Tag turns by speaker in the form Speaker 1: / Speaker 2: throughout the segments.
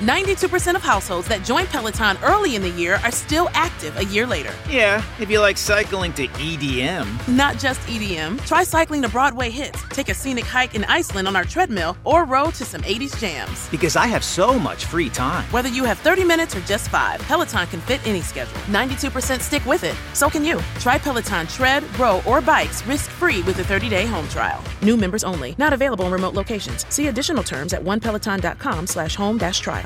Speaker 1: 92% of households that join Peloton early in the year are still active a year later.
Speaker 2: Yeah, if you like cycling to EDM.
Speaker 1: Not just EDM. Try cycling to Broadway hits, take a scenic hike in Iceland on our treadmill, or row to some 80s jams.
Speaker 2: Because I have so much free time.
Speaker 1: Whether you have 30 minutes or just five, Peloton can fit any schedule. 92% stick with it. So can you. Try Peloton tread, row, or bikes risk-free with a 30-day home trial. New members only. Not available in remote locations. See additional terms at onepeloton.com slash home dash trial.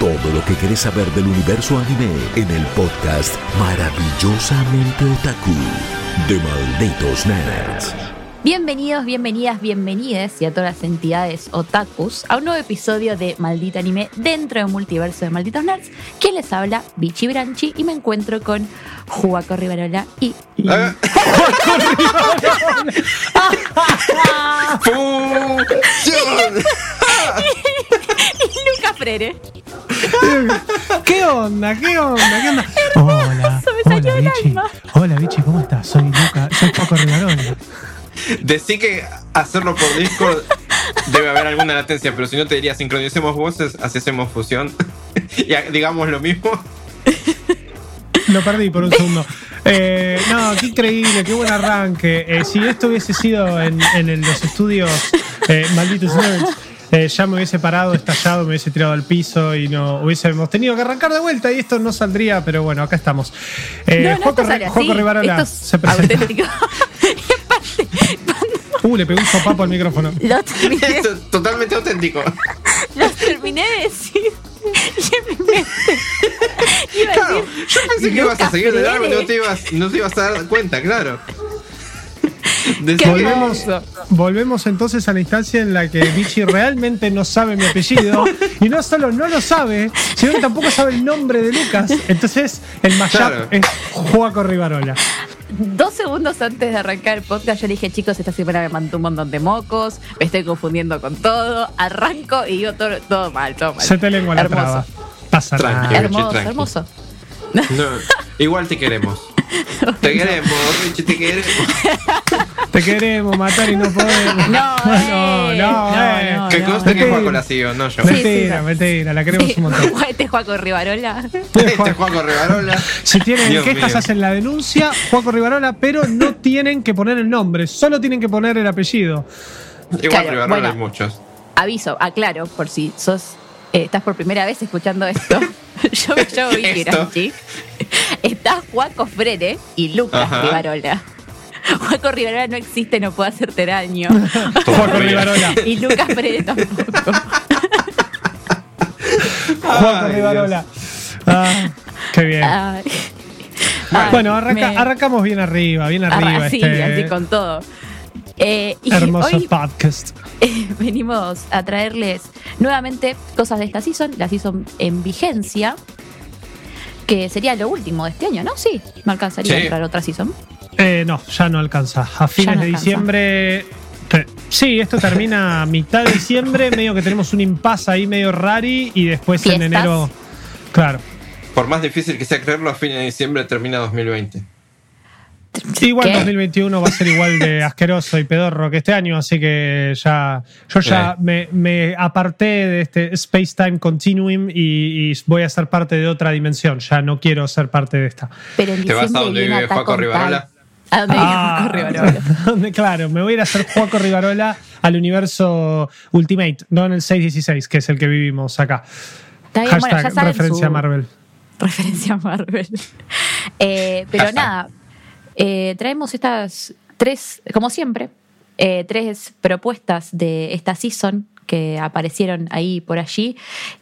Speaker 3: Todo lo que querés saber del universo anime en el podcast Maravillosamente Otaku de Malditos Nerds.
Speaker 4: Bienvenidos, bienvenidas, bienvenides y a todas las entidades otakus a un nuevo episodio de Maldito Anime dentro del multiverso de Malditos Nerds. Quien les habla, Bichi Branchi, y me encuentro con Juaco Rivarola y...
Speaker 5: Ah.
Speaker 4: y Lucas Frere.
Speaker 6: ¿Qué onda? ¿Qué onda? ¿Qué onda? Hola.
Speaker 4: Eso me salió
Speaker 6: Hola, Vichy.
Speaker 4: alma.
Speaker 6: Hola, Vichy, ¿cómo estás? Soy Luca, soy Paco Rivarola.
Speaker 5: Decí que hacerlo por Discord debe haber alguna latencia, pero si no te diría sincronicemos voces, así hacemos fusión. y digamos lo mismo.
Speaker 6: Lo perdí por un segundo. Eh, no, qué increíble, qué buen arranque. Eh, si esto hubiese sido en, en el- los estudios eh, Malditos Nerds, eh, ya me hubiese parado, estallado, me hubiese tirado al piso y no hubiésemos tenido que arrancar de vuelta y esto no saldría, pero bueno, acá estamos. Eh,
Speaker 4: no, no,
Speaker 6: Juaco,
Speaker 4: esto sale
Speaker 6: Ri-
Speaker 4: así.
Speaker 6: Juaco Rivarola
Speaker 4: Esto es
Speaker 6: se presenta.
Speaker 4: auténtico.
Speaker 6: Uh, le pegó un sopapo al micrófono.
Speaker 4: lo terminé,
Speaker 5: Esto es totalmente auténtico.
Speaker 4: lo terminé de decir. Y en mi mente iba a
Speaker 5: Claro,
Speaker 4: decir,
Speaker 5: yo pensé que ibas a seguir de largo y no te ibas, no te ibas a dar cuenta, claro.
Speaker 6: Volvemos, volvemos entonces a la instancia en la que Vichy realmente no sabe mi apellido y no solo no lo sabe, sino que tampoco sabe el nombre de Lucas. Entonces el mashup
Speaker 5: Claro.
Speaker 6: es Juaco Rivarola.
Speaker 4: Dos segundos antes de arrancar el podcast, yo le dije, chicos, esta semana me mandó un montón de mocos, me estoy confundiendo con todo, arranco y digo todo, todo mal, todo mal.
Speaker 6: Se te lengua la traba. Pasa
Speaker 5: Tranqui.
Speaker 6: nada.
Speaker 4: Hermoso,
Speaker 5: tranqui.
Speaker 4: hermoso.
Speaker 5: No, igual te queremos. Te queremos, Richie, te queremos.
Speaker 6: Te queremos matar y no podemos.
Speaker 4: No,
Speaker 6: no,
Speaker 4: eh,
Speaker 6: no, eh.
Speaker 4: no,
Speaker 5: Que conste que
Speaker 6: Mentira.
Speaker 5: Juaco la siguió, no yo.
Speaker 6: Mentira, mentira, la queremos un montón.
Speaker 4: Este es Juaco Rivarola.
Speaker 5: Este es Juaco Rivarola.
Speaker 6: Si tienen quejas, hacen la denuncia, Juaco Rivarola, pero no tienen que poner el nombre, solo tienen que poner el apellido.
Speaker 5: Igual Rivarola hay muchos.
Speaker 4: Aviso, aclaro, por si sos eh, estás por primera vez escuchando esto. yo me llamo Vicky. Está Juaco Frere y Lucas
Speaker 5: Ajá.
Speaker 4: Rivarola. Juaco Rivarola no existe, no puede hacerte daño.
Speaker 6: Juaco Rivarola.
Speaker 4: y Lucas Frere tampoco.
Speaker 6: Juaco Rivarola. Ah, qué bien.
Speaker 4: Ay. Ay,
Speaker 6: Bueno, arranca-
Speaker 4: me-
Speaker 6: arrancamos bien arriba, bien arriba.
Speaker 4: Arra- sí,
Speaker 6: este
Speaker 4: así con todo. Eh, y
Speaker 6: hermoso
Speaker 4: hoy
Speaker 6: podcast.
Speaker 4: eh, venimos a traerles nuevamente cosas de esta season, la season en vigencia, que sería lo último de este año, ¿no? Sí, me alcanzaría
Speaker 5: Sí.
Speaker 4: a entrar otra season.
Speaker 6: Eh, no, ya no alcanza. A fines
Speaker 4: no
Speaker 6: de
Speaker 4: alcanza.
Speaker 6: diciembre. Sí, esto termina a mitad de diciembre, medio que tenemos un impasse ahí medio rari y después en enero. Claro.
Speaker 5: Por más difícil que sea creerlo, a fines de diciembre termina 2020.
Speaker 6: Igual
Speaker 4: ¿Qué?
Speaker 6: 2021 va a ser igual de asqueroso y pedorro que este año, así que ya yo ya me, me aparté de este Space Time Continuum y, y voy a ser parte de otra dimensión. Ya no quiero ser parte de esta.
Speaker 4: Pero
Speaker 5: ¿Te vas a donde vive
Speaker 4: on
Speaker 5: Rivarola?
Speaker 4: ¿A dónde vive
Speaker 6: Ah,
Speaker 4: Juaco Rivarola?
Speaker 6: claro, me voy a ir a hacer Juaco Rivarola al universo Ultimate, no en el 616, que es el que vivimos acá.
Speaker 4: Está bien, bueno, ya
Speaker 6: Hashtag referencia
Speaker 4: su-
Speaker 6: a Marvel.
Speaker 4: Referencia a Marvel. Eh, pero
Speaker 5: Hashtag.
Speaker 4: nada, eh, traemos estas tres, como siempre, eh, tres propuestas de esta season que aparecieron ahí por allí.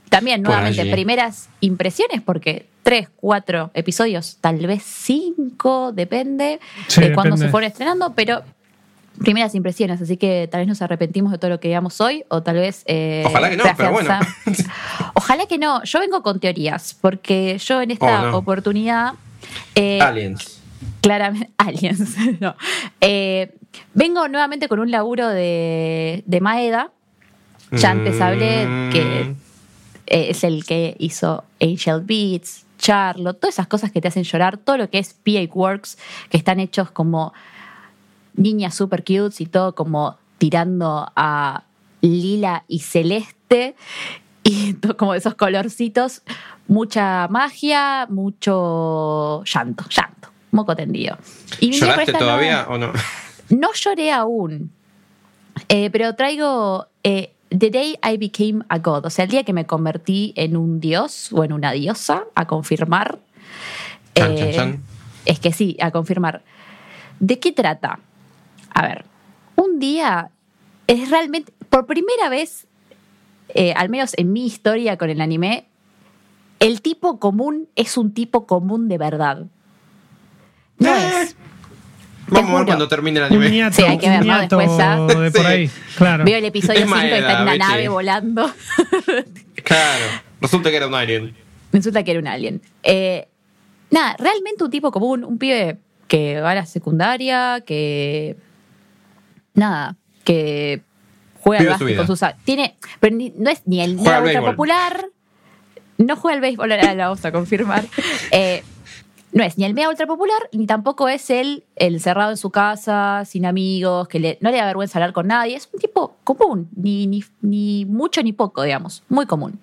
Speaker 4: También,
Speaker 5: Por
Speaker 4: nuevamente,
Speaker 5: allí.
Speaker 4: primeras impresiones, porque tres, cuatro episodios, tal vez cinco, depende
Speaker 6: Sí,
Speaker 4: de cuándo se fueron estrenando, pero primeras impresiones, así que tal vez nos arrepentimos de todo lo que veamos hoy, o tal vez... eh,
Speaker 5: Ojalá que no, pero bueno.
Speaker 4: Ojalá que no. Yo vengo con teorías, porque yo en esta
Speaker 5: Oh, no.
Speaker 4: oportunidad. eh,
Speaker 5: Aliens.
Speaker 4: Claramente. Aliens. no. Eh, vengo nuevamente con un laburo de, de Maeda. Ya antes hablé que eh, es el que hizo Angel Beats, Charlotte, todas esas cosas que te hacen llorar, todo lo que es PA Works, que están hechos como niñas super cutes y todo como tirando a lila y celeste y to- como esos colorcitos, mucha magia, mucho llanto, llanto, moco tendido. Y
Speaker 5: ¿Lloraste todavía o no?
Speaker 4: no lloré aún, Eh, pero traigo eh, The Day I Became a God, o sea, el día que me convertí en un dios o en una diosa, a confirmar.
Speaker 5: Chan,
Speaker 4: Eh,
Speaker 5: chan, chan.
Speaker 4: Es que sí, a confirmar. ¿De qué trata? A ver, un día es realmente, por primera vez, al menos en mi historia con el anime, el tipo común es un tipo común de verdad. No es.
Speaker 5: Vamos a ver cuando termine el
Speaker 6: Un
Speaker 5: anime.
Speaker 6: niato,
Speaker 4: Sí, hay que
Speaker 6: un
Speaker 4: ver, ¿no?
Speaker 6: niato
Speaker 4: Después ya.
Speaker 6: de por
Speaker 5: Sí.
Speaker 6: ahí. Claro.
Speaker 4: Veo el episodio
Speaker 5: Es
Speaker 4: 5 que está en
Speaker 5: Betty.
Speaker 4: nave volando.
Speaker 5: Claro. Resulta que era un alien.
Speaker 4: Resulta que era un alien. Eh, nada, realmente un tipo común, un pibe que va a la secundaria, que. Nada, que juega al básquet con sus. Tiene. Pero ni- no es ni el ultra popular. No juega al béisbol, ahora la vamos a confirmar. Eh, no es ni el mega ultra popular, ni tampoco es el, encerrado en su casa, sin amigos, que le- no le da vergüenza hablar con nadie. Es un tipo común, ni, ni, ni mucho ni poco, digamos, muy común.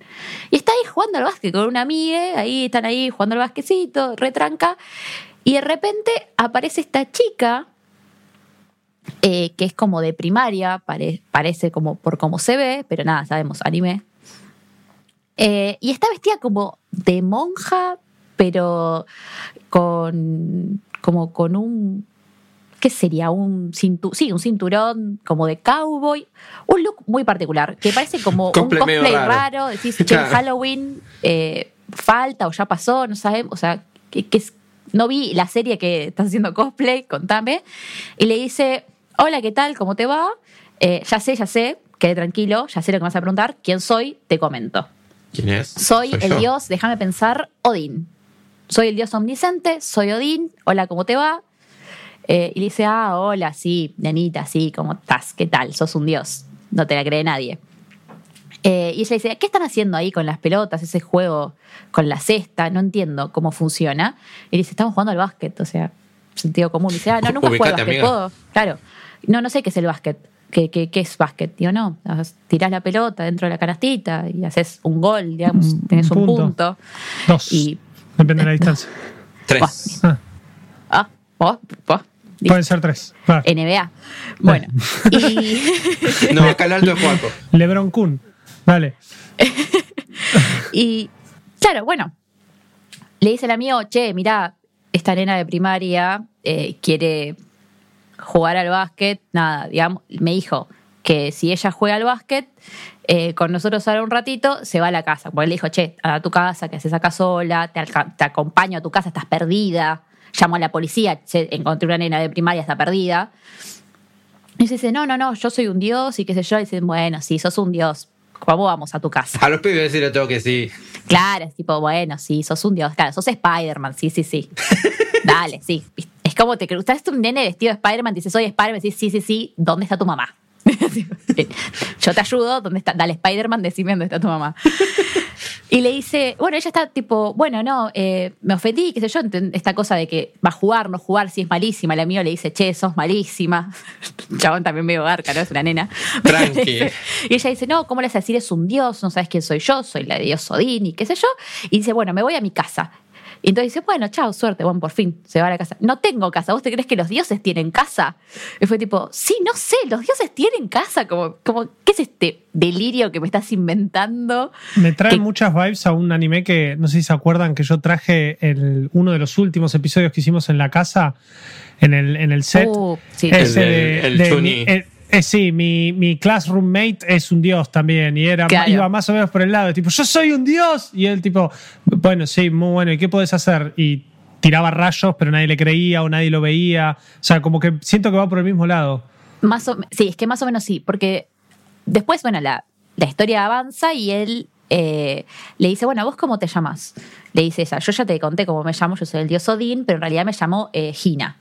Speaker 4: Y está ahí jugando al básquet con una amiga, ahí están ahí jugando al basquecito, retranca, y de repente aparece esta chica, eh, que es como de primaria, pare- parece como por cómo se ve, pero nada, sabemos, anime. Eh, y está vestida como de monja, pero con como con un ¿qué sería? Un cintu sí, un cinturón como de cowboy, un look muy particular, que parece como
Speaker 5: Cosplay
Speaker 4: un cosplay
Speaker 5: raro.
Speaker 4: raro, decís, che,
Speaker 5: Claro.
Speaker 4: Halloween eh, falta o ya pasó, no sabemos, o sea, que, que es- no vi la serie que estás haciendo cosplay, contame, y le dice, hola, ¿qué tal? ¿Cómo te va? Eh, ya sé, ya sé, quede tranquilo, ya sé lo que me vas a preguntar, ¿quién soy? Te comento.
Speaker 5: ¿Quién es?
Speaker 4: Soy, el
Speaker 5: yo.
Speaker 4: dios, déjame pensar, Odín. Soy el dios omnisciente, soy Odín, hola, ¿cómo te va? Eh, y le dice, ah, hola, sí, nenita, sí, ¿cómo estás? ¿Qué tal? Sos un dios. No te la cree nadie. Eh, y ella dice, ¿qué están haciendo ahí con las pelotas, ese juego con la cesta? No entiendo cómo funciona. Y dice, estamos jugando al básquet, o sea, sentido común. Y dice, ah, no, nunca jugué básquet. Claro. No, no sé qué es el básquet. ¿Qué, qué, qué es básquet? Digo, no, tirás la pelota dentro de la canastita y haces un gol, digamos,
Speaker 6: Un
Speaker 4: tenés un
Speaker 6: punto.
Speaker 4: punto.
Speaker 6: Dos.
Speaker 4: Y,
Speaker 6: Depende de la distancia.
Speaker 5: Tres.
Speaker 6: Ah,
Speaker 4: ah, vos, vos,
Speaker 6: pueden ser tres. Claro.
Speaker 4: NBA. Bueno, y...
Speaker 5: No, acá el alto es Juaco.
Speaker 6: Lebron Kun. Dale.
Speaker 4: Y claro, bueno, le dice el amigo, che, mirá, esta nena de primaria eh, quiere jugar al básquet, nada, digamos, me dijo que si ella juega al básquet, eh, con nosotros ahora un ratito, se va a la casa. Porque él le dijo, che, a tu casa, que haces acá sola, te, acompaño a tu casa, estás perdida. Llamo a la policía, che, encontré una nena de primaria, está perdida. Y dice, no, no, no, yo soy un dios y qué sé yo. Y dice, bueno, sí, sos un dios. ¿Cómo vamos a tu casa?
Speaker 5: A los pibes sí les tengo que sí.
Speaker 4: Claro, es tipo, bueno, sí, sos un dios. Claro, sos Spider-Man, sí, sí, sí. Dale, sí. Es como te cruzas un nene vestido de Spider-Man, dices, soy Spider-Man, sí, sí, sí, ¿dónde está tu mamá? Yo te ayudo, ¿dónde está? Dale, Spider-Man, decime dónde está tu mamá. Y le dice, bueno, ella está tipo, bueno, no, eh, me ofendí, qué sé yo, esta cosa de que va a jugar, no jugar, si es malísima. El amigo le dice, che, sos malísima. Chabón también medio garca, ¿no? Es una nena.
Speaker 5: Tranqui.
Speaker 4: y ella dice, no, ¿cómo le vas a decir? Es un dios, no sabes quién soy yo, soy la de dios Odín y qué sé yo. Y dice, bueno, me voy a mi casa. Y entonces dice, bueno, chao, suerte, bueno, por fin, se va a la casa. No tengo casa, ¿vos te crees que los dioses tienen casa? Y fue tipo, sí, no sé, los dioses tienen casa, como, como ¿qué es este delirio que me estás inventando?
Speaker 6: Me trae
Speaker 4: Que-
Speaker 6: muchas vibes a un anime que no sé si se acuerdan que yo traje el, uno de los últimos episodios que hicimos en la casa, en el, en el set.
Speaker 4: Uh, sí.
Speaker 6: Ese
Speaker 5: El el
Speaker 6: de
Speaker 5: Chuni.
Speaker 6: mi- eh, sí, mi, mi class roommate es un dios también y era
Speaker 4: Claro.
Speaker 6: iba más o menos por el lado, tipo, yo soy un dios y él tipo, bueno, sí, muy bueno, ¿y qué podés hacer? Y tiraba rayos, pero nadie le creía o nadie lo veía, o sea, como que siento que va por el mismo lado.
Speaker 4: Más o- sí, es que más o menos sí, porque después, bueno, la, la historia avanza y él eh, le dice, bueno, ¿vos cómo te llamas? Le dice esa, yo ya te conté cómo me llamo, yo soy el dios Odín, pero en realidad me llamo eh, Gina.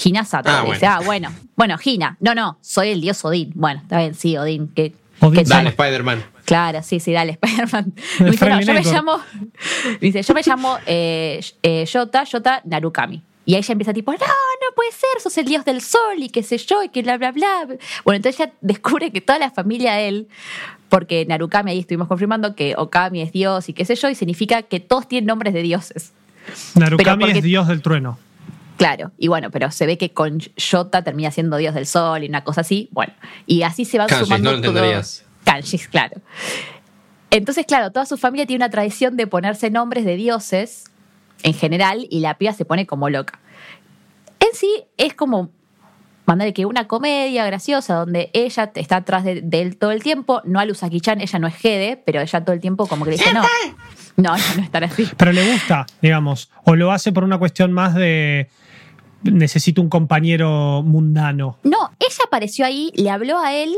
Speaker 4: Gina Sato.
Speaker 5: Ah,
Speaker 4: dice,
Speaker 5: bueno.
Speaker 4: ah, bueno, bueno, Gina. No, no, soy el dios Odín. Bueno, está bien, sí, Odín. Que,
Speaker 6: Odín.
Speaker 5: Dale, Spider-Man.
Speaker 4: Claro, sí, sí, dale, Spider-Man. Dice, no, yo me llamo, dice, yo me llamo eh, eh, Yota, Yota Narukami. Y ella empieza tipo, no, no puede ser, sos el dios del sol y qué sé yo, y que bla, bla, bla. Bueno, entonces ella descubre que toda la familia de él, porque Narukami, ahí estuvimos confirmando que Okami es dios y qué sé yo, y significa que todos tienen nombres de dioses.
Speaker 6: Narukami
Speaker 4: porque-
Speaker 6: es dios del trueno.
Speaker 4: Claro, y bueno, pero se ve que con Yota termina siendo dios del sol y una cosa así. Bueno, y así se van
Speaker 5: Kanjis,
Speaker 4: sumando
Speaker 5: no lo entenderías.
Speaker 4: todos- Kanjis, claro. Entonces, claro, toda su familia tiene una tradición de ponerse nombres de dioses en general y la piba se pone como loca. En sí es como mandarle que una comedia graciosa donde ella está atrás de, de él todo el tiempo, no a Lusaki-chan, ella no es Gede, pero ella todo el tiempo como que le dice no. No, no, no estar así.
Speaker 6: Pero le gusta, digamos. O lo hace por una cuestión más de. Necesito un compañero mundano.
Speaker 4: No, ella apareció ahí, le habló a él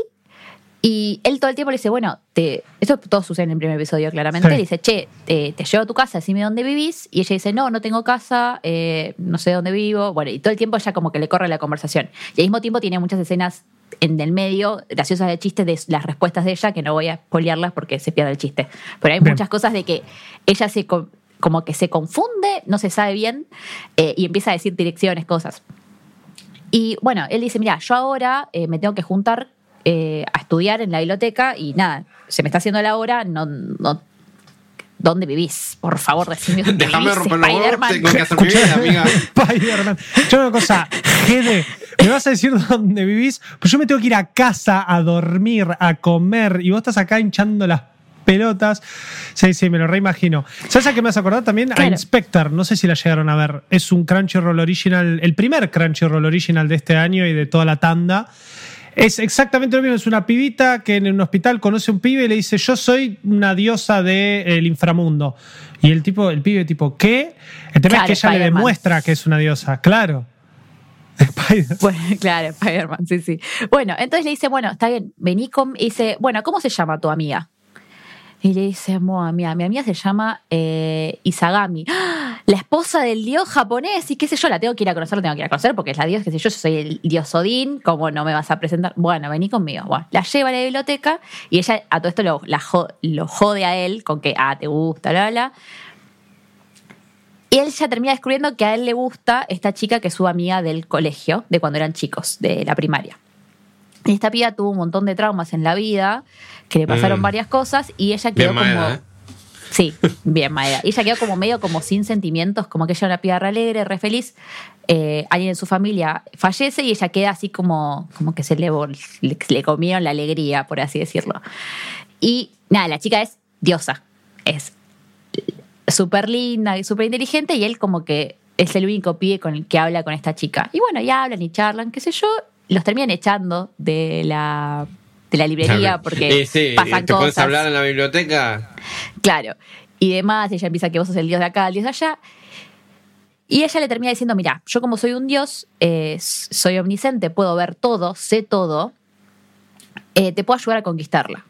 Speaker 4: y él todo el tiempo le dice, bueno, te... esto todo sucede en el primer episodio claramente,
Speaker 6: Sí.
Speaker 4: le dice, che, te, te llevo a tu casa, decime dónde vivís, y ella dice, no, no tengo casa, eh, no sé dónde vivo, bueno, y todo el tiempo ella como que le corre la conversación. Y al mismo tiempo tiene muchas escenas en el medio graciosas de chistes de las respuestas de ella, que no voy a spoilearlas porque se pierde el chiste. Pero hay
Speaker 6: Bien.
Speaker 4: muchas cosas de que ella se... co- como que se confunde, no se sabe bien, eh, y empieza a decir direcciones, cosas. Y bueno, él dice, mira, yo ahora eh, me tengo que juntar eh, a estudiar en la biblioteca y nada, se me está haciendo la hora, no, no, ¿dónde vivís? Por favor, decime dónde
Speaker 5: Déjame
Speaker 4: vivís,
Speaker 5: romper
Speaker 4: Spider-Man.
Speaker 5: tengo que hacer mi vida, amiga.
Speaker 6: Spider-Man. Yo una cosa, Gede, ¿me vas a decir dónde vivís? Pues yo me tengo que ir a casa a dormir, a comer, y vos estás acá hinchando las pelotas. Sí, sí, me lo reimagino. ¿Sabes a qué me vas a acordar también? A. Inspector, no sé si la llegaron a ver. Es un Crunchyroll original, el primer Crunchyroll original de este año y de toda la tanda. Es exactamente lo mismo, es una pibita que en un hospital conoce a un pibe y le dice, yo soy una diosa del inframundo. Y el tipo, el pibe tipo, ¿qué? El tema
Speaker 4: Claro,
Speaker 6: es que ella le demuestra que es una diosa, claro. Spider-
Speaker 4: Bueno, claro, Spider-Man, sí, sí. Bueno, entonces le dice, bueno, está bien, vení con... Y dice, bueno, ¿cómo se llama tu amiga? Y le dice, "Mua, mía, mi amiga se llama eh, Isagami, ¡Ah! la esposa del dios japonés, y qué sé yo, la tengo que ir a conocer, la tengo que ir a conocer, porque es la dios, qué sé yo, yo soy el dios Odín, ¿cómo no me vas a presentar? Bueno, vení conmigo. La lleva a la biblioteca y ella a todo esto lo, la lo jode a él con que, ah, te gusta, bla, bla. Y él ya termina descubriendo que a él le gusta esta chica que es su amiga del colegio, de cuando eran chicos, de la primaria. Y esta piba tuvo un montón de traumas en la vida, que le pasaron
Speaker 5: Mm.
Speaker 4: varias cosas, y ella quedó
Speaker 5: Bien
Speaker 4: como.
Speaker 5: Maeda, ¿eh?
Speaker 4: Sí, bien Maeda. Y ella quedó como medio como sin sentimientos, como que ella era una piba re alegre, re feliz. Eh, alguien en su familia fallece y ella queda así como, como que se le, le, le comieron la alegría, por así decirlo. Y nada, la chica es diosa. Es súper linda y súper inteligente y él como que es el único pibe con el que habla con esta chica. Y bueno, ya hablan y charlan, qué sé yo, los terminan echando de la, de la librería porque
Speaker 5: Y sí,
Speaker 4: pasan
Speaker 5: ¿te puedes
Speaker 4: cosas.
Speaker 5: hablar en la biblioteca?
Speaker 4: Claro. Y demás, ella empieza que vos sos el dios de acá, el dios de allá. Y ella le termina diciendo, mira, yo como soy un dios, eh, soy omnisciente, puedo ver todo, sé todo, eh, te puedo ayudar a conquistarla.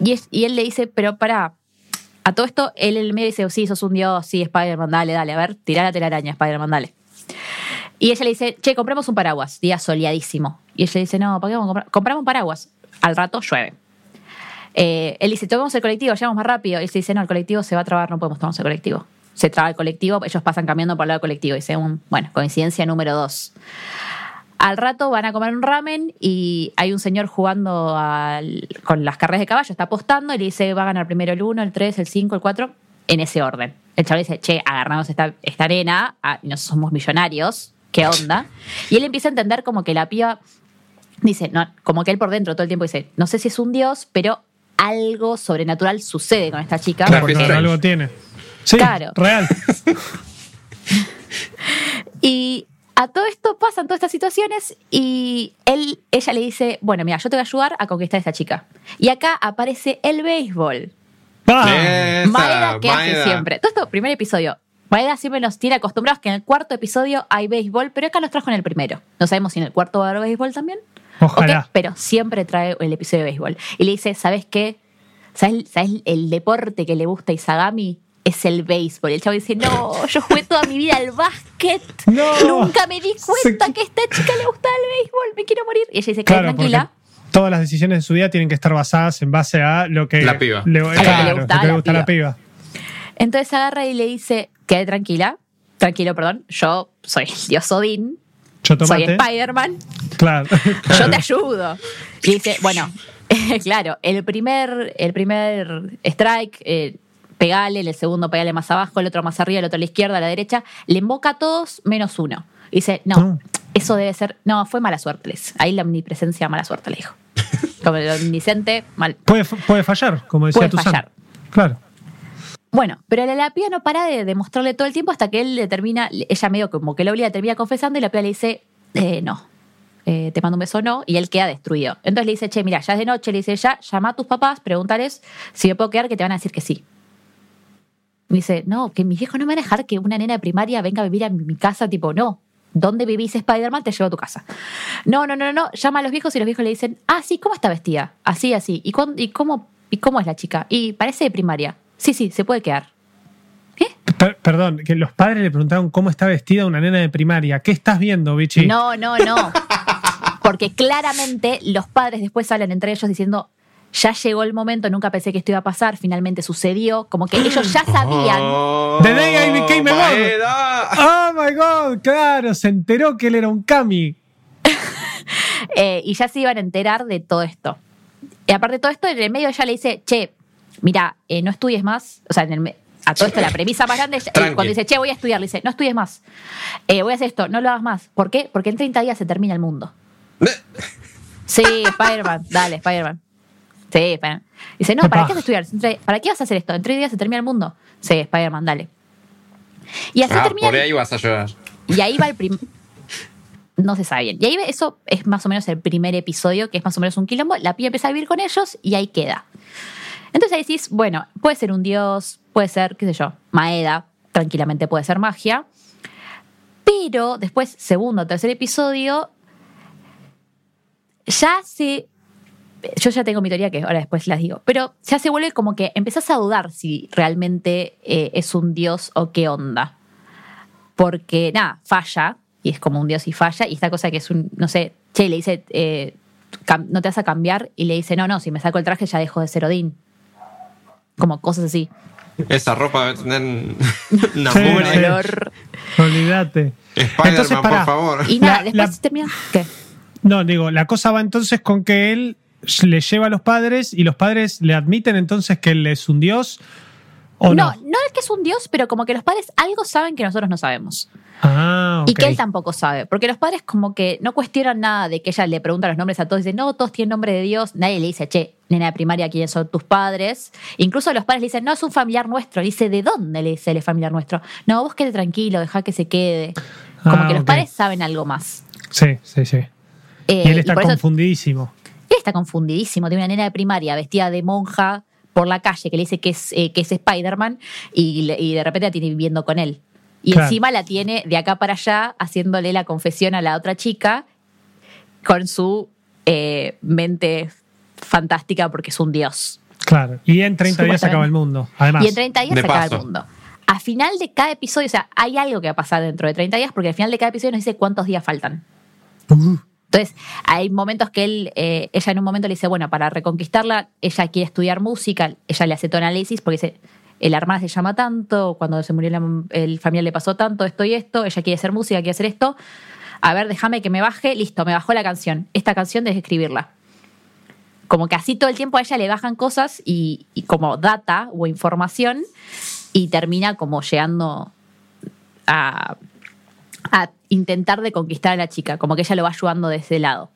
Speaker 4: Y, es- y él le dice, pero para a todo esto, él en el medio dice, sí, sos un dios, sí, Spider-Man, dale, dale, a ver, tirá la telaraña, Spider-Man, dale. Y ella le dice, che, compremos un paraguas, día soleadísimo. Y ella dice, no, ¿para qué vamos a comprar? Compramos paraguas. Al rato llueve. Eh, él dice, tomemos el colectivo, llegamos más rápido. Y él dice, no, el colectivo se va a trabar, no podemos tomar el colectivo. Se traba el colectivo, ellos pasan cambiando por el lado del colectivo. Dice, un, bueno, coincidencia número dos. Al rato van a comer un ramen y hay un señor jugando con las carreras de caballo, está apostando y le dice, va a ganar primero el 1, el 3, el 5, el 4, en ese orden. El chaval dice, che, agarramos esta, arena, ah, y no somos millonarios, ¿qué onda? Y él empieza a entender como que la piba dice, no, como que él por dentro todo el tiempo dice, no sé si es un dios, pero algo sobrenatural sucede con esta chica.
Speaker 6: claro,
Speaker 4: porque-
Speaker 6: algo tiene. Sí,
Speaker 4: Claro.
Speaker 6: real.
Speaker 4: Y a todo esto pasan todas estas situaciones y él, ella le dice, bueno, mira, yo te voy a ayudar a conquistar a esta chica. Y acá aparece el béisbol.
Speaker 6: Ah,
Speaker 5: Esa,
Speaker 4: Maeda que hace siempre. Todo esto, primer episodio. Maeda siempre nos tiene acostumbrados que en el cuarto episodio hay béisbol, pero acá nos trajo en el primero. No sabemos si en el cuarto va a haber béisbol también.
Speaker 6: Ojalá.
Speaker 4: Pero siempre trae el episodio de béisbol. Y le dice, ¿sabes qué? ¿sabes, sabes el deporte que le gusta a Isagami? Es el béisbol. Y el chavo dice, no, yo jugué toda mi vida al básquet.
Speaker 6: No.
Speaker 4: Nunca me di cuenta
Speaker 6: Se-
Speaker 4: que a esta chica le gustaba el béisbol, me quiero morir. Y ella dice,
Speaker 6: Claro,
Speaker 4: tranquila.
Speaker 6: todas las decisiones de su vida tienen que estar basadas en base a lo que
Speaker 5: La piba.
Speaker 6: le, claro,
Speaker 4: gustaba
Speaker 6: lo que le
Speaker 4: la
Speaker 6: gusta a la piba.
Speaker 4: Entonces agarra y le dice, quédate tranquila, tranquilo, perdón, yo soy el dios Odín,
Speaker 6: Yo
Speaker 4: soy. Spider-Man,
Speaker 6: Claro.
Speaker 4: yo te ayudo. Y dice, bueno, claro, el primer, el primer strike, eh, pegale, el segundo pegale más abajo, el otro más arriba, el otro a la izquierda, a la derecha, le invoca a todos menos uno. Y dice, no,
Speaker 6: No.
Speaker 4: eso debe ser, no, fue mala suerte, les. Ahí la omnipresencia, mala suerte, le dijo. Como el omnisciente, mal.
Speaker 6: Puede, puede fallar, como decía
Speaker 4: Puede
Speaker 6: tu
Speaker 4: fallar.
Speaker 6: Claro.
Speaker 4: Bueno, pero la, la piba no para de demostrarle todo el tiempo hasta que él le termina, ella medio como que lo obliga, termina confesando y la piba le dice, eh, no, eh, te mando un beso, no, y él queda destruido. Entonces le dice, che, mira, ya es de noche, le dice, ya, llama a tus papás, pregúntales si me puedo quedar, que te van a decir que sí. Y dice, no, que mis viejos no me van a dejar que una nena de primaria venga a vivir a mi casa, tipo, no. ¿Dónde vivís Spider-Man? Te llevo a tu casa. No, no, no, no. Llama a los viejos y los viejos le dicen, ah, sí, ¿cómo está vestida? Así, así. ¿Y, cuán- y, cómo, ¿Y cómo es la chica? Y parece de primaria. Sí, sí, se puede quedar.
Speaker 6: Per- perdón, que los padres le preguntaron cómo está vestida una nena de primaria. ¿Qué estás viendo, bichi?
Speaker 4: No, no, no. Porque claramente los padres después hablan entre ellos diciendo, ya llegó el momento, nunca pensé que esto iba a pasar, finalmente sucedió. Como que ellos ya sabían.
Speaker 5: Oh,
Speaker 6: The day I became a god.
Speaker 5: Maeda.
Speaker 6: Oh my god, claro, se enteró que él era un Kami.
Speaker 4: eh, y ya se iban a enterar de todo esto. Y aparte de todo esto, en el medio ella le dice, che, mira, eh, no estudies más. O sea, en el me- a todo esto la premisa más grande, es, eh,
Speaker 5: Tranqui.
Speaker 4: cuando dice, che, voy a estudiar, le dice, no estudies más. Eh, voy a hacer esto, no lo hagas más. ¿Por qué? Porque en 30 días se termina el mundo. Sí, Spider-Man, dale, Spider-Man. Sí, Spider-Man. Dice, no, ¿para qué vas a estudiar? ¿Para qué vas a hacer esto? En tres días se termina el mundo. Sí, Spider-Man, dale. Y así
Speaker 5: Ah,
Speaker 4: termina.
Speaker 5: por ahí vas a llorar.
Speaker 4: Y ahí va el primer. No se sabe bien. Y ahí ve- eso es más o menos el primer episodio, que es más o menos un quilombo. La piba empieza a vivir con ellos y ahí queda. Entonces ahí decís, bueno, puede ser un dios, puede ser, qué sé yo, Maeda, tranquilamente puede ser magia. Pero después, segundo tercer episodio, ya se. Yo ya tengo mi teoría que ahora después las digo. Pero ya se vuelve como que empezás a dudar si realmente eh, es un dios o qué onda porque nada, falla, y es como un dios y falla, y esta cosa que es un, no sé, che, le dice, eh, no te vas a cambiar, y le dice, no, no, si me saco el traje ya dejo de ser Odín. Como cosas así.
Speaker 5: Esa ropa debe tener una
Speaker 6: Sí.
Speaker 4: Olor.
Speaker 6: Olvídate.
Speaker 5: Spider-Man, por favor.
Speaker 4: Y nada,
Speaker 6: La-
Speaker 4: después
Speaker 6: la-
Speaker 4: termina. ¿Qué?
Speaker 6: No, digo, la cosa va entonces con que él le lleva a los padres y los padres le admiten entonces que él es un dios o no.
Speaker 4: no, no es que es un dios, pero como que los padres algo saben que nosotros no sabemos.
Speaker 6: Ah,
Speaker 4: Y que él tampoco sabe. Porque los padres como que no cuestionan nada de que ella le pregunta los nombres a todos. Dice, no, todos tienen nombre de Dios. Nadie le dice, che, nena de primaria, ¿quiénes son tus padres? Incluso los padres le dicen, no, es un familiar nuestro. Dice, ¿de dónde le dice el familiar nuestro? No, vos quede tranquilo, deja que se quede. Como
Speaker 6: Ah,
Speaker 4: que los padres saben algo más.
Speaker 6: Sí, sí, sí.
Speaker 4: Eh,
Speaker 6: y él está
Speaker 4: por eso-
Speaker 6: confundidísimo.
Speaker 4: él está confundidísimo. Tiene una nena de primaria vestida de monja por la calle que le dice que es, eh, que es Spider-Man y de repente la tiene viviendo con él. Y
Speaker 6: Claro.
Speaker 4: encima la tiene de acá para allá haciéndole la confesión a la otra chica con su eh, mente fantástica porque es un dios.
Speaker 6: Claro. Y en 30 días se acaba el mundo. Además.
Speaker 4: Y en 30 días se acaba el mundo. A final de cada episodio, o sea, hay algo que va a pasar dentro de 30 días porque al final de cada episodio nos dice cuántos días faltan.
Speaker 6: Uh,
Speaker 4: Entonces, hay momentos que él, eh, ella en un momento le dice, bueno, para reconquistarla, ella quiere estudiar música, ella le hace todo análisis porque dice, el hermana se llama tanto, cuando se murió la- el familiar le pasó tanto, esto y esto, ella quiere hacer música, quiere hacer esto. A ver, déjame que me baje, listo, me bajó la canción. Esta canción debes escribirla. Como que así todo el tiempo a ella le bajan cosas y, y como data o información y termina como llegando a, a intentar de conquistar a la chica, como que ella lo va ayudando de ese lado.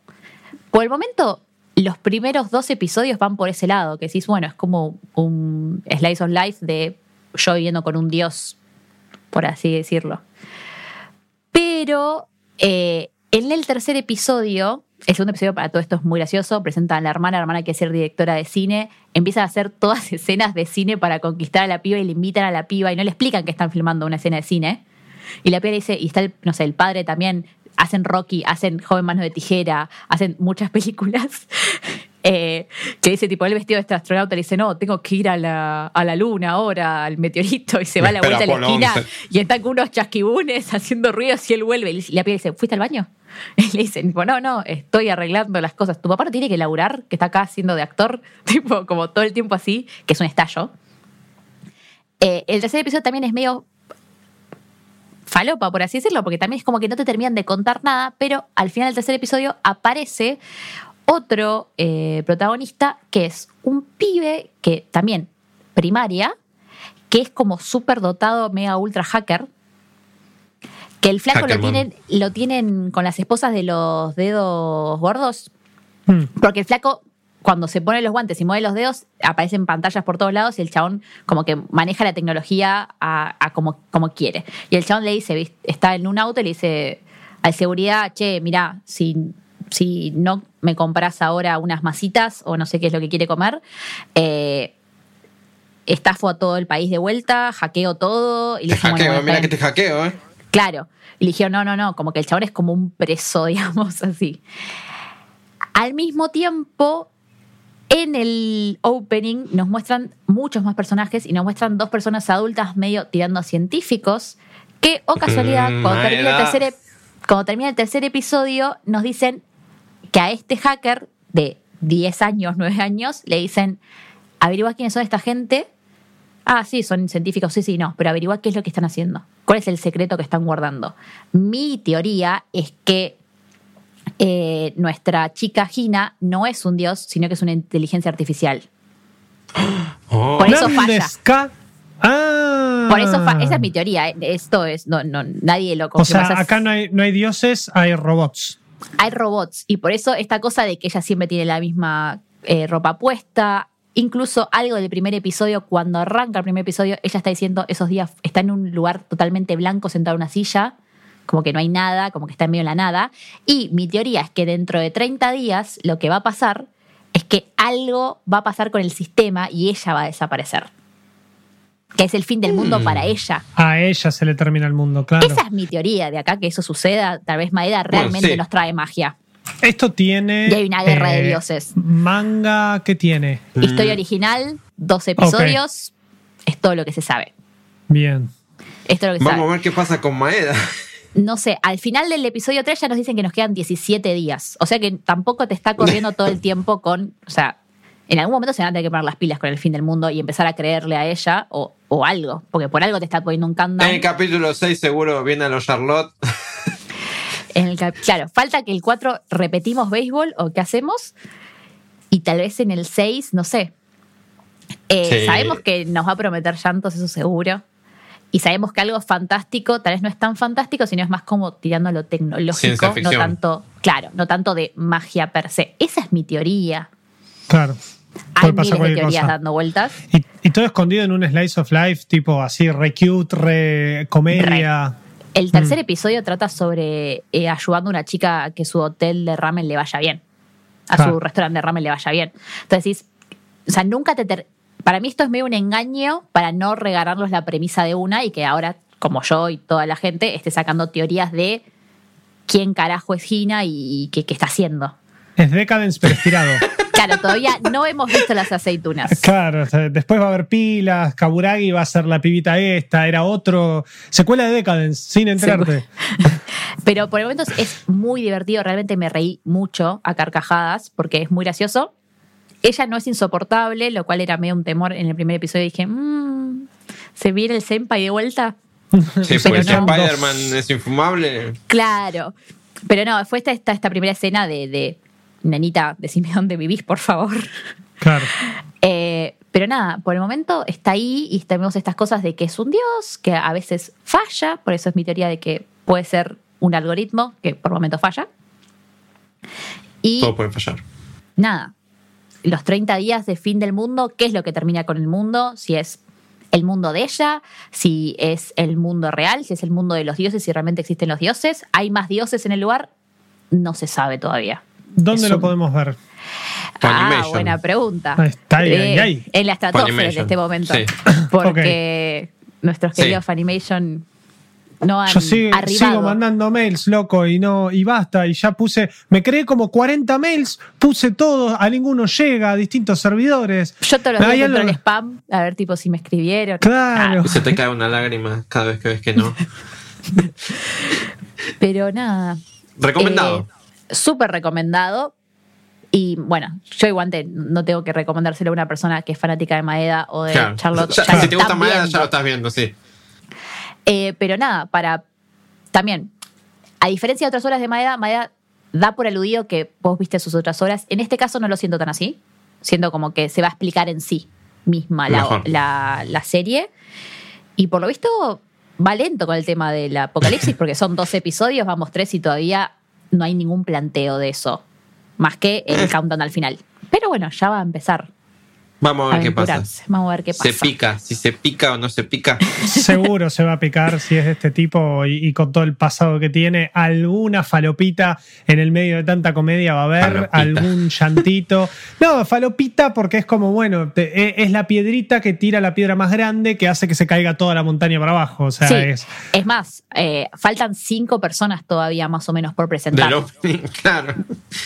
Speaker 4: Por el momento, los primeros dos episodios van por ese lado, que decís, bueno, es como un slice of life de yo viviendo con un dios, por así decirlo. Pero eh, en el tercer episodio, el segundo episodio para todo esto es muy gracioso, presentan a la hermana, la hermana quiere ser directora de cine, empiezan a hacer todas escenas de cine para conquistar a la piba y le invitan a la piba y no le explican que están filmando una escena de cine. Y la piba dice, y está el, no sé, el padre también, hacen Rocky, hacen Joven Mano de Tijera, hacen muchas películas. Eh, que dice, tipo, el vestido de este astronauta le dice, no, tengo que ir a la, a la luna ahora, al meteorito, y se va a la vuelta a la esquina
Speaker 5: 11.
Speaker 4: y están con unos chasquibunes haciendo ruidos y él vuelve. Y la piba dice, ¿fuiste al baño? Y le dicen, tipo, no, no, estoy arreglando las cosas. Tu papá no tiene que laburar, que está acá haciendo de actor, tipo, como todo el tiempo así, que es un estallo. Eh, el tercer episodio también es medio falopa, por así decirlo, porque también es como que no te terminan de contar nada, pero al final del tercer episodio aparece otro eh, protagonista que es un pibe que también primaria, que es como súper dotado, mega ultra hacker, que el flaco lo tienen, lo tienen con las esposas de los dedos gordos,
Speaker 6: Hmm.
Speaker 4: porque el flaco, cuando se pone los guantes y mueve los dedos, aparecen pantallas por todos lados y el chabón como que maneja la tecnología a, a como, como quiere. Y el chabón le dice, está en un auto y le dice al seguridad, che, mirá, si, si no me compras ahora unas masitas o no sé qué es lo que quiere comer, eh, estafo a todo el país de vuelta, hackeo todo. Y le
Speaker 5: Te hackeo, mira que te hackeo, ¿eh?
Speaker 4: Claro. Y le dijeron, no, no, no, como que el chabón es como un preso, digamos así. Al mismo tiempo, en el opening nos muestran muchos más personajes y nos muestran dos personas adultas medio tirando a científicos que, o casualidad,
Speaker 5: Mm,
Speaker 4: cuando, termina el
Speaker 5: Maeda.
Speaker 4: tercer, ep- cuando termina el tercer episodio, nos dicen que a este hacker de 10 años, 9 años, le dicen, averigua quiénes son esta gente. Ah, sí, son científicos, sí, sí, no, pero averigua qué es lo que están haciendo. ¿Cuál es el secreto que están guardando? Mi teoría es que eh, nuestra chica Gina no es un dios, sino que es una inteligencia artificial.
Speaker 5: Oh.
Speaker 4: Por eso
Speaker 6: ¿Dónde
Speaker 4: falla.
Speaker 6: está? Ah.
Speaker 4: Por eso fa- esa es mi teoría. eh. Esto es, no, no, nadie lo
Speaker 6: O sea,
Speaker 4: Esas-
Speaker 6: acá no hay, no hay dioses, hay robots.
Speaker 4: hay robots y por eso esta cosa de que ella siempre tiene la misma eh, ropa puesta, incluso algo del primer episodio, cuando arranca el primer episodio, ella está diciendo esos días está en un lugar totalmente blanco sentado en una silla, como que no hay nada, como que está en medio de la nada. Y mi teoría es que dentro de 30 días lo que va a pasar es que algo va a pasar con el sistema y ella va a desaparecer. Que es el fin del mundo para ella.
Speaker 6: A ella se le termina el mundo, claro.
Speaker 4: Esa es mi teoría de acá, que eso suceda. Tal vez Maeda
Speaker 5: Bueno,
Speaker 4: realmente
Speaker 5: sí.
Speaker 4: nos trae magia.
Speaker 6: Esto tiene. eh,
Speaker 4: Y hay una guerra de dioses.
Speaker 6: Manga, ¿qué tiene?
Speaker 4: Historia original, dos episodios, es todo lo que se sabe.
Speaker 6: Bien.
Speaker 4: Esto es lo que se
Speaker 5: Vamos a
Speaker 4: sabe.
Speaker 5: ver qué pasa con Maeda.
Speaker 4: No sé, al final del episodio 3 ya nos dicen que nos quedan 17 días. O sea que tampoco te está corriendo todo el tiempo con. O sea, en algún momento se van a tener que poner las pilas con el fin del mundo y empezar a creerle a ella o, o algo. Porque por algo te está poniendo un countdown.
Speaker 5: En el capítulo 6 seguro viene a los Charlotte.
Speaker 4: En el cap- claro, falta que el 4 repetimos béisbol o qué hacemos. Y tal vez en el 6, no sé. Eh,
Speaker 5: Sí.
Speaker 4: Sabemos que nos va a prometer llantos, eso seguro. Y sabemos que algo fantástico, tal vez no es tan fantástico, sino es más como tirando lo tecnológico, no tanto, claro, no tanto de magia per se. Esa es mi teoría.
Speaker 6: Claro.
Speaker 4: Hay miles de teorías
Speaker 6: cosa.
Speaker 4: dando vueltas.
Speaker 6: Y, y todo escondido en un slice of life, tipo así, re cute, re comedia.
Speaker 4: El tercer
Speaker 6: Mm.
Speaker 4: episodio trata sobre eh, ayudando a una chica a que su hotel de ramen le vaya bien. A su restaurante de ramen le vaya bien. Entonces decís, o sea, nunca te... ter- para mí esto es medio un engaño para no regalarnos la premisa de una y que ahora, como yo y toda la gente, esté sacando teorías de quién carajo es Gina y qué, qué está haciendo.
Speaker 6: Es Decadence, pero estirado.
Speaker 4: Claro, todavía no hemos visto las aceitunas.
Speaker 6: Claro, después va a haber pilas, Kaburagi va a ser la pibita esta, era otro. Secuela de Decadence, sin enterarte.
Speaker 4: Pero por el momento es muy divertido, realmente me reí mucho a carcajadas porque es muy gracioso. Ella no es insoportable, lo cual era medio un temor en el primer episodio. Dije, "Mm, ¿se viene el senpai de vuelta?
Speaker 5: Sí, pues
Speaker 4: no.
Speaker 5: Spider-Man es infumable.
Speaker 4: Claro. Pero no, fue esta, esta, esta primera escena de, de, nenita, decime dónde vivís, por favor.
Speaker 6: Claro.
Speaker 4: Eh, pero nada, por el momento está ahí y tenemos estas cosas de que es un dios, que a veces falla, por eso es mi teoría de que puede ser un algoritmo que por momentos falla. Y
Speaker 5: Todo puede fallar.
Speaker 4: nada, los 30 días de fin del mundo, ¿qué es lo que termina con el mundo? Si es el mundo de ella, si es el mundo real, si es el mundo de los dioses, si realmente existen los dioses. ¿Hay más dioses en el lugar? No se sabe todavía.
Speaker 6: ¿Dónde
Speaker 4: Es
Speaker 6: lo
Speaker 4: un-
Speaker 6: podemos ver?
Speaker 4: Ah, buena pregunta.
Speaker 6: Ahí está, ahí,
Speaker 4: Eh,
Speaker 6: ahí.
Speaker 4: En la estratosfera en este momento.
Speaker 5: Sí.
Speaker 4: Porque nuestros
Speaker 5: Sí.
Speaker 4: queridos Funimation no han
Speaker 6: Yo sigo,
Speaker 4: arribado.
Speaker 6: sigo mandando mails, loco, y no, y basta. Y ya puse, me creé como 40 mails, puse todos, a ninguno llega, a distintos servidores.
Speaker 4: Yo todos los días entro al spam a ver tipo si me escribieron.
Speaker 6: Claro.
Speaker 5: Y se te cae una lágrima cada vez que ves que no.
Speaker 4: Pero nada.
Speaker 5: Recomendado.
Speaker 4: Eh, Súper recomendado. Y bueno, yo igual te- no tengo que recomendárselo a una persona que es fanática de Maeda o de
Speaker 5: Claro.
Speaker 4: Charlotte.
Speaker 5: Ya-
Speaker 4: ya lo
Speaker 5: si te gusta Maeda,
Speaker 4: viendo.
Speaker 5: ya lo estás viendo, sí.
Speaker 4: Eh, pero nada, para. También, a diferencia de otras horas de Maeda, Maeda da por aludido que vos viste sus otras horas. En este caso no lo siento tan así. Siento como que se va a explicar en sí misma la, la- la serie. Y por lo visto va lento con el tema del apocalipsis, porque son dos episodios, vamos tres y todavía no hay ningún planteo de eso. Más que el
Speaker 5: Eh.
Speaker 4: countdown al final. Pero bueno, ya va a empezar.
Speaker 5: Vamos a ver qué pasa.
Speaker 4: Vamos a ver qué pasa.
Speaker 5: Se pica, si se pica o no se pica.
Speaker 6: Seguro se va a picar si es de este tipo y, y con todo el pasado que tiene. Alguna falopita en el medio de tanta comedia va a haber,
Speaker 5: Falopita.
Speaker 6: algún llantito. No, falopita porque es como, bueno, te- e- es la piedrita que tira la piedra más grande que hace que se caiga toda la montaña para abajo. O sea,
Speaker 4: Sí,
Speaker 6: es.
Speaker 4: es más, eh, faltan cinco personas todavía más o menos por presentar.
Speaker 5: Del opening, claro.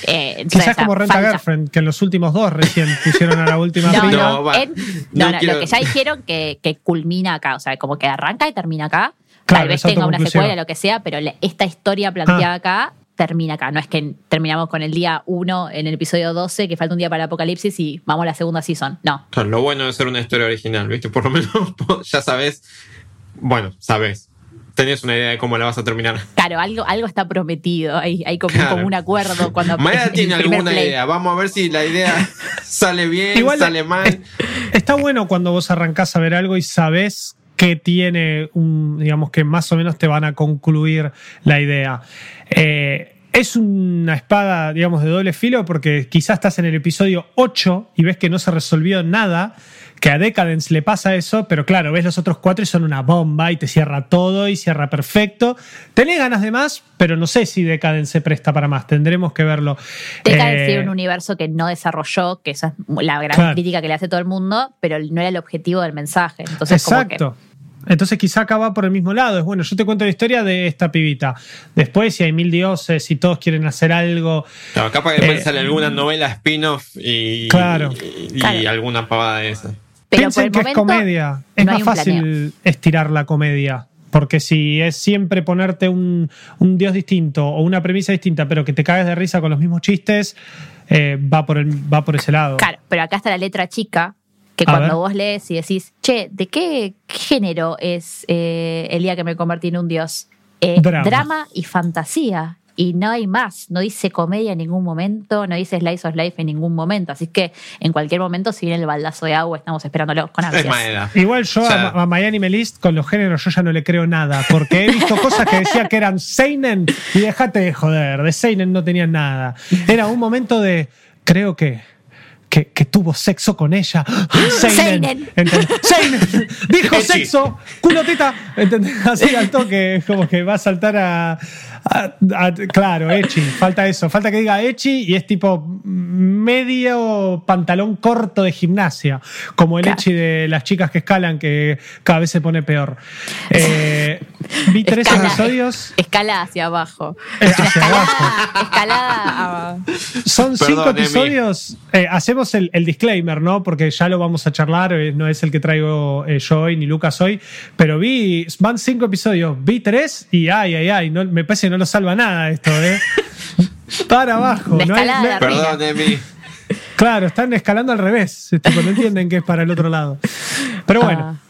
Speaker 4: Eh,
Speaker 6: Quizás
Speaker 4: o sea,
Speaker 6: como Renta
Speaker 4: falta.
Speaker 6: Girlfriend, que en los últimos dos recién pusieron a la última
Speaker 4: No, no,
Speaker 5: No, va.
Speaker 4: en-
Speaker 5: No
Speaker 4: no, no,
Speaker 5: quiero-
Speaker 4: lo que ya dijeron que, que culmina acá, o sea, como que arranca y termina acá.
Speaker 6: Claro,
Speaker 4: Tal vez tenga una secuela, lo que sea, pero esta historia planteada
Speaker 6: Ah.
Speaker 4: acá termina acá. No es que terminamos con el día 1 en el episodio 12, que falta un día para el apocalipsis y vamos a la segunda season. No.
Speaker 5: Claro, Lo bueno de ser una historia original, ¿viste? Por lo menos ya sabes. Bueno, sabes. Tenés una idea de cómo la vas a terminar.
Speaker 4: Claro, algo, algo está prometido. Hay, hay como,
Speaker 5: Claro.
Speaker 4: como un acuerdo cuando
Speaker 5: Maya tiene alguna
Speaker 4: play.
Speaker 5: idea. Vamos a ver si la idea sale bien,
Speaker 6: Igual
Speaker 5: sale mal.
Speaker 6: es- está bueno cuando vos arrancás a ver algo y sabés que tiene un, digamos que más o menos te van a concluir la idea. Eh, es una espada, digamos, de doble filo porque quizás estás en el episodio 8 y ves que no se resolvió nada, que a Decadence le pasa eso, pero claro, ves los otros cuatro y son una bomba y te cierra todo y cierra perfecto. Tenés ganas de más, pero no sé si Decadence se presta para más, tendremos que verlo.
Speaker 4: Decadence
Speaker 6: Eh,
Speaker 4: tiene un universo que no desarrolló, que esa es la gran
Speaker 6: Claro.
Speaker 4: crítica que le hace todo el mundo, pero no era el objetivo del mensaje. Entonces,
Speaker 6: Exacto. Entonces quizá acá va por el mismo lado. Es bueno, yo te cuento la historia de esta pibita. Después, si hay mil dioses, si todos quieren hacer algo.
Speaker 5: Claro, capaz que después
Speaker 6: Eh,
Speaker 5: sale alguna novela spin-off y,
Speaker 6: Claro.
Speaker 5: y, y
Speaker 4: Claro.
Speaker 5: alguna pavada de esa.
Speaker 4: Por
Speaker 6: Piensen
Speaker 4: el
Speaker 6: que es comedia. Es
Speaker 4: no
Speaker 6: más fácil
Speaker 4: planeo.
Speaker 6: estirar la comedia. Porque si es siempre ponerte un, un dios distinto o una premisa distinta, pero que te cagues de risa con los mismos chistes, eh, va, por el, va por ese lado.
Speaker 4: Claro, pero acá está la letra chica, que
Speaker 6: A
Speaker 4: cuando
Speaker 6: ver.
Speaker 4: vos lees y decís, che, ¿de qué género es eh, el día que me convertí en un dios? Eh,
Speaker 6: Drama.
Speaker 4: drama y fantasía. Y no hay más. No dice comedia en ningún momento, no dice slice of life en ningún momento. Así que en cualquier momento, si viene el baldazo de agua, estamos esperándolo con ansias.
Speaker 6: Igual yo
Speaker 5: O sea-
Speaker 6: a, a Miami Melist con los géneros yo ya no le creo nada, porque he visto cosas que decía que eran Seinen y dejate de joder, de Seinen no tenían nada. Era un momento de, creo que, que, que tuvo sexo con ella. Seinen.
Speaker 4: Seinen.
Speaker 6: Seinen. Dijo
Speaker 5: Echi.
Speaker 6: sexo, culo teta. ¿entendés? Así al toque, como que va a saltar a... a- a- claro, Echi, falta eso, falta que diga Echi y es tipo medio pantalón corto de gimnasia, como el
Speaker 4: Claro.
Speaker 6: Echi de las chicas que escalan, que cada vez se pone peor. Eh, vi tres
Speaker 4: Escala-
Speaker 6: episodios.
Speaker 4: Escala hacia abajo.
Speaker 6: Eh, hacia abajo.
Speaker 4: Escalada a-
Speaker 6: Son
Speaker 5: Perdón,
Speaker 6: cinco episodios. Eh, hacemos el, el disclaimer, ¿no? Porque ya lo vamos a charlar. eh, no es el que traigo eh, yo hoy ni Lucas hoy. Pero vi, van cinco episodios. Vi tres y ay, ay, ay. No, me parece no lo salva nada esto, ¿eh? Para abajo.
Speaker 4: De
Speaker 6: no hay- no-
Speaker 4: de.
Speaker 5: Perdón, Emi.
Speaker 6: claro, están escalando al revés. Tipo, no entienden que es para el otro lado. Pero bueno,
Speaker 4: Ah.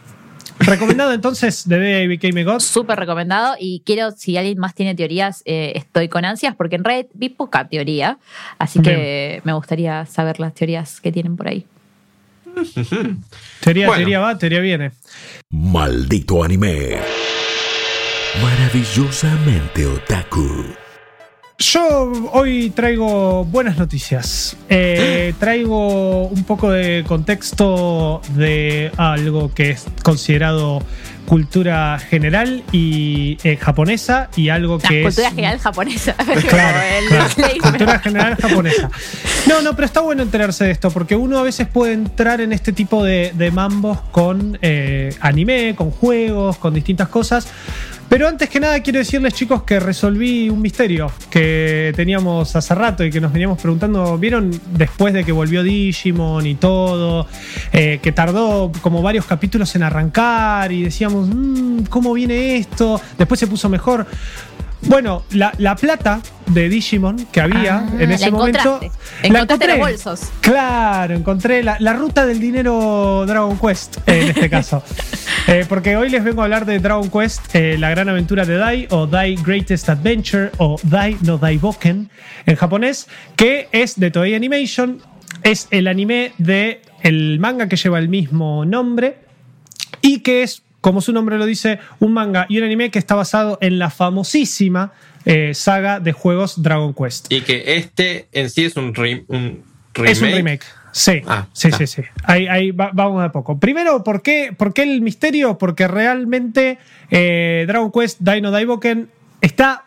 Speaker 6: recomendado entonces The Day I Became a God.
Speaker 4: Súper recomendado y quiero, si alguien más tiene teorías, eh, estoy con ansias porque en Reddit vi poca teoría, así que me gustaría saber las teorías que tienen por ahí.
Speaker 6: Teoría,
Speaker 5: Bueno.
Speaker 6: teoría va, teoría viene.
Speaker 3: Maldito anime. Maravillosamente otaku.
Speaker 6: Yo hoy traigo buenas noticias. Eh, traigo un poco de contexto de algo que es considerado cultura general y eh, japonesa y algo
Speaker 4: La
Speaker 6: que
Speaker 4: cultura
Speaker 6: es
Speaker 4: general japonesa.
Speaker 6: Claro, cultura general japonesa. No, no, pero está bueno enterarse de esto, porque uno a veces puede entrar en este tipo de, de mambos con eh, anime, con juegos, con distintas cosas. Pero antes que nada quiero decirles chicos que resolví un misterio que teníamos hace rato y que nos veníamos preguntando, ¿vieron después de que volvió Digimon y todo? eh, que tardó como varios capítulos en arrancar y decíamos, "Mm, ¿cómo viene esto? Después se puso mejor. Bueno, la, la plata de Digimon que había
Speaker 4: Ah,
Speaker 6: en ese
Speaker 4: la
Speaker 6: momento.
Speaker 4: encontraste. Encontraste los bolsos.
Speaker 6: Claro, encontré la, la ruta del dinero Dragon Quest en este caso. Eh, porque hoy les vengo a hablar de Dragon Quest, eh, la gran aventura de Dai, o Dai Greatest Adventure, o Dai no Daiboken en japonés, que es de Toei Animation. Es el anime de el manga que lleva el mismo nombre y que es, como su nombre lo dice, un manga y un anime que está basado en la famosísima eh, saga de juegos Dragon Quest.
Speaker 5: Y que este en sí es un, re- un remake.
Speaker 6: Es un remake. Sí,
Speaker 5: Ah,
Speaker 6: sí,
Speaker 5: ah.
Speaker 6: sí, sí. Ahí, ahí va- vamos de a poco. Primero, ¿por qué, por qué el misterio? Porque realmente eh, Dragon Quest Dino Daiboken está.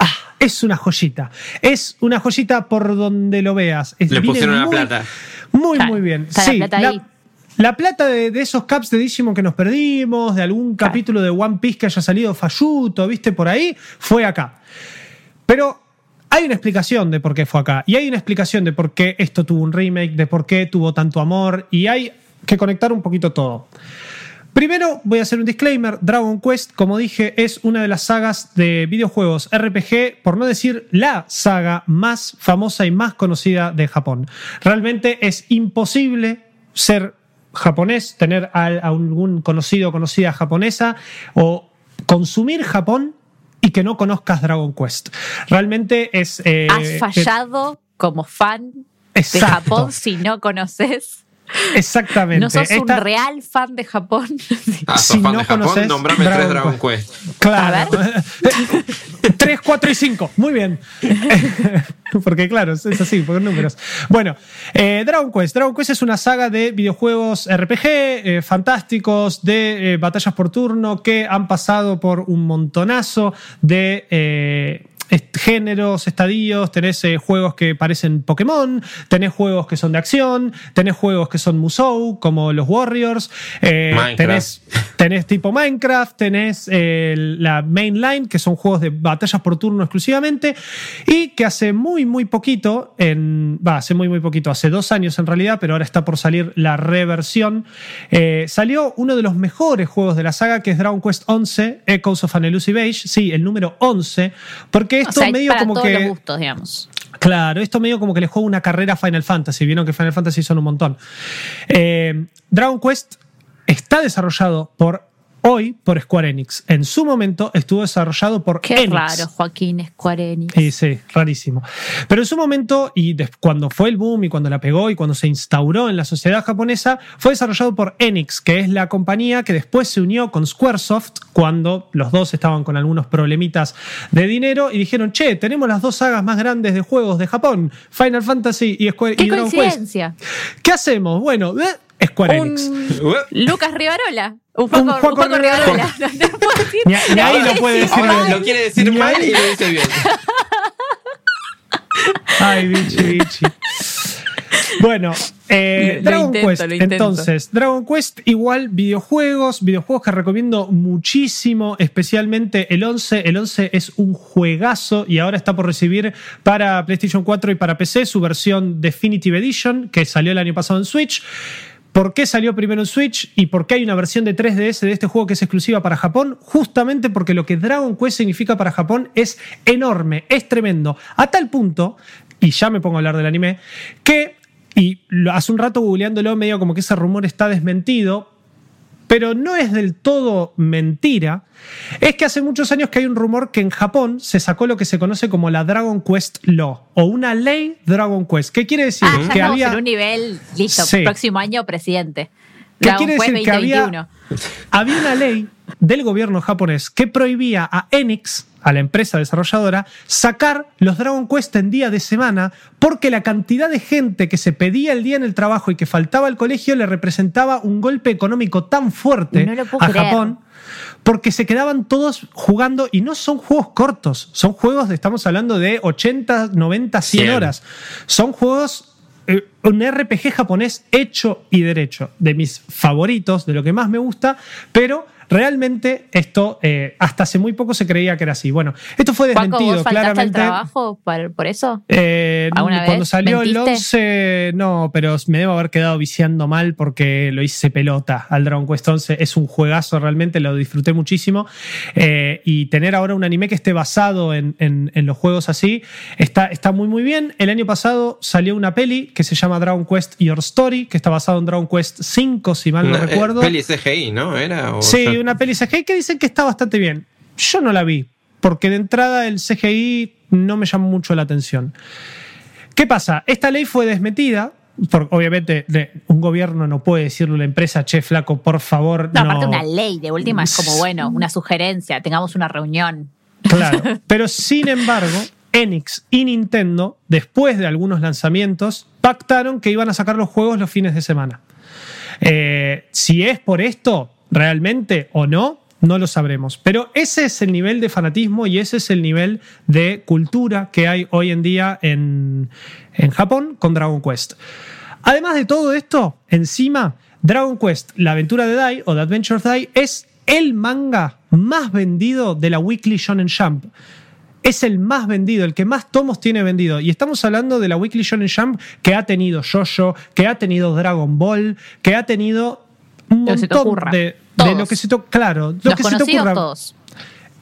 Speaker 6: ah, es una joyita. Es una joyita por donde lo veas. Es-
Speaker 5: Le pusieron la
Speaker 6: muy-
Speaker 5: plata.
Speaker 6: Muy, muy bien.
Speaker 4: está la
Speaker 6: sí,
Speaker 4: plata
Speaker 6: la,
Speaker 4: ahí.
Speaker 6: la plata de, de esos caps de Digimon que nos perdimos, de algún
Speaker 4: Claro.
Speaker 6: capítulo de One Piece que haya salido falluto, viste, por ahí, fue acá. Pero hay una explicación de por qué fue acá. Y hay una explicación de por qué esto tuvo un remake, de por qué tuvo tanto amor. Y hay que conectar un poquito todo. Primero voy a hacer un disclaimer. Dragon Quest, como dije, es una de las sagas de videojuegos RPG, por no decir la saga más famosa y más conocida de Japón. Realmente es imposible ser japonés, tener a algún conocido o conocida japonesa o consumir Japón y que no conozcas Dragon Quest. Realmente es... eh,
Speaker 4: Has fallado como fan de. Japón si no conoces.
Speaker 6: Exactamente.
Speaker 4: No sos
Speaker 6: Esta-
Speaker 4: un real fan de Japón.
Speaker 5: Ah, sos
Speaker 6: Si
Speaker 5: fan
Speaker 6: no
Speaker 5: de Japón,
Speaker 6: conoces
Speaker 5: nombrame
Speaker 6: Dragon
Speaker 5: tres Dragon Quest.
Speaker 6: Claro. 3, 4 y 5. Muy bien. porque claro, es así, por números. Bueno, eh, Dragon Quest. Dragon Quest es una saga de videojuegos RPG eh, fantásticos, de eh, batallas por turno, que han pasado por un montonazo de... eh, géneros, estadios, tenés eh, juegos que parecen Pokémon, tenés juegos que son de acción, tenés juegos que son Musou, como los Warriors, eh,
Speaker 5: Minecraft.
Speaker 6: tenés Tenés tipo Minecraft, tenés eh, la mainline, que son juegos de batallas por turno exclusivamente, y que hace muy, muy poquito, en, va, hace muy, muy poquito, hace dos años en realidad, pero ahora está por salir la reversión, eh, salió uno de los mejores juegos de la saga, que es Dragon Quest 11, Echoes of an Elusive Age, sí, el número 11, porque esto
Speaker 4: o sea,
Speaker 6: medio
Speaker 4: para
Speaker 6: como
Speaker 4: todos
Speaker 6: que...
Speaker 4: los gustos, digamos.
Speaker 6: Claro, esto medio como que le juega una carrera a Final Fantasy. Vieron que Final Fantasy son un montón. Eh, Dragon Quest está desarrollado por hoy por Square Enix. En su momento estuvo desarrollado por
Speaker 4: Qué
Speaker 6: Enix.
Speaker 4: raro, Joaquín Square Enix.
Speaker 6: Sí, sí, rarísimo. Pero en su momento, y cuando fue el boom y cuando la pegó y cuando se instauró en la sociedad japonesa, fue desarrollado por Enix, que es la compañía que después se unió con Squaresoft cuando los dos estaban con algunos problemitas de dinero y dijeron, che, tenemos las dos sagas más grandes de juegos de Japón, Final Fantasy y, Square,
Speaker 4: Qué
Speaker 6: y Dragon Quest.
Speaker 4: coincidencia.
Speaker 6: ¿Qué hacemos? Bueno, eh, Square Enix.
Speaker 4: Un Lucas Rivarola. Un Juaco
Speaker 6: Rivarola.
Speaker 4: Rivarola. No te puedo decir.
Speaker 6: Ni, ni ahí lo puede decir
Speaker 5: Ahora
Speaker 6: bien.
Speaker 5: lo quiere decir
Speaker 6: Ni
Speaker 5: mal
Speaker 6: ahí-
Speaker 5: y lo dice bien.
Speaker 6: Ay, bichi, bichi. Bueno, eh,
Speaker 4: Lo- lo
Speaker 6: Dragon
Speaker 4: intento,
Speaker 6: Quest. Entonces, Dragon Quest igual videojuegos, videojuegos que recomiendo muchísimo, especialmente el 11. El 11 es un juegazo y ahora está por recibir para PlayStation 4 y para PC su versión Definitive Edition que salió el año pasado en Switch. ¿Por qué salió primero en Switch y por qué hay una versión de 3DS de este juego que es exclusiva para Japón? Justamente porque lo que Dragon Quest significa para Japón es enorme, es tremendo. A tal punto, y ya me pongo a hablar del anime, que, y hace un rato googleándolo medio como que ese rumor está desmentido, pero no es del todo mentira, es que hace muchos años que hay un rumor que en Japón se sacó lo que se conoce como la Dragon Quest Law, o una ley Dragon Quest. ¿Qué quiere decir?
Speaker 4: Ah, ya
Speaker 6: que había...
Speaker 4: en un nivel listo.
Speaker 6: Sí.
Speaker 4: Próximo año, presidente.
Speaker 6: ¿Qué
Speaker 4: Dragon
Speaker 6: quiere
Speaker 4: Quest
Speaker 6: decir? Que había,
Speaker 4: 2021.
Speaker 6: había una ley del gobierno japonés que prohibía a Enix a la empresa desarrolladora sacar los Dragon Quest en día de semana porque la cantidad de gente que se pedía el día en el trabajo y que faltaba al colegio le representaba un golpe económico tan fuerte
Speaker 4: No
Speaker 6: a
Speaker 4: creer.
Speaker 6: Japón porque se quedaban todos jugando y no son juegos cortos, son juegos de, estamos hablando de 80, 90, 100
Speaker 5: 100.
Speaker 6: horas. Son juegos, eh, un RPG japonés hecho y derecho, de mis favoritos, de lo que más me gusta, pero realmente esto eh, hasta hace muy poco se creía que era así. Bueno, esto fue desmentido
Speaker 4: ¿vos al
Speaker 6: claramente.
Speaker 4: trabajo por, por eso?
Speaker 6: Eh,
Speaker 4: ¿Alguna
Speaker 6: cuando
Speaker 4: vez
Speaker 6: salió el
Speaker 4: mentiste?
Speaker 6: 11, no, pero me debo haber quedado viciando mal porque lo hice pelota al Dragon Quest 11. Es un juegazo realmente, lo disfruté muchísimo. Eh, y tener ahora un anime que esté basado en, en- en los juegos así está, está muy, muy bien. El año pasado salió una peli que se llama Dragon Quest Your Story, que está basado en Dragon Quest 5, si mal no
Speaker 5: Una, eh,
Speaker 6: recuerdo.
Speaker 5: peli CGI, ¿no? ¿Era? O
Speaker 6: Sí, una peli CGI que dicen que está bastante bien. Yo no la vi, porque de entrada el CGI no me llamó mucho la atención. ¿Qué pasa? Esta ley fue desmetida. Porque obviamente de- un gobierno no puede decirle a una empresa, che, flaco, por favor,
Speaker 4: No,
Speaker 6: no.
Speaker 4: aparte una ley de última es como, bueno, una sugerencia, tengamos una reunión.
Speaker 6: Claro. Pero sin embargo, Enix y Nintendo, después de algunos lanzamientos, pactaron que iban a sacar los juegos los fines de semana. Eh, si es por esto, realmente o no, no lo sabremos. Pero ese es el nivel de fanatismo y ese es el nivel de cultura que hay hoy en día en, en Japón con Dragon Quest. Además de todo esto, encima, Dragon Quest, la aventura de Dai o The Adventure of Dai, es el manga más vendido de la Weekly Shonen Jump. Es el más vendido, el que más tomos tiene vendido. Y estamos hablando de la Weekly Shonen Jump que ha tenido Jojo, que ha tenido Dragon Ball, que ha tenido un
Speaker 4: Lo que se te
Speaker 6: montón
Speaker 4: ocurra.
Speaker 6: de, lo que se te Claro, lo
Speaker 4: Los
Speaker 6: que se te ocurra.
Speaker 4: todos.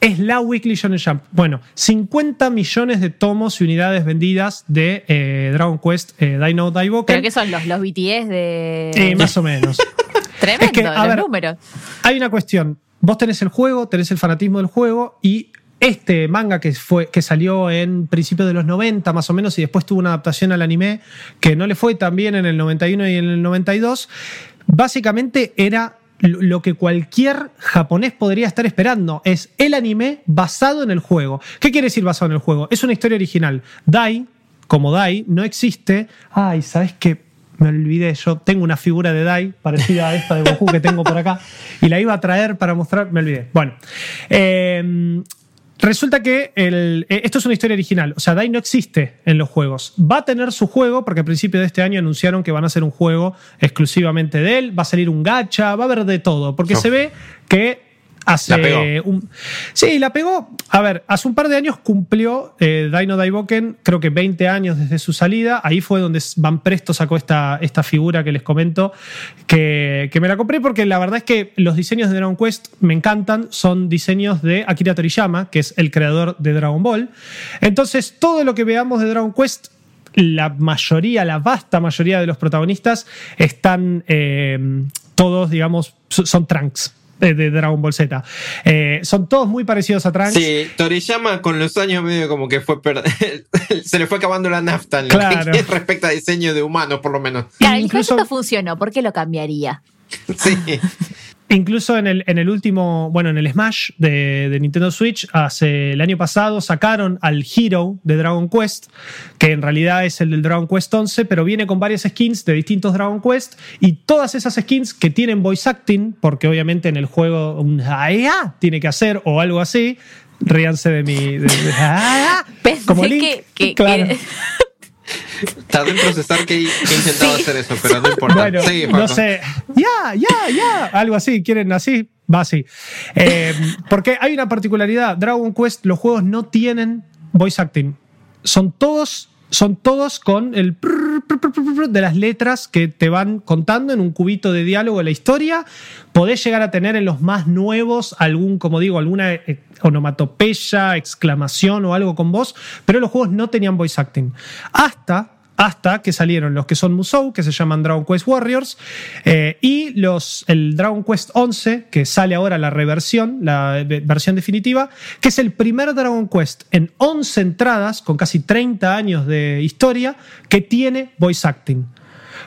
Speaker 6: Es la Weekly Shonen Jump. Bueno, 50 millones de tomos y unidades vendidas de eh, Dragon Quest eh, Dino Daiboken.
Speaker 4: ¿Pero qué son los, los BTS de...?
Speaker 6: Eh, más o menos.
Speaker 4: Tremendo,
Speaker 6: es que, a
Speaker 4: los
Speaker 6: ver,
Speaker 4: números.
Speaker 6: Hay una cuestión. Vos tenés el juego, tenés el fanatismo del juego y este manga que, fue, que salió en principios de los 90 más o menos y después tuvo una adaptación al anime que no le fue tan bien en el 91 y en el 92, básicamente era lo que cualquier japonés podría estar esperando. Es el anime basado en el juego. ¿Qué quiere decir basado en el juego? Es una historia original. Dai, como Dai, no existe. Ay, ¿sabes qué? Me olvidé, yo tengo una figura de Dai parecida a esta de Goku que tengo por acá y la iba a traer para mostrar, me olvidé. Bueno, eh, resulta que el- eh, esto es una historia original, o sea, Dai no existe en los juegos. Va a tener su juego porque a principios de este año anunciaron que van a hacer un juego exclusivamente de él, va a salir un gacha, va a haber de todo, porque
Speaker 5: Oh.
Speaker 6: se ve que hace
Speaker 5: La pegó.
Speaker 6: un- Sí, la pegó. A ver, hace un par de años cumplió eh, Dino Daiboken, creo que 20 años desde su salida. Ahí fue donde Van Presto sacó esta, esta figura que les comento, que, que me la compré porque la verdad es que los diseños de Dragon Quest me encantan. Son diseños de Akira Toriyama, que es el creador de Dragon Ball. Entonces, todo lo que veamos de Dragon Quest la mayoría, la vasta mayoría de los protagonistas están eh, todos, digamos, so- son Trunks de, de Dragon Ball Z. Eh, son todos muy parecidos a Trunks.
Speaker 5: Sí, Toriyama con los años medio como que fue se le fue acabando la nafta en lo
Speaker 6: Claro.
Speaker 5: que respecta a diseño de humanos, por lo menos.
Speaker 4: Claro, el
Speaker 6: Incluso-
Speaker 4: concepto funcionó, ¿por qué lo cambiaría?
Speaker 5: Sí.
Speaker 6: Incluso en el, en el último, bueno, en el Smash de, de Nintendo Switch, hace el año pasado sacaron al Hero de Dragon Quest, que en realidad es el del Dragon Quest 11, pero viene con varias skins de distintos Dragon Quest y todas esas skins que tienen voice acting, porque obviamente en el juego un "Ah", tiene que hacer o algo así. Ríanse de mi. de- de- "Ah",
Speaker 4: Pensé
Speaker 6: como Link,
Speaker 4: que- que-
Speaker 6: claro.
Speaker 4: que-
Speaker 5: Tardé en procesar que he intentado
Speaker 4: Sí.
Speaker 5: hacer eso, pero no importa.
Speaker 6: Bueno,
Speaker 5: Seguí,
Speaker 6: no sé. Ya, ya, ya. Algo así. ¿Quieren así? Va así. Eh, porque hay una particularidad. Dragon Quest, los juegos no tienen voice acting. Son todos, son todos con el prr, prr, prr, prr, prr de las letras que te van contando en un cubito de diálogo la historia. Podés llegar a tener en los más nuevos algún, como digo, alguna eh, onomatopeya, exclamación o algo con voz, pero los juegos no tenían voice acting. Hasta hasta que salieron los que son Musou, que se llaman Dragon Quest Warriors, eh, y los, el Dragon Quest 11, que sale ahora la reversión, la ve- versión definitiva, que es el primer Dragon Quest en 11 entradas, con casi 30 años de historia, que tiene voice acting.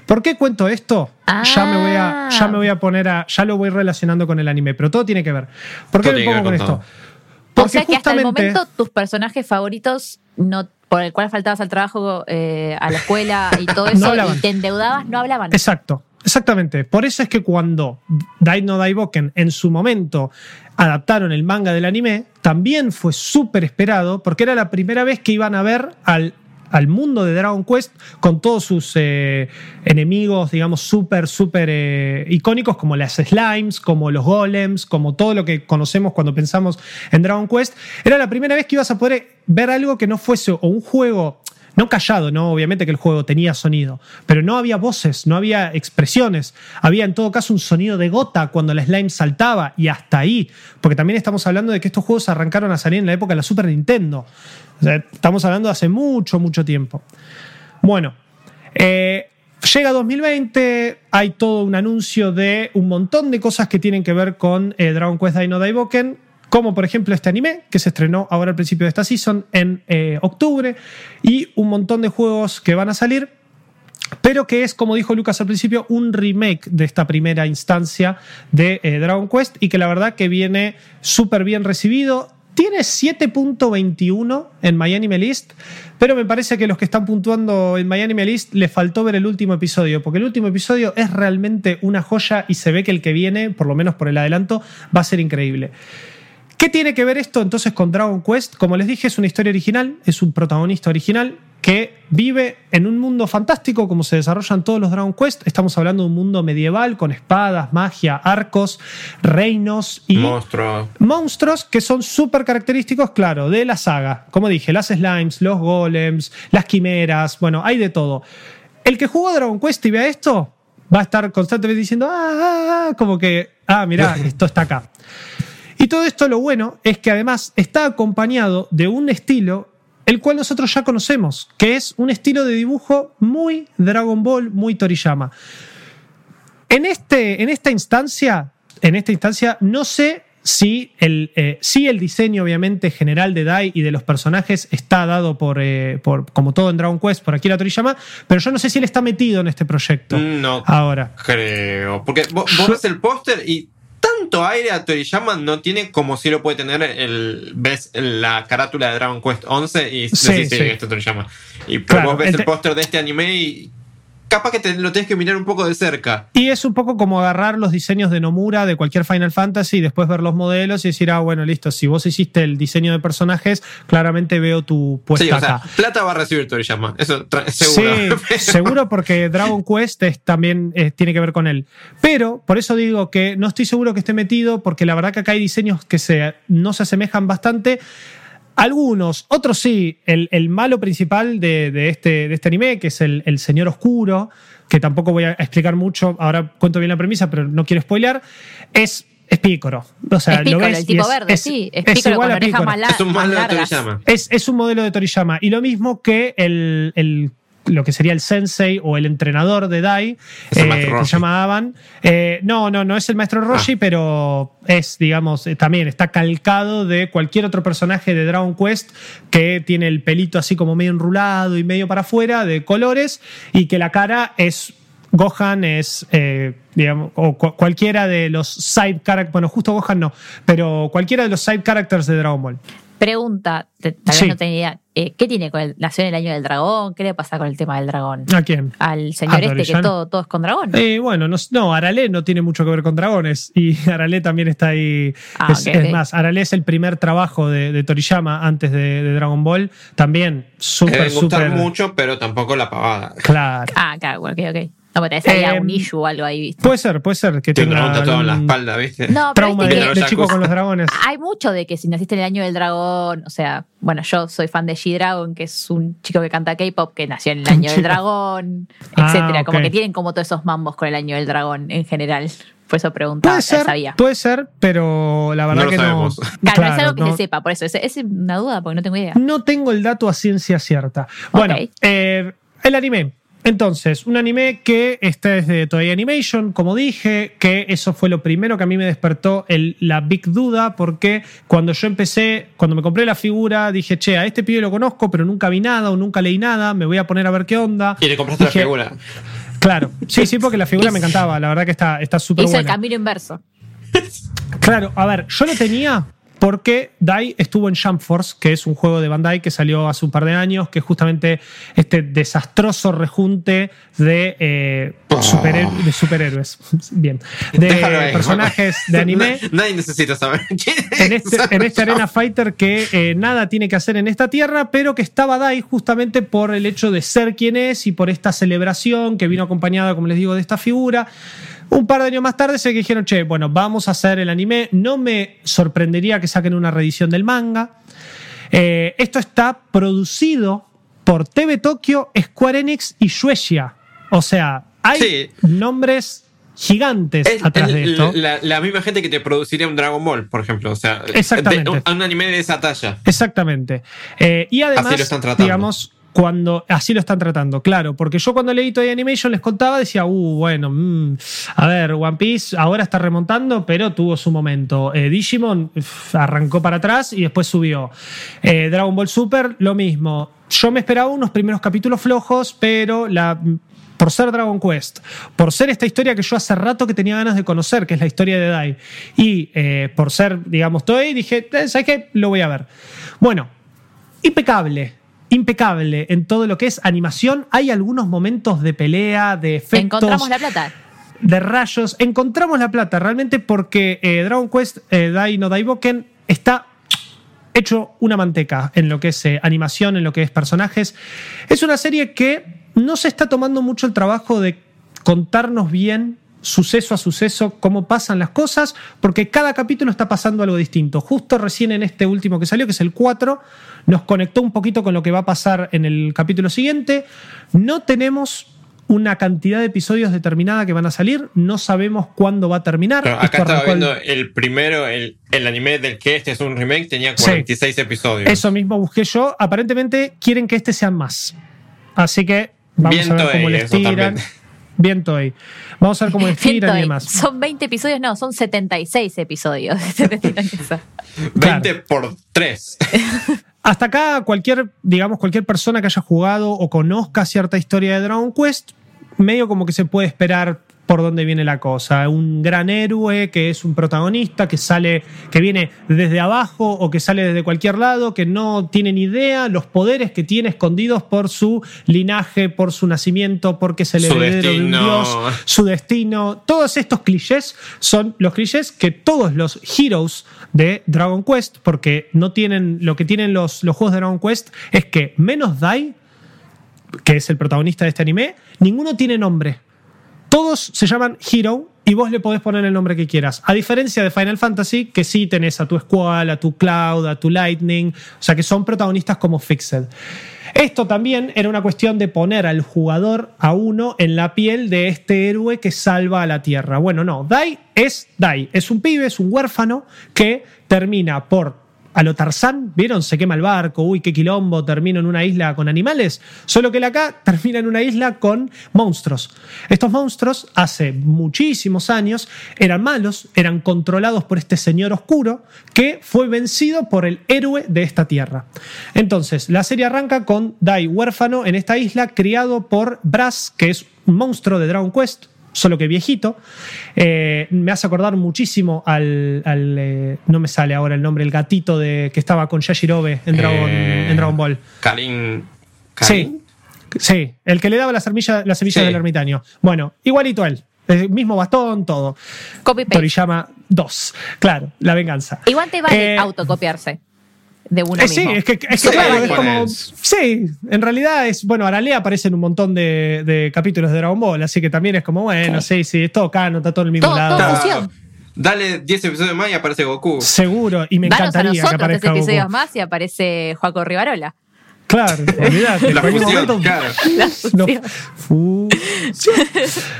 Speaker 6: ¿Por qué cuento esto? Ya, me voy a, ya me voy a poner a. Ya lo voy relacionando con el anime, pero todo tiene que ver. ¿Por qué
Speaker 5: Todo
Speaker 6: me pongo con esto?
Speaker 5: todo.
Speaker 4: O sea que hasta el momento tus personajes favoritos no por el cual faltabas al trabajo, eh, a la escuela y todo eso, y te endeudabas, no hablaban.
Speaker 6: Exacto, exactamente. Por eso es que cuando Dai no Daiboken en su momento adaptaron el manga del anime, también fue súper esperado, porque era la primera vez que iban a ver al al mundo de Dragon Quest con todos sus eh, enemigos, digamos, súper, súper eh, icónicos, como las slimes, como los golems, como todo lo que conocemos cuando pensamos en Dragon Quest. Era la primera vez que ibas a poder ver algo que no fuese un juego no callado, no, obviamente que el juego tenía sonido, pero no había voces, no había expresiones, había en todo caso un sonido de gota cuando la slime saltaba y hasta ahí, porque también estamos hablando de que estos juegos arrancaron a salir en la época de la Super Nintendo. Estamos hablando de hace mucho, mucho tiempo. Bueno, eh, Llega 2020, hay todo un anuncio de un montón de cosas que tienen que ver con eh, Dragon Quest Dino Daiboken como por ejemplo este anime que se estrenó ahora al principio de esta season en eh, octubre y un montón de juegos que van a salir pero que es, como dijo Lucas al principio, un remake de esta primera instancia de Dragon Quest y que la verdad que viene súper bien recibido. Tiene 7.21 en My List, pero me parece que los que están puntuando en My List les faltó ver el último episodio, porque el último episodio es realmente una joya y se ve que el que viene, por lo menos por el adelanto, va a ser increíble. ¿Qué tiene que ver esto entonces con Dragon Quest? Como les dije, es una historia original, es un protagonista original que vive en un mundo fantástico como se desarrollan todos los Dragon Quest. Estamos hablando de un mundo medieval con espadas, magia, arcos, reinos y
Speaker 5: monstruos.
Speaker 6: Monstruos que son súper característicos, claro, de la saga. Como dije, las slimes, los golems, las quimeras, bueno, hay de todo. El que jugó Dragon Quest y vea esto va a estar constantemente diciendo, ah, ah, ah" como que, ah, mirá, esto está acá. Y todo esto lo bueno es que además está acompañado de un estilo el cual nosotros ya conocemos, que es un estilo de dibujo muy Dragon Ball, muy Toriyama. En, este, en esta instancia, en esta instancia, no sé si el, eh, el diseño, obviamente, general de Dai y de los personajes está dado por, eh, por, como todo en Dragon Quest, por Akira Toriyama, pero yo no sé si él está metido en este proyecto.
Speaker 5: No.
Speaker 6: Ahora.
Speaker 5: Creo. Porque vos, ves el póster y tanto aire a Toriyama no tiene como si lo puede tener el ves la carátula de Dragon Quest 11 y sí, sí, esto Toriyama. Y vos ves el póster de este anime y capaz que te, lo tenés que mirar un poco de cerca.
Speaker 6: Y es un poco como agarrar los diseños de Nomura de cualquier Final Fantasy y después ver los modelos y decir, ah, bueno, listo, si vos hiciste el diseño de personajes, claramente veo tu puesta sí, o sea,
Speaker 5: plata va a recibir Toriyama, eso seguro.
Speaker 6: Sí, seguro porque Dragon Quest también eh, tiene que ver con él. Pero, por eso digo que no estoy seguro que esté metido, porque la verdad que acá hay diseños que se, no se asemejan bastante algunos, otros sí. El, malo principal de, este, de este anime, que es el, Señor Oscuro, que tampoco voy a explicar mucho, ahora cuento bien la premisa, pero no quiero spoilear, es es Pícoro. O sea,
Speaker 4: lo ves el tipo verde, sí. Es, igual a Pícoro.
Speaker 5: es un modelo de Toriyama.
Speaker 6: Es, un modelo de Toriyama. Y lo mismo que el, el lo que sería el sensei o el entrenador de Dai, eh, que se llama Avan. Eh, no, no, no es el maestro Roshi, ah. pero es, digamos, eh, también está calcado de cualquier otro personaje de Dragon Quest que tiene el pelito así como medio enrulado y medio para afuera, de colores, y que la cara es Gohan es, digamos, o cualquiera de los side characters, bueno, justo Gohan no, pero cualquiera de los side characters de Dragon Ball.
Speaker 4: Pregunta, tal vez no tenía idea. Eh, ¿Qué tiene con el Nació en el año del dragón? ¿Qué le pasa con el tema del dragón?
Speaker 6: ¿A quién?
Speaker 4: Al señor este que todo, todo, es con dragón.
Speaker 6: Eh, bueno, no, no, Arale no tiene mucho que ver con dragones. Y Arale también está ahí. Ah, es, más, Arale es el primer trabajo de, Toriyama antes de, Dragon Ball. También súper, súper.
Speaker 5: mucho, pero tampoco la pavada.
Speaker 6: Claro.
Speaker 4: Ah, claro, ok, ok. No, pero sería un em, issue o algo ahí, ¿viste?
Speaker 6: Puede ser, puede ser. Que
Speaker 5: tenga un tatuado en la espalda, ¿viste?
Speaker 4: No,
Speaker 6: Trauma de, chico con los dragones.
Speaker 4: Hay mucho de que si naciste en el año del dragón, o sea, bueno, yo soy fan de G-Dragon, que es un chico que canta K-pop, que nació en el año del dragón, ah, etcétera. Como que tienen como todos esos mambos con el año del dragón en general. Por eso preguntaba,
Speaker 6: puede ser,
Speaker 4: sabía.
Speaker 6: Puede ser, pero la verdad que no.
Speaker 4: Claro, no es algo que se sepa, por eso. Es, es, una duda, porque no tengo idea.
Speaker 6: No tengo el dato a ciencia cierta. Bueno, eh, el anime entonces, un anime que está desde Toei Animation, como dije, que eso fue lo primero que a mí me despertó la big duda, porque cuando yo empecé, cuando me compré la figura, dije, che, a este pibe lo conozco, pero nunca vi nada o nunca leí nada, me voy a poner a ver qué onda.
Speaker 5: Y le compraste la figura.
Speaker 6: Claro, sí, sí, porque la figura me encantaba, la verdad que está súper está buena.
Speaker 4: Hizo el camino inverso.
Speaker 6: Claro, a ver, yo lo tenía porque Dai estuvo en Jump Force, que es un juego de Bandai que salió hace un par de años, que es justamente este desastroso rejunte de, eh, de superhéroes. Bien. De
Speaker 5: Déjalo ahí.
Speaker 6: personajes de anime.
Speaker 5: Nadie necesita saber quién es.
Speaker 6: en este, en este Arena Fighter que eh, nada tiene que hacer en esta tierra, pero que estaba Dai justamente por el hecho de ser quien es y por esta celebración que vino acompañada, como les digo, de esta figura. Un par de años más tarde se dijeron, che, bueno, vamos a hacer el anime. No me sorprendería que saquen una reedición del manga. Eh, esto está producido por TV Tokyo, Square Enix y Shueisha. O sea, hay
Speaker 5: Sí.
Speaker 6: nombres gigantes
Speaker 5: Es
Speaker 6: atrás
Speaker 5: el-
Speaker 6: de esto.
Speaker 5: La, la misma gente que te produciría un Dragon Ball, por ejemplo. O sea,
Speaker 6: Exactamente.
Speaker 5: de- un, un anime de esa talla.
Speaker 6: Exactamente. Eh, y además, digamos, cuando así lo están tratando, claro, porque yo cuando leí Toy Animation les contaba, decía, uh, bueno, mm, a ver, One Piece ahora está remontando, pero tuvo su momento. Eh, Digimon arrancó para atrás y después subió. Eh, Dragon Ball Super, lo mismo. Yo me esperaba unos primeros capítulos flojos, pero por ser Dragon Quest, por ser esta historia que yo hace rato que tenía ganas de conocer, que es la historia de Dai, y eh, por ser, digamos, Toei, dije, ¿sabes qué? Lo voy a ver. Bueno, impecable. Impecable en todo lo que es animación. Hay algunos momentos de pelea, de efectos
Speaker 4: Encontramos la plata.
Speaker 6: de rayos. Encontramos la plata realmente porque eh, Dragon Quest eh, Dai no Daiboken está hecho una manteca en lo que es eh, animación, en lo que es personajes. Es una serie que no se está tomando mucho el trabajo de contarnos bien suceso a suceso cómo pasan las cosas, porque cada capítulo está pasando algo distinto. Justo recién en este último que salió, que es el 4, nos conectó un poquito con lo que va a pasar en el capítulo siguiente. No tenemos una cantidad de episodios determinada que van a salir, no sabemos cuándo va a terminar.
Speaker 5: Pero
Speaker 6: Esto
Speaker 5: acá estaba
Speaker 6: el-
Speaker 5: viendo el primero, el, el anime del que este es un remake, tenía 46 episodios.
Speaker 6: Eso mismo busqué yo. Aparentemente quieren que este sean más. Así que vamos a ver cómo le
Speaker 5: eso
Speaker 6: estiran.
Speaker 5: también.
Speaker 6: Bien Toei. Vamos a ver cómo estiran y demás.
Speaker 4: Son 20 episodios, no, son 76 episodios.
Speaker 5: 20 por 3.
Speaker 6: Hasta acá, cualquier, digamos, cualquier persona que haya jugado o conozca cierta historia de Dragon Quest, medio como que se puede esperar por dónde viene la cosa. Un gran héroe que es un protagonista, que sale, que viene desde abajo o que sale desde cualquier lado, que no tiene ni idea los poderes que tiene escondidos por su linaje, por su nacimiento, porque es el
Speaker 5: Su
Speaker 6: heredero de un
Speaker 5: destino.
Speaker 6: dios, su destino. Todos estos clichés son los clichés que todos los heroes de Dragon Quest, porque no tienen lo que tienen los, los juegos de Dragon Quest, es que menos Dai, que es el protagonista de este anime, ninguno tiene nombre. Todos se llaman Hero y vos le podés poner el nombre que quieras. A diferencia de Final Fantasy, que sí tenés a tu Squall, a tu Cloud, a tu Lightning, o sea que son protagonistas como Fixed. Esto también era una cuestión de poner al jugador a uno en la piel de este héroe que salva a la Tierra. Bueno, no, Dai es Dai, es un pibe, es un huérfano que termina por a lo Tarzán, ¿vieron? Se quema el barco, uy, qué quilombo, termino en una isla con animales. Solo que él acá termina en una isla con monstruos. Estos monstruos, hace muchísimos años, eran malos, eran controlados por este señor oscuro que fue vencido por el héroe de esta tierra. Entonces, la serie arranca con Dai huérfano en esta isla, criado por Brass, que es un monstruo de Dragon Quest, solo que viejito. Eh, me hace acordar muchísimo al. al, eh, no me sale ahora el nombre, el gatito de, que estaba con Yashirobe en Dragon,
Speaker 5: Eh,
Speaker 6: en Dragon Ball.
Speaker 5: Karin.
Speaker 6: Sí, sí, el que le daba las semillas, las semillas
Speaker 5: Sí.
Speaker 6: del ermitaño. Bueno, igualito a él. El mismo bastón, todo.
Speaker 4: Copy paste.
Speaker 6: Toriyama 2. Claro, la venganza.
Speaker 4: Igual te vale
Speaker 6: Eh,
Speaker 4: autocopiarse de uno
Speaker 6: eh, sí,
Speaker 4: mismo.
Speaker 6: es que, es que
Speaker 5: Sí,
Speaker 6: claro, es como.
Speaker 5: es-
Speaker 6: Sí, en realidad es. Bueno, Arale aparece en un montón de, de capítulos de Dragon Ball, así que también es como, bueno, sí, sí, es todo canon, está todo en el mismo
Speaker 4: Todo-
Speaker 6: lado.
Speaker 4: todo.
Speaker 5: Dale 10 episodios más y aparece Goku.
Speaker 6: Seguro, y me
Speaker 4: Danos a
Speaker 6: encantaría que
Speaker 4: nosotros tres
Speaker 6: aparezca
Speaker 4: episodios
Speaker 6: Goku.
Speaker 4: más y aparece Joaco Rivarola.
Speaker 6: Claro, olvidate. en
Speaker 5: La fusión,
Speaker 6: momento-
Speaker 5: claro.
Speaker 4: La
Speaker 6: No.
Speaker 4: fusión.
Speaker 6: Fu-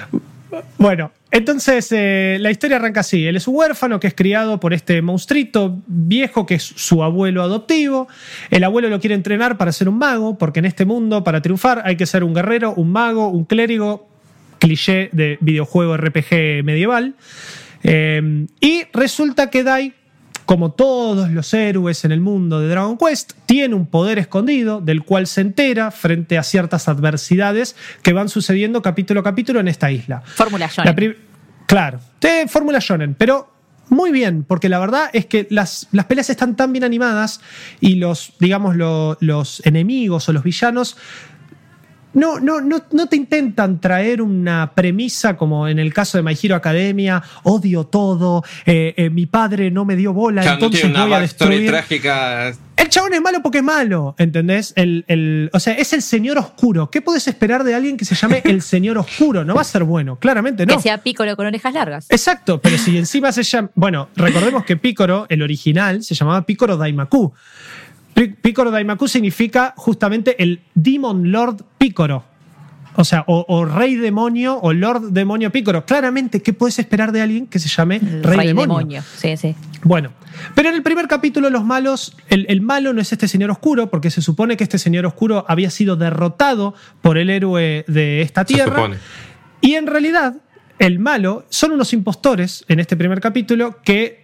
Speaker 6: Bueno, entonces eh, la historia arranca así. Él es un huérfano que es criado por este monstruito viejo que es su abuelo adoptivo. El abuelo lo quiere entrenar para ser un mago, porque en este mundo, para triunfar, hay que ser un guerrero, un mago, un clérigo, cliché de videojuego RPG medieval. Eh, y resulta que Dai, como todos los héroes en el mundo de Dragon Quest, tiene un poder escondido del cual se entera frente a ciertas adversidades que van sucediendo capítulo a capítulo en esta isla.
Speaker 4: Fórmula
Speaker 6: La
Speaker 4: Shonen.
Speaker 6: claro, de Fórmula Shonen, pero muy bien, porque la verdad es que las, las peleas están tan bien animadas y los, digamos, los enemigos o los villanos no, no, no, no te intentan traer una premisa como en el caso de My Hero Academia, odio todo, eh, eh, mi padre no me dio bola, entonces
Speaker 5: no
Speaker 6: voy a destruir.
Speaker 5: trágica.
Speaker 6: El chabón es malo porque es malo, ¿entendés? El, el, o sea, es el señor oscuro. ¿Qué puedes esperar de alguien que se llame el señor oscuro? No va a ser bueno, claramente no.
Speaker 4: Que sea Pícoro con orejas largas.
Speaker 6: Exacto, pero si encima se llama... Bueno, recordemos que Pícoro, el original, se llamaba Pícoro Daimaku. Picoro Daimaku significa justamente el Demon Lord Picoro. O sea, o, Rey Demonio o Lord Demonio Picoro. Claramente, ¿qué puedes esperar de alguien que se llame Rey, Demonio?
Speaker 4: Sí, sí.
Speaker 6: Bueno, pero en el primer capítulo, los malos, el, malo no es este señor oscuro, porque se supone que este señor oscuro había sido derrotado por el héroe de esta tierra. Y en realidad, el malo son unos impostores en este primer capítulo que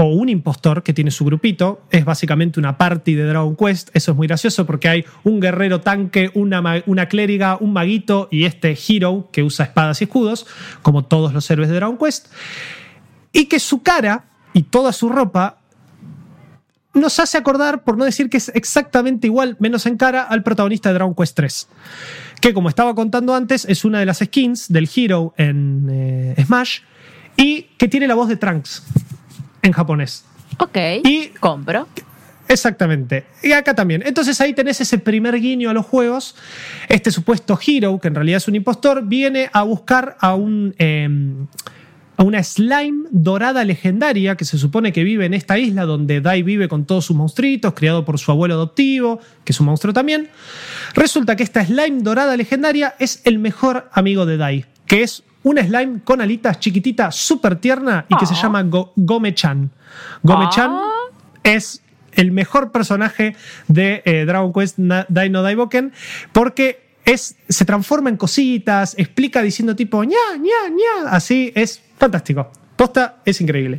Speaker 6: o un impostor que tiene su grupito. Es básicamente una party de Dragon Quest. Eso es muy gracioso porque hay un guerrero tanque, una, clériga, un maguito y este hero que usa espadas y escudos, como todos los héroes de Dragon Quest. Y que su cara y toda su ropa nos hace acordar, por no decir que es exactamente igual, menos en cara, al protagonista de Dragon Quest 3. Que como estaba contando antes, es una de las skins del hero en eh, Smash y que tiene la voz de Trunks en japonés.
Speaker 4: Ok. Y compro.
Speaker 6: Exactamente. Y acá también. Entonces ahí tenés ese primer guiño a los juegos. Este supuesto hero, que en realidad es un impostor, viene a buscar a un. Em, a una slime dorada legendaria que se supone que vive en esta isla donde Dai vive con todos sus monstruitos, criado por su abuelo adoptivo, que es un monstruo también. Resulta que esta slime dorada legendaria es el mejor amigo de Dai, que es una slime con alitas chiquitita, súper tierna y que se ah. llama Gome-chan. Gome-chan ah. es el mejor personaje de eh, Dragon Quest Dino Daiboken porque es, se transforma en cositas, explica diciendo tipo ña, ña, ña, así es fantástico. Posta es increíble.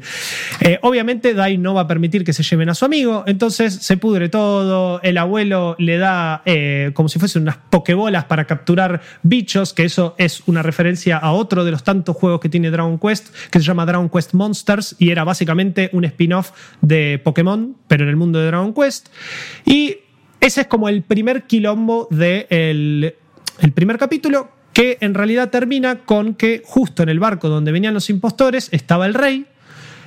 Speaker 6: Eh, obviamente Dai no va a permitir que se lleven a su amigo, entonces se pudre todo, el abuelo le da eh, como si fuesen unas pokebolas para capturar bichos, que eso es una referencia a otro de los tantos juegos que tiene Dragon Quest, que se llama Dragon Quest Monsters, y era básicamente un spin-off de Pokémon, pero en el mundo de Dragon Quest. Y ese es como el primer quilombo del el primer capítulo que en realidad termina con que justo en el barco donde venían los impostores estaba el rey.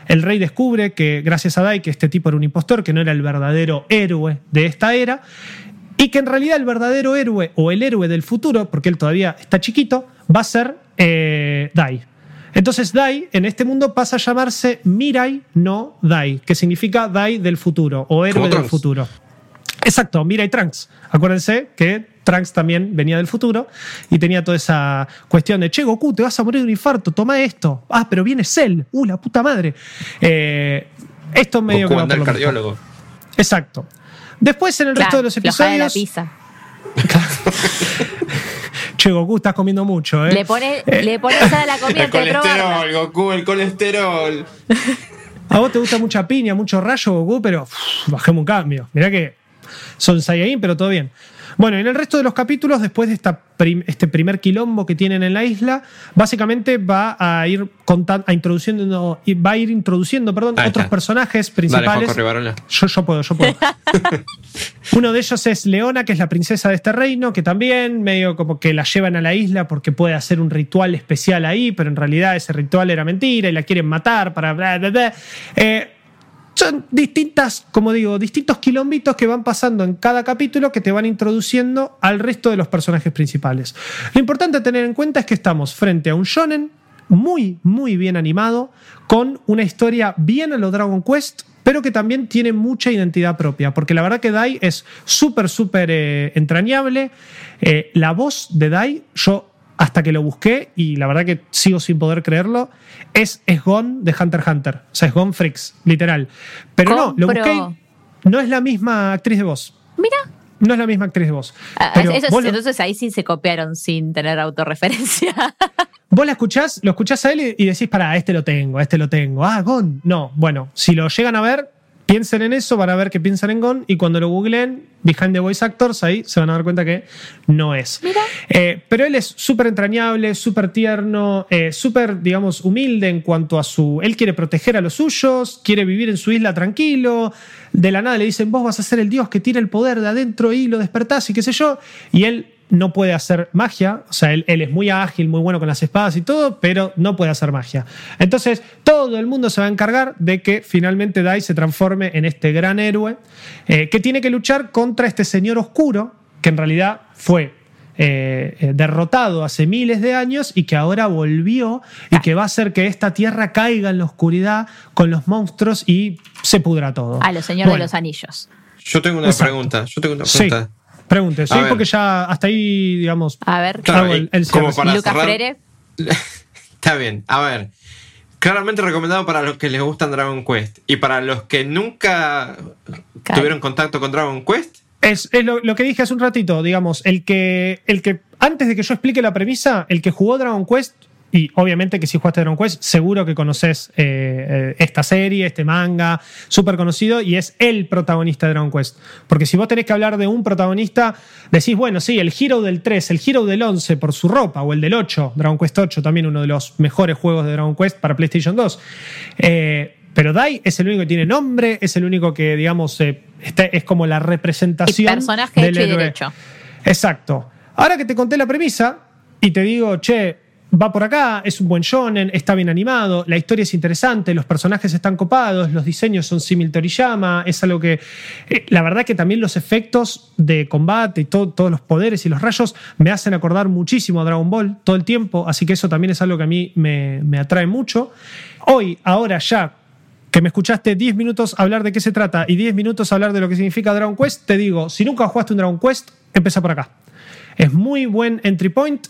Speaker 6: El rey descubre que, gracias a Dai, que este tipo era un impostor, que no era el verdadero héroe de esta era, y que en realidad el verdadero héroe o el héroe del futuro, porque él todavía está chiquito, va a ser eh, Dai. Entonces Dai en este mundo pasa a llamarse Mirai no Dai, que significa Dai del futuro o héroe del futuro. Exacto, Mirai Trunks. Acuérdense que Trunks también venía del futuro y tenía toda esa cuestión de, che, Goku, te vas a morir de un infarto, toma esto. Ah, pero viene Cell. Uh, la puta madre. Eh, esto medio
Speaker 5: Goku que... el cardiólogo.
Speaker 6: Exacto. Después, en el resto de los episodios...
Speaker 4: la pizza.
Speaker 6: che, Goku, estás comiendo mucho, ¿eh?
Speaker 4: Le pones eh, le a la comida
Speaker 5: El colesterol, Goku, el colesterol.
Speaker 6: A vos te gusta mucha piña, mucho rayo, Goku, pero bajemos un cambio. Mirá que son Saiyajin, pero todo bien. Bueno, en el resto de los capítulos, después de esta este primer quilombo que tienen en la isla, básicamente va a ir contando, a introduciendo, va a ir introduciendo, perdón, otros personajes principales. yo, yo puedo, yo puedo. Uno de ellos es Leona, que es la princesa de este reino, que también medio como que la llevan a la isla porque puede hacer un ritual especial ahí, pero en realidad ese ritual era mentira y la quieren matar para bla, bla, bla. Eh, son distintas, como digo, distintos quilombitos que van pasando en cada capítulo que te van introduciendo al resto de los personajes principales. Lo importante a tener en cuenta es que estamos frente a un shonen muy, muy bien animado, con una historia bien a lo Dragon Quest, pero que también tiene mucha identidad propia, porque la verdad que Dai es súper, súper eh, entrañable. Eh, la voz de Dai, yo hasta que lo busqué y la verdad que sigo sin poder creerlo, es, es de Hunter x Hunter. O sea, es Gon Freaks, literal. Pero no, lo busqué. No es la misma actriz de voz.
Speaker 4: Mira.
Speaker 6: No es la misma actriz de voz.
Speaker 4: Ah, entonces ahí sí se copiaron sin tener autorreferencia.
Speaker 6: Vos la escuchás, lo escuchás a él y decís, para, este lo tengo, este lo tengo. Ah, Gon. No, bueno, si lo llegan a ver, piensen en eso, van a ver que piensan en Gon y cuando lo googleen, Behind the Voice Actors, ahí se van a dar cuenta que no es. Eh, pero él es súper entrañable, súper tierno, eh, súper, digamos, humilde en cuanto a su... Él quiere proteger a los suyos, quiere vivir en su isla tranquilo, de la nada le dicen, vos vas a ser el dios que tiene el poder de adentro y lo despertás y qué sé yo, y él no puede hacer magia, o sea, él, es muy ágil, muy bueno con las espadas y todo, pero no puede hacer magia. Entonces, todo el mundo se va a encargar de que finalmente Dai se transforme en este gran héroe eh, que tiene que luchar contra este señor oscuro, que en realidad fue eh, eh, derrotado hace miles de años y que ahora volvió y que va a hacer que esta tierra caiga en la oscuridad con los monstruos y se pudra todo.
Speaker 4: A los señores de los anillos.
Speaker 5: Yo tengo una pregunta. Yo tengo una pregunta.
Speaker 6: Pregunte, sí, porque ya hasta ahí, digamos.
Speaker 4: A ver,
Speaker 5: el, como para
Speaker 4: Lucas Freire.
Speaker 5: Está bien, a ver. Claramente recomendado para los que les gustan Dragon Quest. Y para los que nunca tuvieron contacto con Dragon Quest.
Speaker 6: Es, lo, lo, que dije hace un ratito, digamos, el que, el que, antes de que yo explique la premisa, el que jugó Dragon Quest y obviamente que si jugaste Dragon Quest, seguro que conoces eh, eh, esta serie, este manga, súper conocido, y es el protagonista de Dragon Quest. Porque si vos tenés que hablar de un protagonista, decís, bueno, sí, el Hero del 3, el Hero del 11 por su ropa, o el del 8, Dragon Quest 8, también uno de los mejores juegos de Dragon Quest para PlayStation 2. Eh, pero Dai es el único que tiene nombre, es el único que, digamos, es como la representación.
Speaker 4: Y personaje hecho y derecho.
Speaker 6: Exacto. Ahora que te conté la premisa y te digo, che, va por acá, es un buen shonen, está bien animado, la historia es interesante, los personajes están copados, los diseños son simil Toriyama, es algo que eh, la verdad que también los efectos de combate y todos los poderes y los rayos me hacen acordar muchísimo a Dragon Ball todo el tiempo, así que eso también es algo que a mí me, me atrae mucho. Hoy, ahora ya que me escuchaste 10 minutos hablar de qué se trata y 10 minutos hablar de lo que significa Dragon Quest, te digo, si nunca jugaste un Dragon Quest, empieza por acá. Es muy buen entry point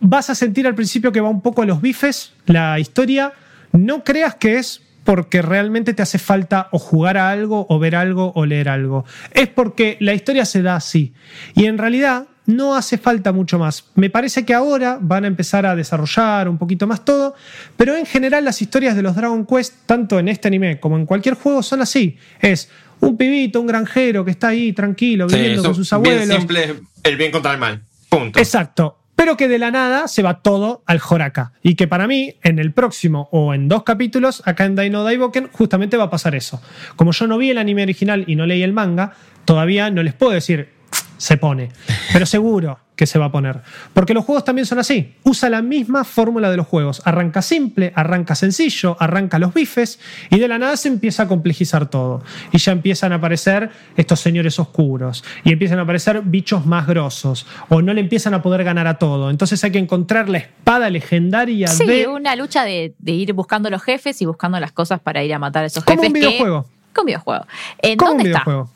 Speaker 6: vas a sentir al principio que va un poco a los bifes la historia. No creas que es porque realmente te hace falta o jugar a algo o ver algo o leer algo. Es porque la historia se da así. Y en realidad no hace falta mucho más. Me parece que ahora van a empezar a desarrollar un poquito más todo, pero en general las historias de los Dragon Quest, tanto en este anime como en cualquier juego, son así. Es un pibito, un granjero que está ahí tranquilo, viviendo con sus abuelos.
Speaker 5: Bien simple, el bien contra el mal. Punto.
Speaker 6: Exacto pero que de la nada se va todo al Horaka. Y que para mí, en el próximo o en dos capítulos, acá en Daino Daiboken, justamente va a pasar eso. Como yo no vi el anime original y no leí el manga, todavía no les puedo decir se pone. Pero seguro que se va a poner. Porque los juegos también son así. Usa la misma fórmula de los juegos. Arranca simple, arranca sencillo, arranca los bifes y de la nada se empieza a complejizar todo. Y ya empiezan a aparecer estos señores oscuros y empiezan a aparecer bichos más grosos o no le empiezan a poder ganar a todo. Entonces hay que encontrar la espada legendaria
Speaker 4: sí,
Speaker 6: de...
Speaker 4: una lucha de, ir buscando los jefes y buscando las cosas para ir a matar a esos jefes.
Speaker 6: Como un videojuego.
Speaker 4: Como un videojuego.
Speaker 6: ¿En dónde un videojuego.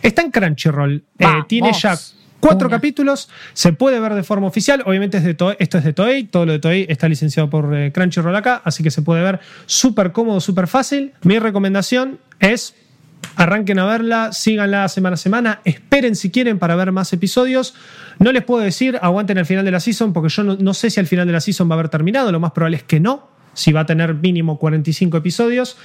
Speaker 6: Está en Crunchyroll. Eh, tiene ya Cuatro capítulos, se puede ver de forma oficial. Obviamente es de esto es de Toei, todo lo de Toei está licenciado por eh, Crunchyroll acá, así que se puede ver súper cómodo, súper fácil. Mi recomendación es arranquen a verla, síganla semana a semana, esperen si quieren para ver más episodios. No les puedo decir, aguanten al final de la season, porque yo no sé si al final de la season va a haber terminado, lo más probable es que no si va a tener mínimo 45 episodios.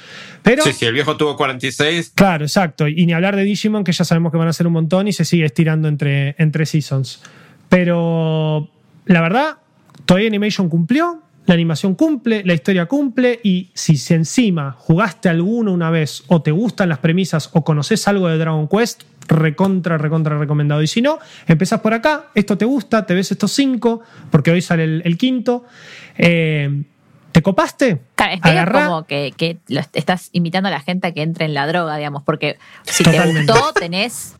Speaker 6: Pero,
Speaker 5: sí, sí, el viejo tuvo 46.
Speaker 6: Claro, exacto. Y ni hablar de Digimon, que ya sabemos que van a ser un montón y se sigue estirando entre, entre seasons. Pero la verdad, Toei Animation cumplió, la animación cumple, la historia cumple y si encima jugaste alguno una vez o te gustan las premisas o conoces algo de Dragon Quest, recontra, recontra recomendado. Y si no, empezás por acá, esto te gusta, te ves estos cinco, porque hoy sale el, quinto. Eh, ¿Te copaste?
Speaker 4: Claro, es como que, que estás invitando a la gente a que entre en la droga, digamos, porque si te gustó, tenés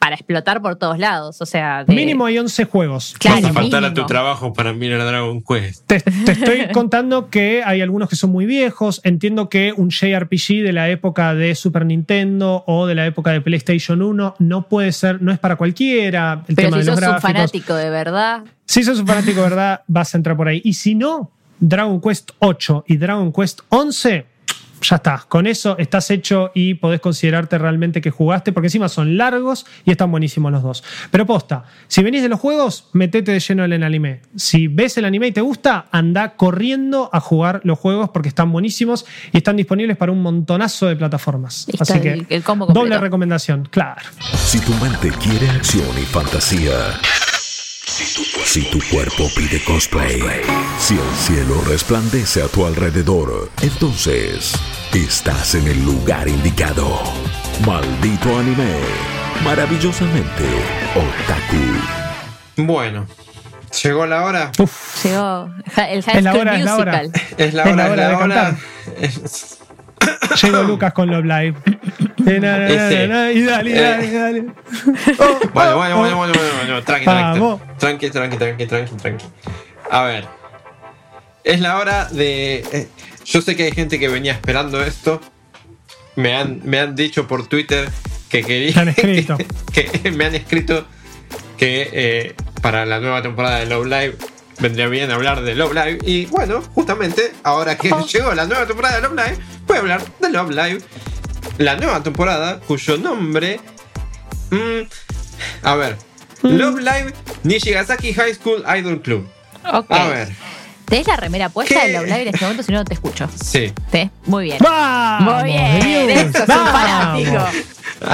Speaker 4: para explotar por todos lados. O sea,
Speaker 6: mínimo hay 11 juegos.
Speaker 5: Claro, Vas a faltar a tu trabajo para mirar a Dragon Quest.
Speaker 6: Te, estoy contando que hay algunos que son muy viejos. Entiendo que un JRPG de la época de Super Nintendo o de la época de PlayStation 1 no puede ser, no es para cualquiera.
Speaker 4: El Pero si sos un fanático de verdad.
Speaker 6: Si sos un fanático de verdad, vas a entrar por ahí. Y si no, Dragon Quest 8 y Dragon Quest 11, ya está. Con eso estás hecho y podés considerarte realmente que jugaste, porque encima son largos y están buenísimos los dos. Pero posta, si venís de los juegos, metete de lleno en el anime. Si ves el anime y te gusta, anda corriendo a jugar los juegos porque están buenísimos y están disponibles para un montonazo de plataformas. Así que
Speaker 4: el- el combo completo.
Speaker 6: doble recomendación, claro.
Speaker 3: Si tu mente quiere acción y fantasía. Si tu cuerpo pide cosplay. Si el cielo resplandece a tu alrededor. Entonces, estás en el lugar indicado. Maldito anime. Maravillosamente otaku.
Speaker 5: Bueno, llegó la hora.
Speaker 4: Llegó el High
Speaker 6: Es la hora, es la hora.
Speaker 4: Musical.
Speaker 5: Es la
Speaker 6: Es
Speaker 5: hora,
Speaker 6: la
Speaker 5: es
Speaker 6: hora
Speaker 5: la
Speaker 6: de
Speaker 5: hora.
Speaker 6: Llegó Lucas con Love Live. Eh, Y dale,
Speaker 5: Eh.
Speaker 6: dale, dale. Oh,
Speaker 5: Bueno,
Speaker 6: oh,
Speaker 5: bueno, bueno, bueno, bueno, bueno, tranqui, tranqui, tranqui, tranqui, tranqui, tranqui. A ver, es la hora de. eh, yo sé que hay gente que venía esperando esto. Me han, me han dicho por Twitter que
Speaker 6: escrito.
Speaker 5: Que, que me han escrito que eh, para la nueva temporada de Love Live vendría bien hablar de Love Live. Y bueno, justamente ahora que llegó la nueva temporada de Love Live, voy a hablar de Love Live. La nueva temporada, cuyo nombre. mm, a ver. Love Live Nishigasaki High School Idol Club.
Speaker 4: Ok.
Speaker 5: A ver.
Speaker 4: ¿Tenés la remera puesta
Speaker 5: ¿Qué?
Speaker 4: de Love Live en este momento? Si no, no te escucho.
Speaker 5: Sí.
Speaker 4: ¿Sí? Muy bien.
Speaker 6: ¡Vamos!
Speaker 4: Muy bien. Eso es un
Speaker 6: ¡Vamos!
Speaker 4: fanático.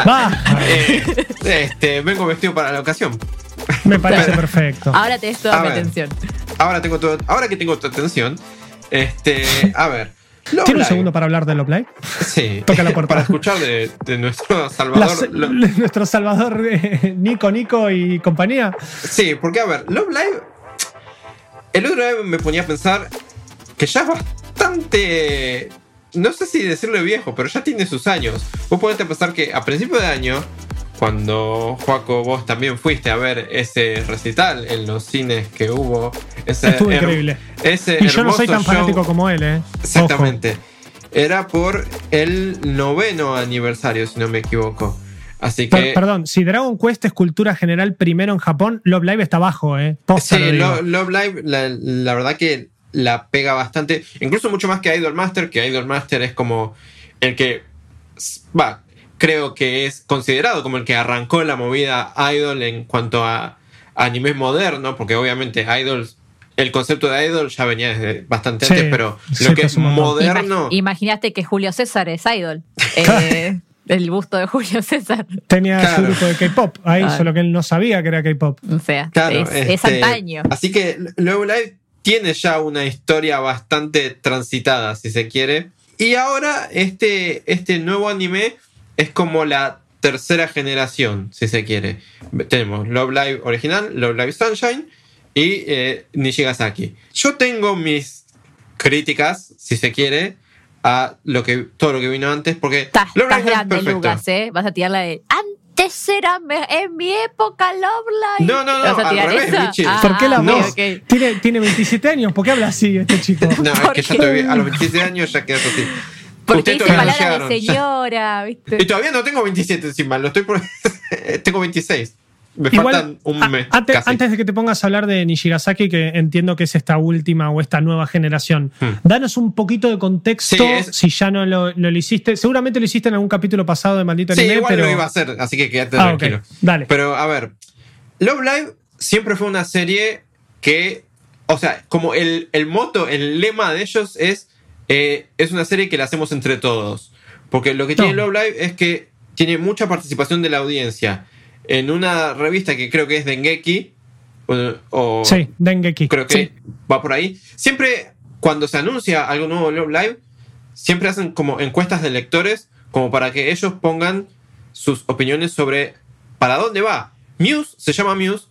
Speaker 6: ¡Vamos!
Speaker 5: Eh, este, vengo vestido para la ocasión.
Speaker 6: Me parece perfecto.
Speaker 4: Ahora tenés toda
Speaker 5: A
Speaker 4: mi
Speaker 5: ver.
Speaker 4: atención.
Speaker 5: Ahora tengo todo, ahora que tengo tu atención. Este, a ver. Love
Speaker 6: ¿Tiene un segundo para hablar de Love Live?
Speaker 5: Sí.
Speaker 6: Toca la puerta.
Speaker 5: Para escuchar de, de nuestro
Speaker 6: La-
Speaker 5: Salvador. Lo-
Speaker 6: nuestro Salvador eh, Nico, Nico y compañía.
Speaker 5: Sí, porque a ver, Love Live. El otro día me ponía a pensar que ya es bastante. No sé si decirle viejo, pero ya tiene sus años. Vos ponete a pensar que a principio de año, cuando Joaco, vos también fuiste a ver ese recital en los cines que hubo. Ese
Speaker 6: Estuvo increíble.
Speaker 5: Ese
Speaker 6: Y yo no soy tan
Speaker 5: show.
Speaker 6: fanático como él, ¿eh?
Speaker 5: Exactamente. Era por el noveno aniversario, si no me equivoco. Así.
Speaker 6: Per-
Speaker 5: que.
Speaker 6: perdón, si Dragon Quest es cultura general primero en Japón, Love Live está abajo, ¿eh? Posta
Speaker 5: Sí.
Speaker 6: Lo-
Speaker 5: Love Live, la, la verdad que la pega bastante. Incluso mucho más que Idol Master, que Idol Master es como el que. Va, creo que es considerado como el que arrancó la movida Idol en cuanto a anime moderno, porque obviamente Idol. El concepto de Idol ya venía desde bastante
Speaker 6: Sí,
Speaker 5: antes, pero
Speaker 6: sí,
Speaker 5: lo que
Speaker 6: es
Speaker 5: es moderno.
Speaker 4: Imag- Imaginaste que Julio César es idol. Eh, el busto de Julio César.
Speaker 6: Tenía su
Speaker 5: Claro.
Speaker 6: grupo de K-pop ahí,
Speaker 4: Ah.
Speaker 6: solo que él no sabía que era K-pop.
Speaker 4: O sea,
Speaker 5: Claro,
Speaker 4: es, es
Speaker 5: este,
Speaker 4: antaño.
Speaker 5: Así que Love Live tiene ya una historia bastante transitada, si se quiere. Y ahora este, este nuevo anime es como la tercera generación, si se quiere. Tenemos Love Live original, Love Live Sunshine y eh, Nishigasaki. Yo tengo mis críticas, si se quiere, a lo que, todo lo que vino antes, porque
Speaker 4: Estás,
Speaker 5: Love
Speaker 4: estás
Speaker 5: Live es
Speaker 4: grande,
Speaker 5: perfecto.
Speaker 4: Lucas, ¿eh? Vas a tirar la de. Antes era en mi época Love Live.
Speaker 5: No, no, no,
Speaker 4: ¿Vas a
Speaker 5: al
Speaker 4: tirar
Speaker 5: revés? Michi.
Speaker 4: Ah,
Speaker 6: ¿Por qué la voz?
Speaker 4: ok.
Speaker 6: Tiene, tiene 27 años, ¿por qué habla así este chico?
Speaker 5: No, es
Speaker 4: ¿Por
Speaker 5: que ya estoy a los 27 años ya quedas así.
Speaker 4: Porque
Speaker 5: Usted
Speaker 4: dice
Speaker 5: todavía no
Speaker 4: palabra de señora, ¿viste?
Speaker 5: Y todavía no tengo 27 encima, lo estoy por... tengo 26. Me
Speaker 6: Igual,
Speaker 5: faltan un
Speaker 6: a-
Speaker 5: mes.
Speaker 6: antes,
Speaker 5: casi.
Speaker 6: antes de que te pongas a hablar de Nishigasaki, que entiendo que es esta última o esta nueva generación,
Speaker 5: Hmm.
Speaker 6: danos un poquito de contexto
Speaker 5: Sí, es-
Speaker 6: si ya no lo, lo hiciste. Seguramente lo hiciste en algún capítulo pasado de Maldito
Speaker 5: Sí,
Speaker 6: Anime,
Speaker 5: igual
Speaker 6: pero.
Speaker 5: lo iba a hacer, así que quédate
Speaker 6: Ah,
Speaker 5: tranquilo.
Speaker 6: Dale.
Speaker 5: Pero a ver, Love Live siempre fue una serie que, o sea, como el, el moto, el lema de ellos es, eh, es una serie que la hacemos entre todos. Porque lo que tiene. Love Live es que tiene mucha participación de la audiencia. En una revista que creo que es Dengeki, o, o-
Speaker 6: Sí, Dengeki.
Speaker 5: creo que
Speaker 6: Sí.
Speaker 5: va por ahí. Siempre, cuando se anuncia algo nuevo en Love Live, siempre hacen como encuestas de lectores, como para que ellos pongan sus opiniones sobre para dónde va. Muse se llama Muse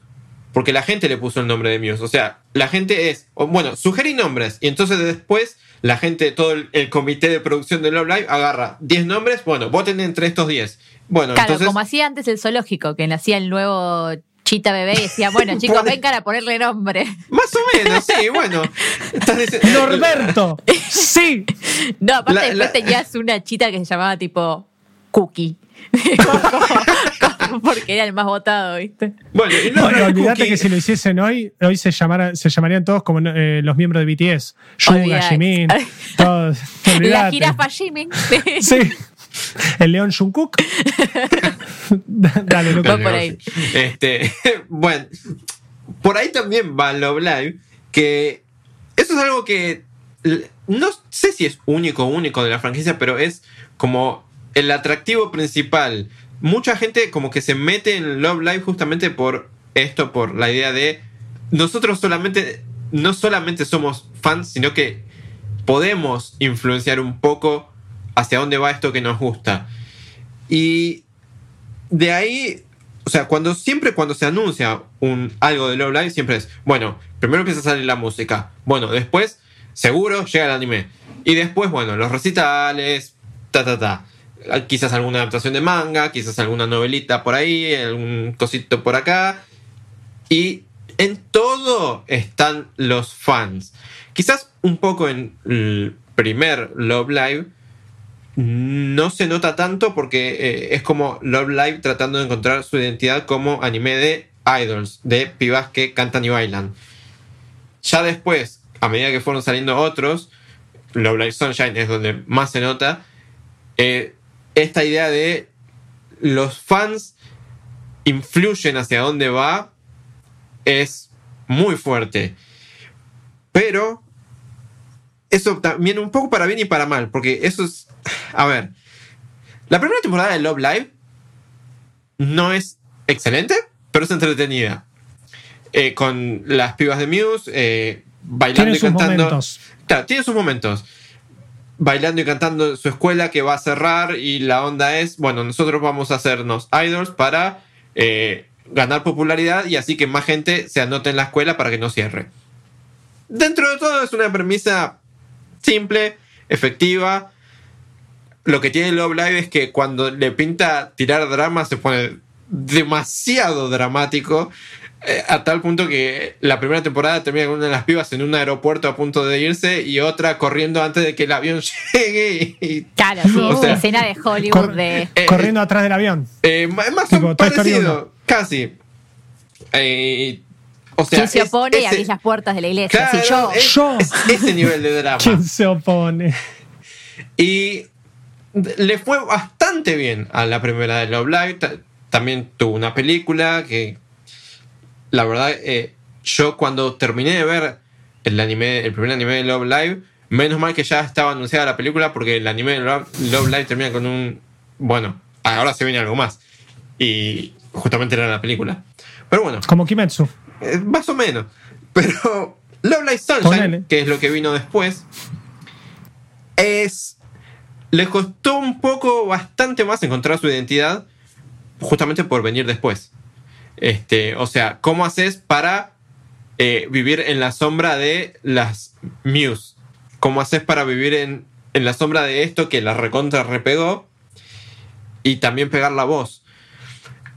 Speaker 5: porque la gente le puso el nombre de Muse. O sea, la gente es, bueno, sugerí nombres y entonces después la gente, todo el, el comité de producción de Love Live agarra 10 nombres, bueno, voten entre estos 10. Bueno,
Speaker 4: Claro,
Speaker 5: entonces...
Speaker 4: como hacía antes el zoológico, que nacía el nuevo chita bebé y decía, bueno, chicos, vengan a ponerle nombre.
Speaker 5: Más o menos, sí, bueno.
Speaker 6: Norberto. sí.
Speaker 4: No, aparte
Speaker 5: La-
Speaker 4: después
Speaker 5: la-
Speaker 4: tenías una chita que se llamaba tipo Cookie. como, como- Porque era el más votado, ¿viste?
Speaker 5: Bueno, y no,
Speaker 6: olvídate que si lo hiciesen hoy, hoy se, llamara- se llamarían todos como eh, los miembros de BTS. Suga. Jimin, todos.
Speaker 4: La jirafa Jimmy.
Speaker 6: Sí. El león Jungkook. Dale, Lucas.
Speaker 4: Va por ahí.
Speaker 5: Este, bueno, por ahí también va Love Live, que eso es algo que no sé si es único, único de la franquicia, pero es como el atractivo principal. Mucha gente como que se mete en Love Live justamente por esto, por la idea de nosotros solamente, no solamente somos fans, sino que podemos influenciar un poco hacia dónde va esto que nos gusta. Y de ahí, o sea, cuando siempre cuando se anuncia un algo de Love Live, siempre es, bueno, primero empieza a salir la música, bueno, después, seguro, llega el anime. Y después, bueno, los recitales, ta, ta, ta. Quizás alguna adaptación de manga, quizás alguna novelita por ahí, algún cosito por acá. Y en todo están los fans. Quizás un poco en el primer Love Live no se nota tanto porque eh, es como Love Live tratando de encontrar su identidad como anime de idols, de pibas que cantan y bailan. Ya después, a medida que fueron saliendo otros, Love Live Sunshine es donde más se nota, eh, esta idea de los fans influyen hacia dónde va es muy fuerte. Pero eso también un poco para bien y para mal, porque eso es... A ver, la primera temporada de Love Live no es excelente, pero es entretenida. Eh, con las pibas de Muse, eh, bailando
Speaker 6: Tiene
Speaker 5: y
Speaker 6: sus
Speaker 5: cantando.
Speaker 6: momentos.
Speaker 5: Claro, tiene sus momentos. Bailando y cantando en su escuela que va a cerrar y la onda es, bueno, nosotros vamos a hacernos idols para eh, ganar popularidad y así que más gente se anote en la escuela para que no cierre. Dentro de todo es una premisa simple, efectiva. Lo que tiene Love Live es que cuando le pinta tirar drama se pone demasiado dramático. Eh, a tal punto que la primera temporada termina con una de las pibas en un aeropuerto a punto de irse y otra corriendo antes de que el avión llegue. y-
Speaker 4: Claro, sí,
Speaker 5: O
Speaker 4: es
Speaker 5: sea,
Speaker 4: escena de Hollywood
Speaker 6: Cor-
Speaker 4: de.
Speaker 5: Eh,
Speaker 6: Corriendo atrás del avión.
Speaker 5: eh, más
Speaker 6: Tipo,
Speaker 5: parecido, casi. Eh, o sea,
Speaker 4: ¿Quién se
Speaker 5: es-
Speaker 4: opone y abrís las puertas de la iglesia?
Speaker 5: Claro,
Speaker 4: Sí, yo.
Speaker 5: es-
Speaker 6: Yo.
Speaker 5: es ese nivel de drama.
Speaker 6: ¿Quién se opone?
Speaker 5: Y le fue bastante bien a la primera de Love Live. Ta- También tuvo una película que, la verdad, eh, yo cuando terminé de ver el anime, el primer anime de Love Live, menos mal que ya estaba anunciada la película porque el anime de Love, Love Live termina con un, bueno, ahora se viene algo más. Y justamente era la película. Pero bueno,
Speaker 6: Como Kimetsu.
Speaker 5: eh, más o menos. Pero Love Live Sunshine,
Speaker 6: Ponele.
Speaker 5: que es lo que vino después, es. Le costó un poco, bastante más encontrar su identidad, justamente por venir después. Este, o sea, ¿cómo haces para eh, vivir en la sombra de las Muse? ¿Cómo haces para vivir en, en la sombra de esto que la recontra repegó? Y también pegar la voz.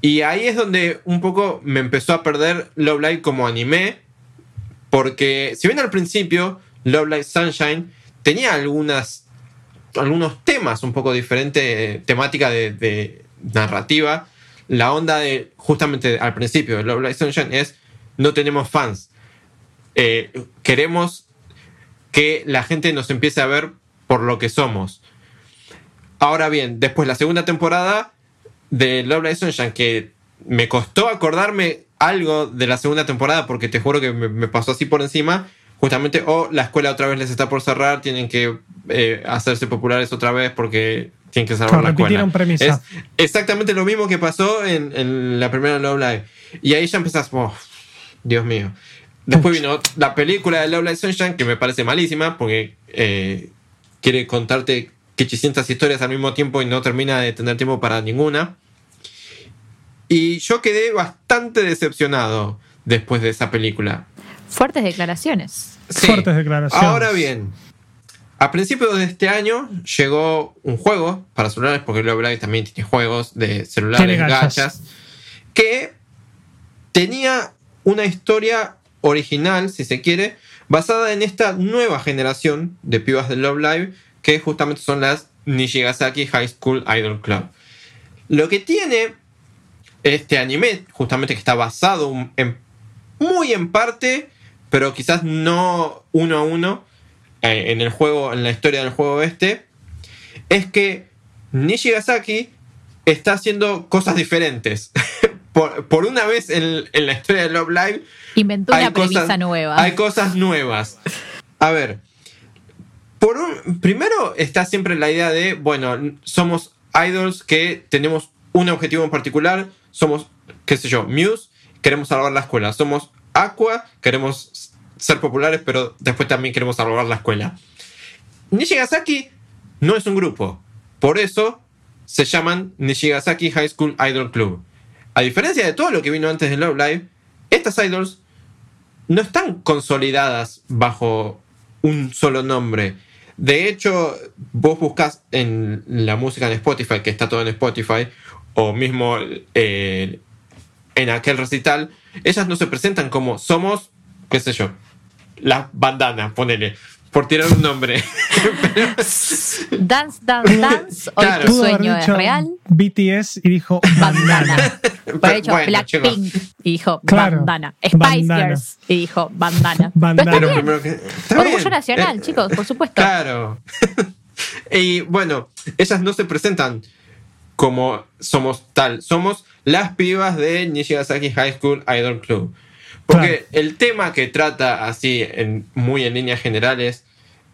Speaker 5: Y ahí es donde un poco me empezó a perder Love Live como anime. Porque si bien al principio Love Live Sunshine tenía algunas, algunos temas un poco diferentes, temática de narrativa, la onda de justamente al principio de Love Live Sunshine es no tenemos fans. Eh, queremos que la gente nos empiece a ver por lo que somos. Ahora bien, después la segunda temporada de Love Live Sunshine, que me costó acordarme algo de la segunda temporada, porque te juro que me, pasó así por encima. Justamente, o la escuela otra vez les está por cerrar, tienen que eh, hacerse populares otra vez porque tienen que
Speaker 6: Claro,
Speaker 5: la
Speaker 6: repitieron premisa.
Speaker 5: Es exactamente lo mismo que pasó en, en la primera Love Live. Y ahí ya empezás, oh, Dios mío. Después vino la película de Love Live Sunshine, que me parece malísima, porque eh, quiere contarte que 800 historias al mismo tiempo y no termina de tener tiempo para ninguna. Y yo quedé bastante decepcionado después de esa película.
Speaker 4: Fuertes declaraciones.
Speaker 5: Sí.
Speaker 6: Fuertes declaraciones.
Speaker 5: Ahora bien, a principios de este año llegó un juego para celulares, porque Love Live también tiene juegos de celulares,
Speaker 6: gachas.
Speaker 5: gachas, que tenía una historia original, si se quiere, basada en esta nueva generación de pibas de Love Live, que justamente son las Nishigasaki High School Idol Club. Lo que tiene este anime, justamente que está basado en, muy en parte, pero quizás no uno a uno en el juego, en la historia del juego este, es que Nishigasaki está haciendo cosas diferentes. por, una vez en, la historia de Love Live.
Speaker 4: Inventó una premisa nueva.
Speaker 5: Hay cosas nuevas. A ver. Por un, primero está siempre la idea de, bueno, somos idols que tenemos un objetivo en particular. Somos, qué sé yo, Muse, queremos salvar la escuela. Somos Aqua, queremos ser populares, pero después también queremos salvar la escuela. Nishigasaki no es un grupo. Por eso se llaman Nishigasaki High School Idol Club. A diferencia de todo lo que vino antes de Love Live, estas idols no están consolidadas bajo un solo nombre. De hecho, vos buscas en la música en Spotify, que está todo en Spotify, o mismo eh, en aquel recital, ellas no se presentan como somos, qué sé yo, las bandanas, ponele por tirar un nombre.
Speaker 4: dance, dance, dance. Hoy tu sueño es real.
Speaker 6: BTS y dijo bandana.
Speaker 4: Por hecho Blackpink y dijo bandana. Spice Girls y dijo bandana.
Speaker 6: bandana.
Speaker 4: Orgullo nacional, eh, chicos, por supuesto.
Speaker 5: Claro. y bueno, ellas no se presentan como somos tal. Somos las pibas de Nishigasaki High School Idol Club. Porque el tema que trata así, en, muy en líneas generales,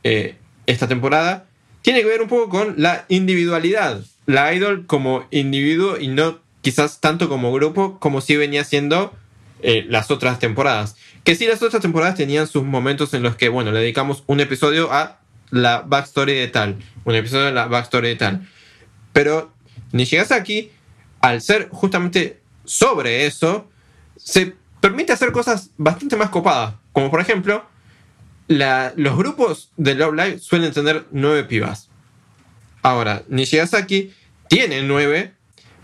Speaker 5: eh, esta temporada, tiene que ver un poco con la individualidad. La idol como individuo y no quizás tanto como grupo como si venía siendo eh, las otras temporadas. Que sí, las otras temporadas tenían sus momentos en los que, bueno, le dedicamos un episodio a la backstory de tal, un episodio a la backstory de tal. Pero Nishigasaki, al ser justamente sobre eso, se permite hacer cosas bastante más copadas. Como por ejemplo, los grupos de Love Live suelen tener nueve pibas. Ahora, Nishigasaki tiene nueve,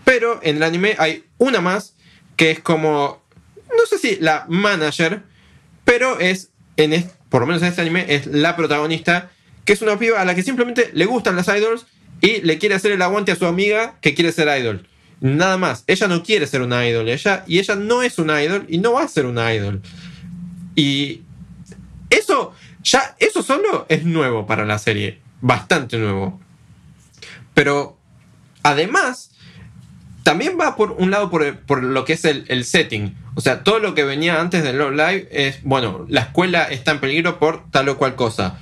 Speaker 5: pero en el anime hay una más que es como, no sé si la manager, pero es, en por lo menos en este anime, es la protagonista, que es una piba a la que simplemente le gustan las idols y le quiere hacer el aguante a su amiga que quiere ser idol. Nada más. Ella no quiere ser una idol. Ella, y ella no es una idol y no va a ser una idol. Y eso, ya, eso solo es nuevo para la serie. Bastante nuevo. Pero, además, también va por un lado por, lo que es el, setting. O sea, todo lo que venía antes de Love Live es, bueno, la escuela está en peligro por tal o cual cosa.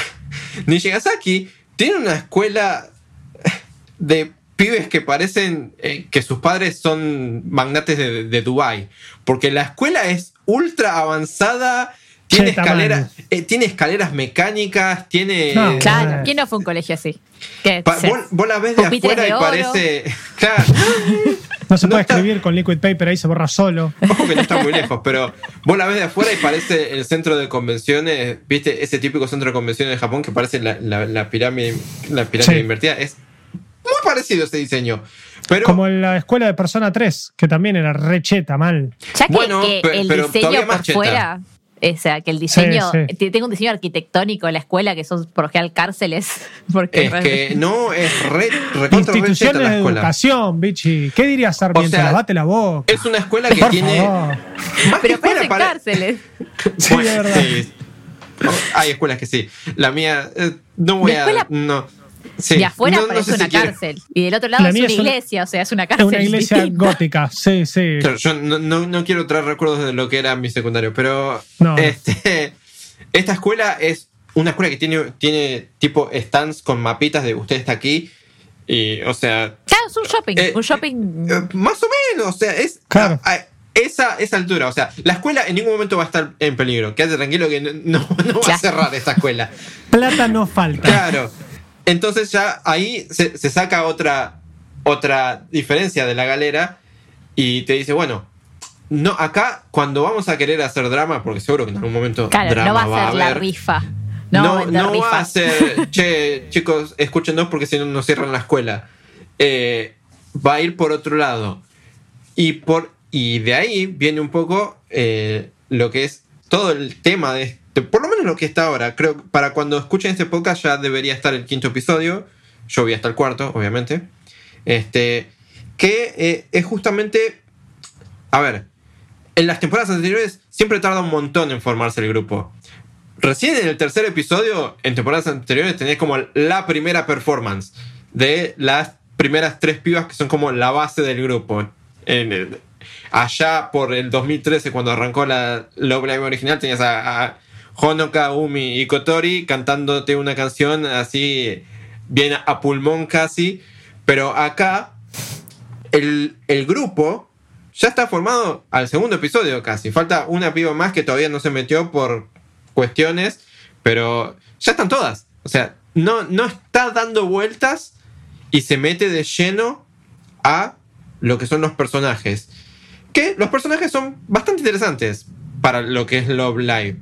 Speaker 5: Nishigasaki tiene una escuela de pibes que parecen eh, que sus padres son magnates de, de Dubai. Porque la escuela es ultra avanzada. Tiene escaleras, eh, tiene escaleras mecánicas, tiene.
Speaker 4: claro, ¿quién no fue un colegio así?
Speaker 5: vos, la ves de afuera y parece.
Speaker 6: no se puede escribir con liquid paper, ahí se borra solo.
Speaker 5: Ojo que no está muy lejos, pero vos la ves de afuera y parece el centro de convenciones, ¿viste? Ese típico centro de convenciones de Japón que parece la, pirámide, la pirámide invertida. Es muy parecido ese diseño. Pero,
Speaker 6: Como en la escuela de Persona 3, que también era recheta mal.
Speaker 4: Ya que, bueno, el diseño por fuera. O sea, que el diseño. Tengo un diseño arquitectónico en la escuela que son por ejemplo cárceles. Porque
Speaker 5: es que no, es re,
Speaker 6: Instituciones de educación, bichi. ¿Qué dirías, Sarmiento? O sea, Lavate la boca.
Speaker 5: Es una escuela que tiene. Más
Speaker 4: Pero que cárceles.
Speaker 6: sí, de verdad.
Speaker 5: Hay escuelas que sí. La mía. Eh, no voy a. No.
Speaker 4: Sí. De afuera parece una cárcel. Y del otro lado es una iglesia, o sea, es una cárcel.
Speaker 6: Es una iglesia gótica, sí, sí.
Speaker 5: yo no, quiero traer recuerdos de lo que era mi secundario, pero este, esta escuela es una escuela que tiene, tiene tipo stands con mapitas de usted está aquí. Y, o sea.
Speaker 4: Claro, es un shopping. Eh, un shopping.
Speaker 5: Eh, más o menos, o sea, es. Claro. esa, esa altura, o sea, la escuela en ningún momento va a estar en peligro. Quédate tranquilo que no, no va a cerrar esta escuela.
Speaker 6: Plata no falta.
Speaker 5: Claro. Entonces ya ahí se, saca otra, otra diferencia de la galera y te dice, bueno, no, acá cuando vamos a querer hacer drama, porque seguro que en algún momento drama
Speaker 4: no va
Speaker 5: a
Speaker 4: ser
Speaker 5: la
Speaker 4: rifa.
Speaker 5: No, no, va a ser, che, chicos, escúchenos porque si no nos cierran la escuela. Eh, va a ir por otro lado. Y, por, y de ahí viene un poco eh, lo que es todo el tema de por lo menos lo que está ahora. Creo que para cuando escuchen este podcast ya debería estar el quinto episodio. Yo voy hasta el cuarto, obviamente. Este, que eh, es justamente, a ver, en las temporadas anteriores siempre tarda un montón en formarse el grupo. Recién en el tercer episodio, en temporadas anteriores, tenés como la primera performance de las primeras tres pibas que son como la base del grupo. En allá por el 2013, cuando arrancó la Love Live original, tenías a, Honoka, Umi y Kotori cantándote una canción así, bien a pulmón casi. Pero acá, el, el grupo ya está formado al segundo episodio casi. Falta una piba más que todavía no se metió por cuestiones, pero ya están todas. O sea, no, no está dando vueltas y se mete de lleno a lo que son los personajes. Que los personajes son bastante interesantes para lo que es Love Live.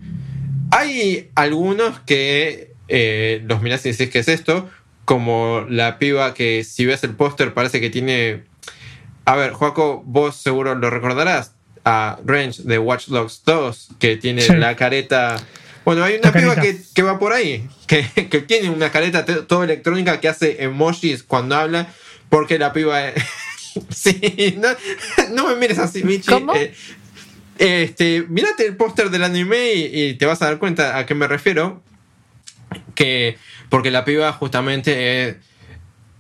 Speaker 5: Hay algunos que eh, los mirás y decís que es esto, como la piba que si ves el póster parece que tiene... A ver, Joaco, vos seguro lo recordarás, a Range de Watch Dogs 2, que tiene la careta... Bueno, hay una piba que, va por ahí, que, que tiene una careta toda electrónica que hace emojis cuando habla, porque la piba... sí, no, me mires así, Michi.
Speaker 4: ¿Cómo?
Speaker 5: Eh, este, mírate el póster del anime y, te vas a dar cuenta a qué me refiero. Que, porque la piba justamente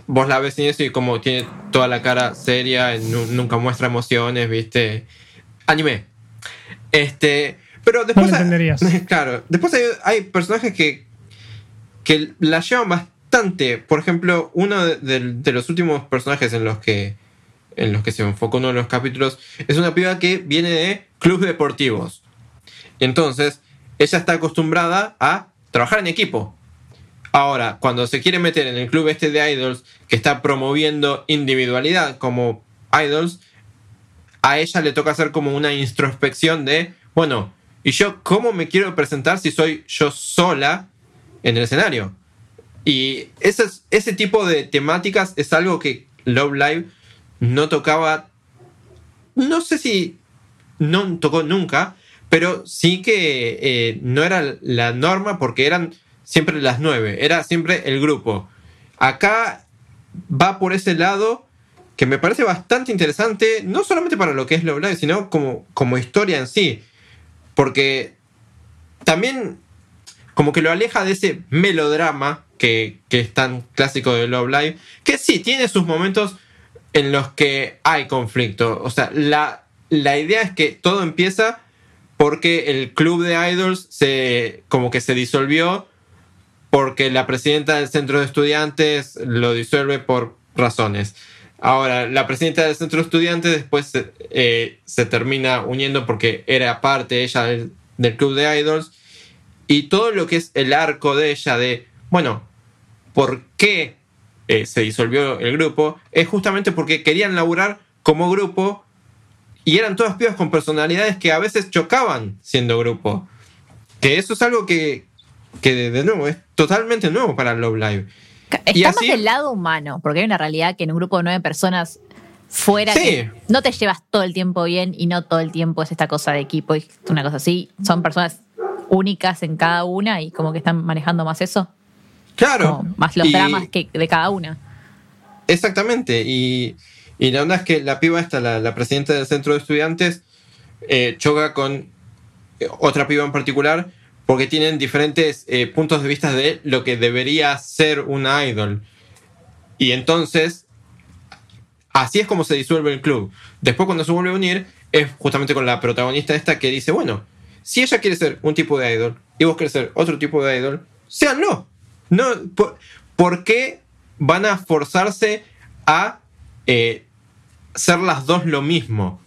Speaker 5: vos la ves y eso y como tiene toda la cara seria, nunca muestra emociones, viste. Anime. Este, pero después. claro, después hay, personajes que, que la llevan bastante. Por ejemplo, uno de los últimos personajes en los que en los que se enfoca uno de los capítulos, es una piba que viene de clubes deportivos. Entonces, ella está acostumbrada a trabajar en equipo. Ahora, cuando se quiere meter en el club este de idols que está promoviendo individualidad como idols, a ella le toca hacer como una introspección de, bueno, ¿y yo cómo me quiero presentar si soy yo sola en el escenario? Y ese, ese tipo de temáticas es algo que Love Live no tocaba, no sé si no tocó nunca, pero sí que eh, no era la norma porque eran siempre las nueve, era siempre el grupo. Acá va por ese lado que me parece bastante interesante, no solamente para lo que es Love Live, sino como, como historia en sí. Porque también como que lo aleja de ese melodrama que, que es tan clásico de Love Live, que sí, tiene sus momentos en los que hay conflicto. O sea, la, la idea es que todo empieza porque el club de idols se como que se disolvió porque la presidenta del centro de estudiantes lo disuelve por razones. Ahora, la presidenta del centro de estudiantes después se, eh, termina uniendo porque era parte ella del, del club de idols y todo lo que es el arco de ella de, bueno, ¿por qué eh, se disolvió el grupo, es justamente porque querían laburar como grupo y eran todas pibas con personalidades que a veces chocaban siendo grupo. Que eso es algo que, que de nuevo es totalmente nuevo para Love Live.
Speaker 4: Está más del lado humano, porque hay una realidad que en un grupo de nueve personas fuera no te llevas todo el tiempo bien y no todo el tiempo es esta cosa de equipo y una cosa así. Son personas únicas en cada una y como que están manejando más eso.
Speaker 5: Claro.
Speaker 4: más los dramas que de cada una.
Speaker 5: Exactamente. Y, la onda es que la piba esta, la, presidenta del centro de estudiantes, eh, choca con eh, otra piba en particular porque tienen diferentes eh, puntos de vista de lo que debería ser una idol. Y entonces, así es como se disuelve el club. Después cuando se vuelve a unir, es justamente con la protagonista esta que dice, bueno, si ella quiere ser un tipo de idol y vos querés ser otro tipo de idol, séanlo. No, por, qué van a forzarse a eh, ser las dos lo mismo?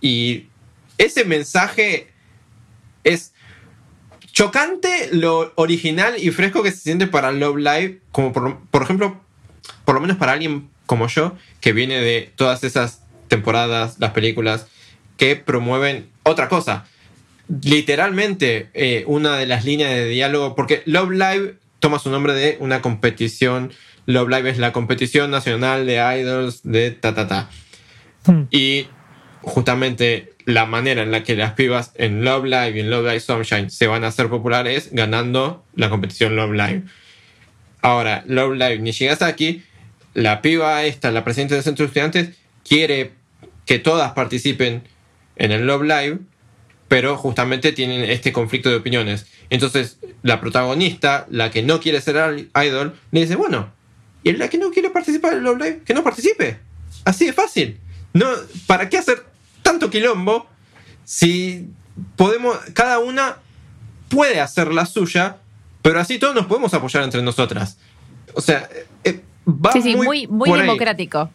Speaker 5: Y ese mensaje es chocante lo original y fresco que se siente para Love Live, como por, por, ejemplo, por lo menos para alguien como yo, que viene de todas esas temporadas, las películas, que promueven otra cosa. Literalmente, eh, una de las líneas de diálogo, porque Love Live toma su nombre de una competición. Love Live es la competición nacional de idols de ta ta ta. Hmm. Y justamente la manera en la que las pibas en Love Live y en Love Live Sunshine se van a hacer populares ganando la competición Love Live. Ahora, Love Live ni aquí, la piba esta, la presidenta del centro de estudiantes, quiere que todas participen en el Love Live, pero justamente tienen este conflicto de opiniones. Entonces, la protagonista, la que no quiere ser idol, le dice, bueno, y la que no quiere participar en el Love Live, que no participe. Así de fácil. No, ¿Para qué hacer tanto quilombo si podemos, cada una puede hacer la suya, pero así todos nos podemos apoyar entre nosotras? O sea, eh, va
Speaker 4: sí, sí, muy, muy, democrático,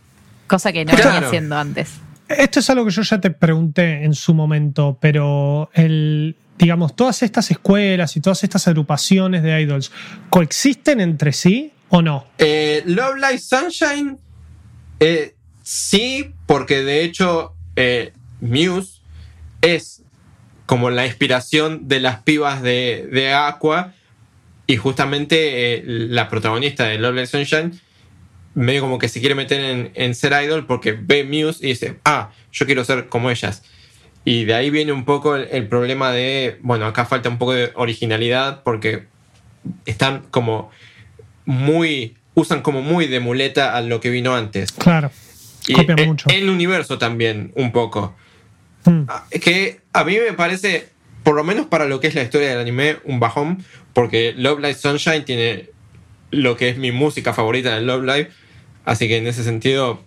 Speaker 4: cosa que no venía haciendo antes.
Speaker 6: Esto es algo que yo ya te pregunté en su momento, pero el, digamos, todas estas escuelas y todas estas agrupaciones de idols, ¿coexisten entre sí o no?
Speaker 5: Eh, Love Live Sunshine, eh, sí, porque de hecho eh, Muse es como la inspiración de las pibas de, de Aqua y justamente la protagonista de Love Live Sunshine medio como que se quiere meter en, ser idol porque ve Muse y dice, ah, yo quiero ser como ellas. Y de ahí viene un poco el, problema de, bueno, acá falta un poco de originalidad porque están como muy, usan como muy de muleta a lo que vino antes.
Speaker 6: Claro.
Speaker 5: Y
Speaker 6: Copian
Speaker 5: el,
Speaker 6: mucho.
Speaker 5: el universo también, un poco.
Speaker 6: Mm.
Speaker 5: Ah, Que a mí me parece, por lo menos para lo que es la historia del anime, un bajón, porque Love Live Sunshine tiene lo que es mi música favorita de Love Live, Así que en ese sentido,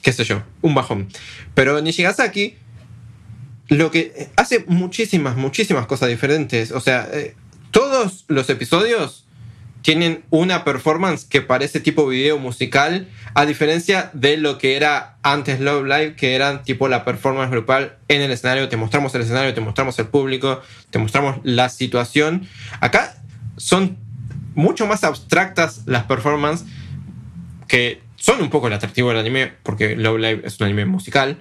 Speaker 5: qué sé yo, un bajón. Pero Nishigasaki lo que hace muchísimas, muchísimas cosas diferentes. O sea, eh, todos los episodios tienen una performance que parece tipo video musical, a diferencia de lo que era antes Love Live, que eran tipo la performance grupal en el escenario. Te mostramos el escenario, te mostramos el público, te mostramos la situación. Acá son mucho más abstractas las performances que son un poco el atractivo del anime, porque Love Live es un anime musical,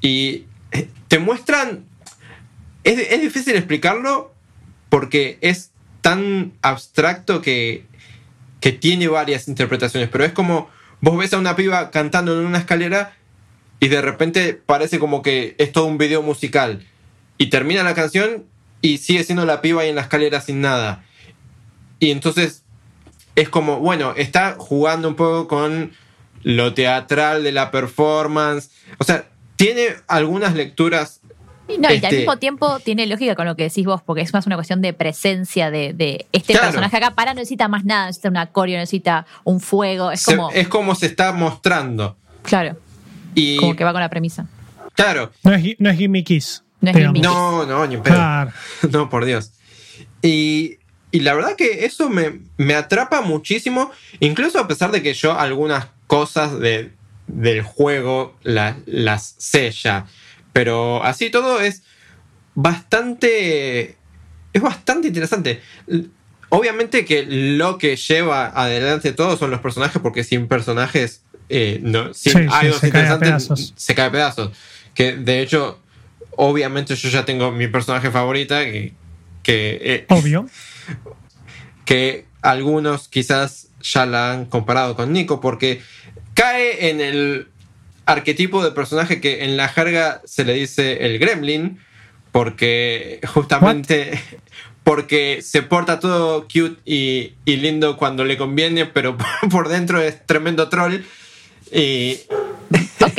Speaker 5: y eh, te muestran... Es, es difícil explicarlo porque es tan abstracto que, que tiene varias interpretaciones, pero es como vos ves a una piba cantando en una escalera y de repente parece como que es todo un video musical y termina la canción y sigue siendo la piba ahí en la escalera sin nada. Y entonces es como, bueno, está jugando un poco con lo teatral de la performance. O sea, tiene algunas lecturas.
Speaker 4: No, y
Speaker 5: este,
Speaker 4: al mismo tiempo tiene lógica con lo que decís vos, porque es más una cuestión de presencia de, de este
Speaker 5: Claro.
Speaker 4: personaje acá. Para no necesita más nada, necesita una coreo, necesita un fuego. Es
Speaker 5: se-
Speaker 4: como.
Speaker 5: es como se está mostrando.
Speaker 4: claro,
Speaker 5: Y
Speaker 4: como que va con la premisa.
Speaker 5: claro,
Speaker 6: No es, no es Gimme Kiss.
Speaker 4: No es
Speaker 5: no, no, ni pedo.
Speaker 6: Claro.
Speaker 5: No, por Dios. Y, y la verdad que eso me, me atrapa muchísimo, incluso a pesar de que yo algunas cosas de, del juego la- las ya. Pero así todo es bastante... Es bastante interesante. Obviamente que lo que lleva adelante todo son los personajes, porque sin personajes, eh, no, sin
Speaker 6: Sí, sí,
Speaker 5: idols
Speaker 6: se cae
Speaker 5: se a pedazos. Que de hecho, obviamente yo ya tengo mi personaje favorita, que, que, eh,
Speaker 6: Obvio.
Speaker 5: que algunos quizás ya la han comparado con Nico, porque cae en el arquetipo de personaje que en la jerga se le dice el gremlin, porque justamente porque se porta todo cute y, y lindo cuando le conviene, pero por, por dentro es tremendo troll. Y,
Speaker 4: Ok,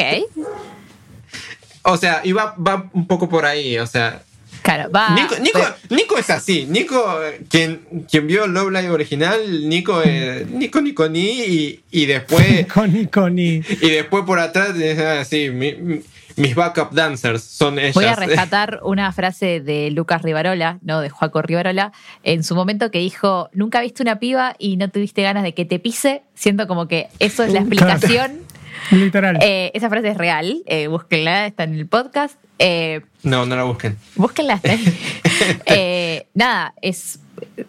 Speaker 5: o sea, y va, va un poco por ahí, o sea,
Speaker 4: claro, va.
Speaker 5: Nico, Nico, Nico es así. Nico, eh, quien, quien vio Love Live original, Nico es Nico Nico ni y, y después
Speaker 6: Con Connie.
Speaker 5: y después por atrás es así, mi- mi- mis backup dancers son ellas.
Speaker 4: Voy a rescatar una frase de Lucas Rivarola, no de Joaco Rivarola, en su momento que dijo, nunca viste una piba y no tuviste ganas de que te pise, siento como que eso es la explicación.
Speaker 6: Literal.
Speaker 4: Eh, esa frase es real, eh, búsquenla, está en el podcast. Eh,
Speaker 5: No, no la busquen.
Speaker 4: búsquenla, ahí. Eh, nada, es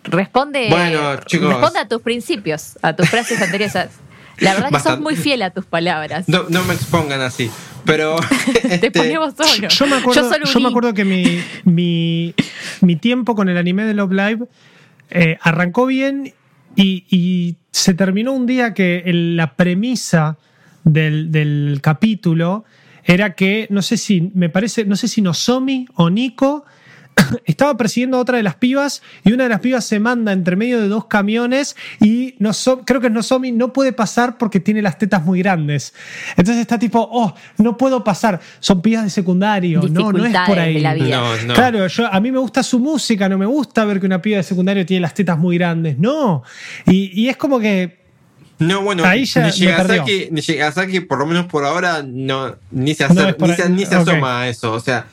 Speaker 4: responde,
Speaker 5: Bueno, chicos.
Speaker 4: responde a tus principios, a tus frases anteriores. La verdad que sos
Speaker 5: Bastante.
Speaker 4: muy fiel a tus palabras.
Speaker 5: No, no me expongan así. Pero.
Speaker 4: Te
Speaker 5: este,
Speaker 4: ponemos solo.
Speaker 6: Yo me acuerdo,
Speaker 4: solo
Speaker 6: yo me acuerdo que mi, mi, mi tiempo con el anime de Love Live eh, arrancó bien y, y se terminó un día que el- la premisa del, del capítulo era que, no sé si, me parece, no sé si Nozomi o Nico estaba persiguiendo a otra de las pibas y una de las pibas se manda entre medio de dos camiones y creo que Nozomi no puede pasar porque tiene las tetas muy grandes. Entonces está tipo, oh, no puedo pasar. Son pibas de secundario. No, no es por ahí. Claro, yo, a mí me gusta su música, no me gusta ver que una piba de secundario tiene las tetas muy grandes. No. y es como que
Speaker 5: no, bueno, Ahí Nishigasaki, por lo menos por ahora, no, ni se, ni, se, asoma a eso. O sea,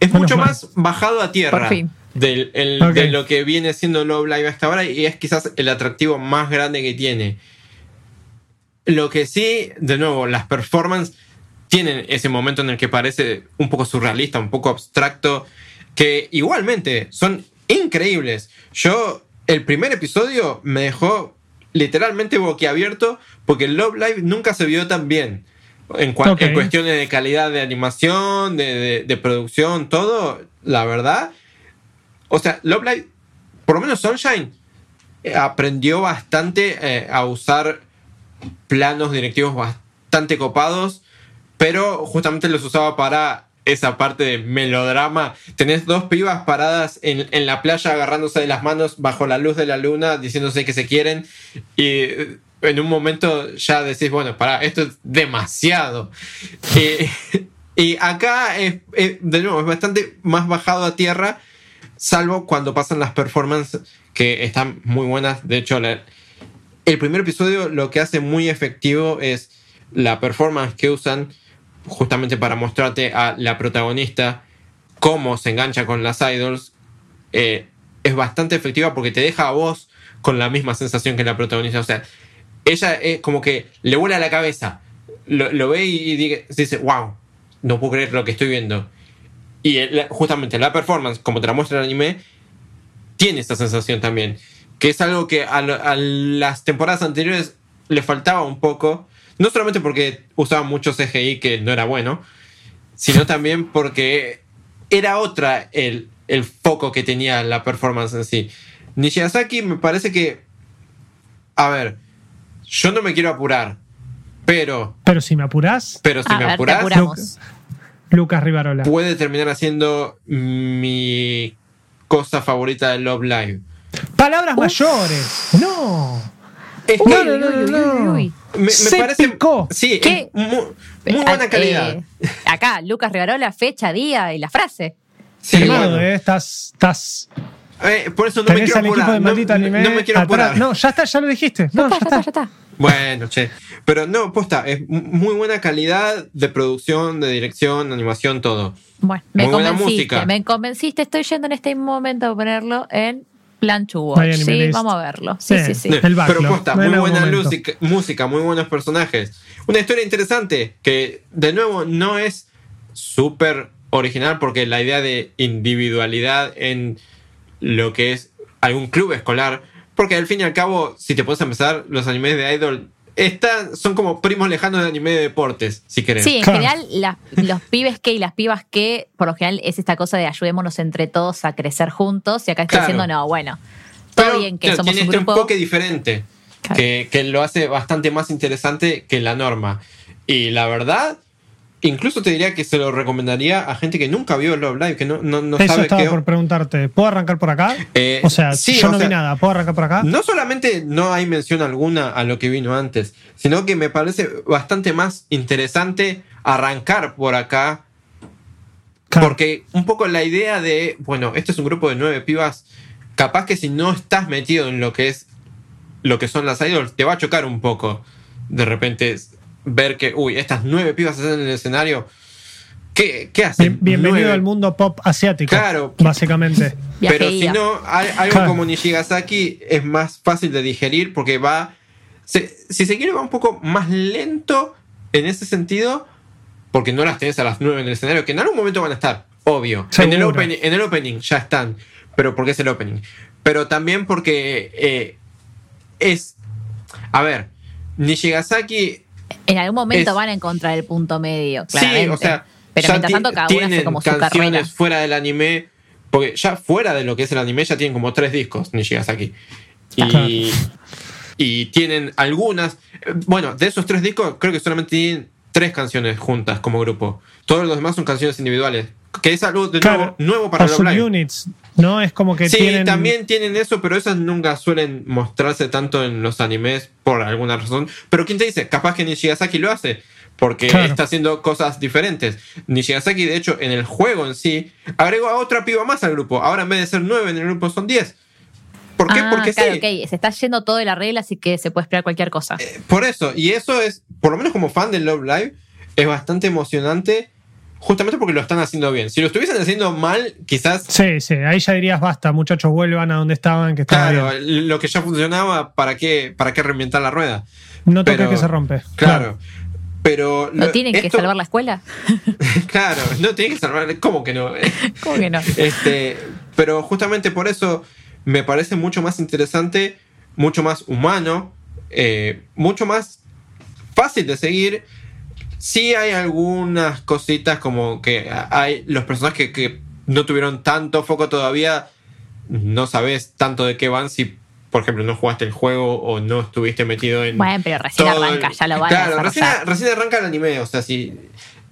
Speaker 5: es, mucho más bajado a tierra de lo que viene siendo Love Live hasta ahora y es quizás el atractivo más grande que tiene. Lo que sí, de nuevo, las performances tienen ese momento en el que parece un poco surrealista, un poco abstracto, que igualmente son increíbles. Yo, el primer episodio me dejó literalmente boquiabierto porque Love Live nunca se vio tan bien. En, cuestiones de calidad de animación, de, producción, todo, la verdad. O sea, Love Live, por lo menos Sunshine, eh, aprendió bastante eh, a usar planos directivos bastante copados, pero justamente los usaba para esa parte de melodrama. Tenés dos pibas paradas en, la playa agarrándose de las manos bajo la luz de la luna, diciéndose que se quieren. Y eh, en un momento ya decís, bueno, para, esto es demasiado. y acá es, de nuevo, es bastante más bajado a tierra, salvo cuando pasan las performances que están muy buenas. De hecho, el primer episodio lo que hace muy efectivo es la performance que usan justamente para mostrarte a la protagonista cómo se engancha con las idols, eh, es bastante efectiva porque te deja a vos con la misma sensación que la protagonista. O sea, ella es como que le vuela la cabeza, lo, ve y, dice, wow, no puedo creer lo que estoy viendo. Y justamente la performance, como te la muestra el anime, tiene esta sensación también. Que es algo que a las temporadas anteriores le faltaba un poco no solamente porque usaba mucho CGI que no era bueno, sino también porque era otra el, el foco que tenía la performance en sí. Nishigasaki me parece que. A ver, yo no me quiero apurar, pero.
Speaker 6: Pero si me apuras.
Speaker 5: Pero si me apuras.
Speaker 6: Lucas Rivarola.
Speaker 5: Puede terminar haciendo mi cosa favorita de Love Live.
Speaker 6: Palabras mayores. No.
Speaker 5: Es no, no, no, Me, parece. Sí, muy, buena ah, calidad. Eh,
Speaker 4: acá, Lucas la fecha, día y la frase.
Speaker 6: Sí, bueno. eh, estás. estás
Speaker 5: eh, por eso no me quiero apurar. No, no, me quiero apurar.
Speaker 6: No, ya está, ya lo dijiste. No, ya, está, ya, está,
Speaker 5: Bueno, che. Pero no, posta, es muy buena calidad de producción, de dirección, de animación, todo.
Speaker 4: Bueno, me muy convenciste, me convenciste. Estoy yendo en este momento a ponerlo en Plan to Watch. Sí, vamos a verlo. Sí, sí, sí.
Speaker 5: Pero posta, muy buena música, música, muy buenos personajes. Una historia interesante que, de nuevo, no es súper original porque la idea de individualidad en lo que es algún club escolar, porque al fin y al cabo, si te puedes empezar, los animes de idol están, son como primos lejanos de anime de deportes, si querés.
Speaker 4: Sí, en general, los pibes que y las pibas que, por lo general, es esta cosa de ayudémonos entre todos a crecer juntos. Y acá está diciendo, no, bueno, todo bien que somos
Speaker 5: tiene
Speaker 4: un
Speaker 5: este
Speaker 4: grupo.
Speaker 5: enfoque diferente, que, que lo hace bastante más interesante que la norma. Y la verdad, Incluso te diría que se lo recomendaría a gente que nunca vio Love Live, que no, no, no
Speaker 6: Eso estaba por preguntarte. ¿Puedo arrancar por acá? Eh, o sea, yo no vi nada. ¿Puedo arrancar por acá?
Speaker 5: No solamente no hay mención alguna a lo que vino antes, sino que me parece bastante más interesante arrancar por acá. Porque un poco la idea de, bueno, este es un grupo de nueve pibas, capaz que si no estás metido en lo que es lo que son las idols, te va a chocar un poco. De repente ver que, uy, estas nueve pibas están en el escenario. ¿Qué, qué hacen?
Speaker 6: bienvenido al mundo pop asiático. Claro. Básicamente.
Speaker 5: Pero si no, algo como Nishigasaki es más fácil de digerir porque va. si se quiere, va un poco más lento en ese sentido, porque no las tenés a las nueve en el escenario, que en algún momento van a estar, obvio. En el, opening, en el opening ya están, pero porque es el opening. Pero también porque eh, es. A ver, Nishigasaki
Speaker 4: en algún momento van a encontrar el punto medio, claramente. Sí, o sea, pero mientras tanto cada una hace como su canciones
Speaker 5: fuera del anime, porque ya fuera de lo que es el anime ya tienen como tres discos Nishigasaki. Y, y tienen algunas, bueno, de esos tres discos creo que solamente tienen tres canciones juntas como grupo. Todos los demás son canciones individuales. Que es algo de
Speaker 6: Claro,
Speaker 5: nuevo, nuevo para Live.
Speaker 6: subunits, ¿no? Es como que
Speaker 5: Sí,
Speaker 6: tienen.
Speaker 5: también tienen eso, pero esas nunca suelen mostrarse tanto en los animes por alguna razón. Pero ¿quién te dice? Capaz que Nishigasaki lo hace. Porque
Speaker 6: Claro.
Speaker 5: está haciendo cosas diferentes. Nishigasaki, de hecho, en el juego en sí, agregó a otra piba más al grupo. Ahora en vez de ser nueve en el grupo son 10. ¿Por qué?
Speaker 4: Ah,
Speaker 5: Porque
Speaker 4: claro,
Speaker 5: sí.
Speaker 4: Se está yendo todo de la regla, así que se puede esperar cualquier cosa.
Speaker 5: Eh, Por eso, y eso es, por lo menos como fan de Love Live, es bastante emocionante. Justamente porque lo están haciendo bien. Si lo estuviesen haciendo mal, quizás
Speaker 6: Sí, sí, ahí ya dirías basta, muchachos, vuelvan a donde estaban, que estaba
Speaker 5: Claro,
Speaker 6: bien.
Speaker 5: lo que ya funcionaba, ¿para qué, para qué reinventar la rueda?
Speaker 6: No toques que se rompe.
Speaker 5: Claro. Pero.
Speaker 4: ¿No
Speaker 5: lo-
Speaker 4: tienen que salvar la escuela?
Speaker 5: Claro, no tienen que salvar. ¿Cómo que no?
Speaker 4: ¿Cómo que no?
Speaker 5: Este, pero justamente por eso me parece mucho más interesante, mucho más humano, eh, mucho más fácil de seguir. Sí hay algunas cositas como que hay los personajes que, que no tuvieron tanto foco todavía, no sabes tanto de qué van si, por ejemplo, no jugaste el juego o no estuviste metido en...
Speaker 4: Bueno, pero recién
Speaker 5: todo el-
Speaker 4: arranca, ya lo van a
Speaker 5: Claro, recién,
Speaker 4: desarrollar.
Speaker 5: recién arranca el anime, o sea, si...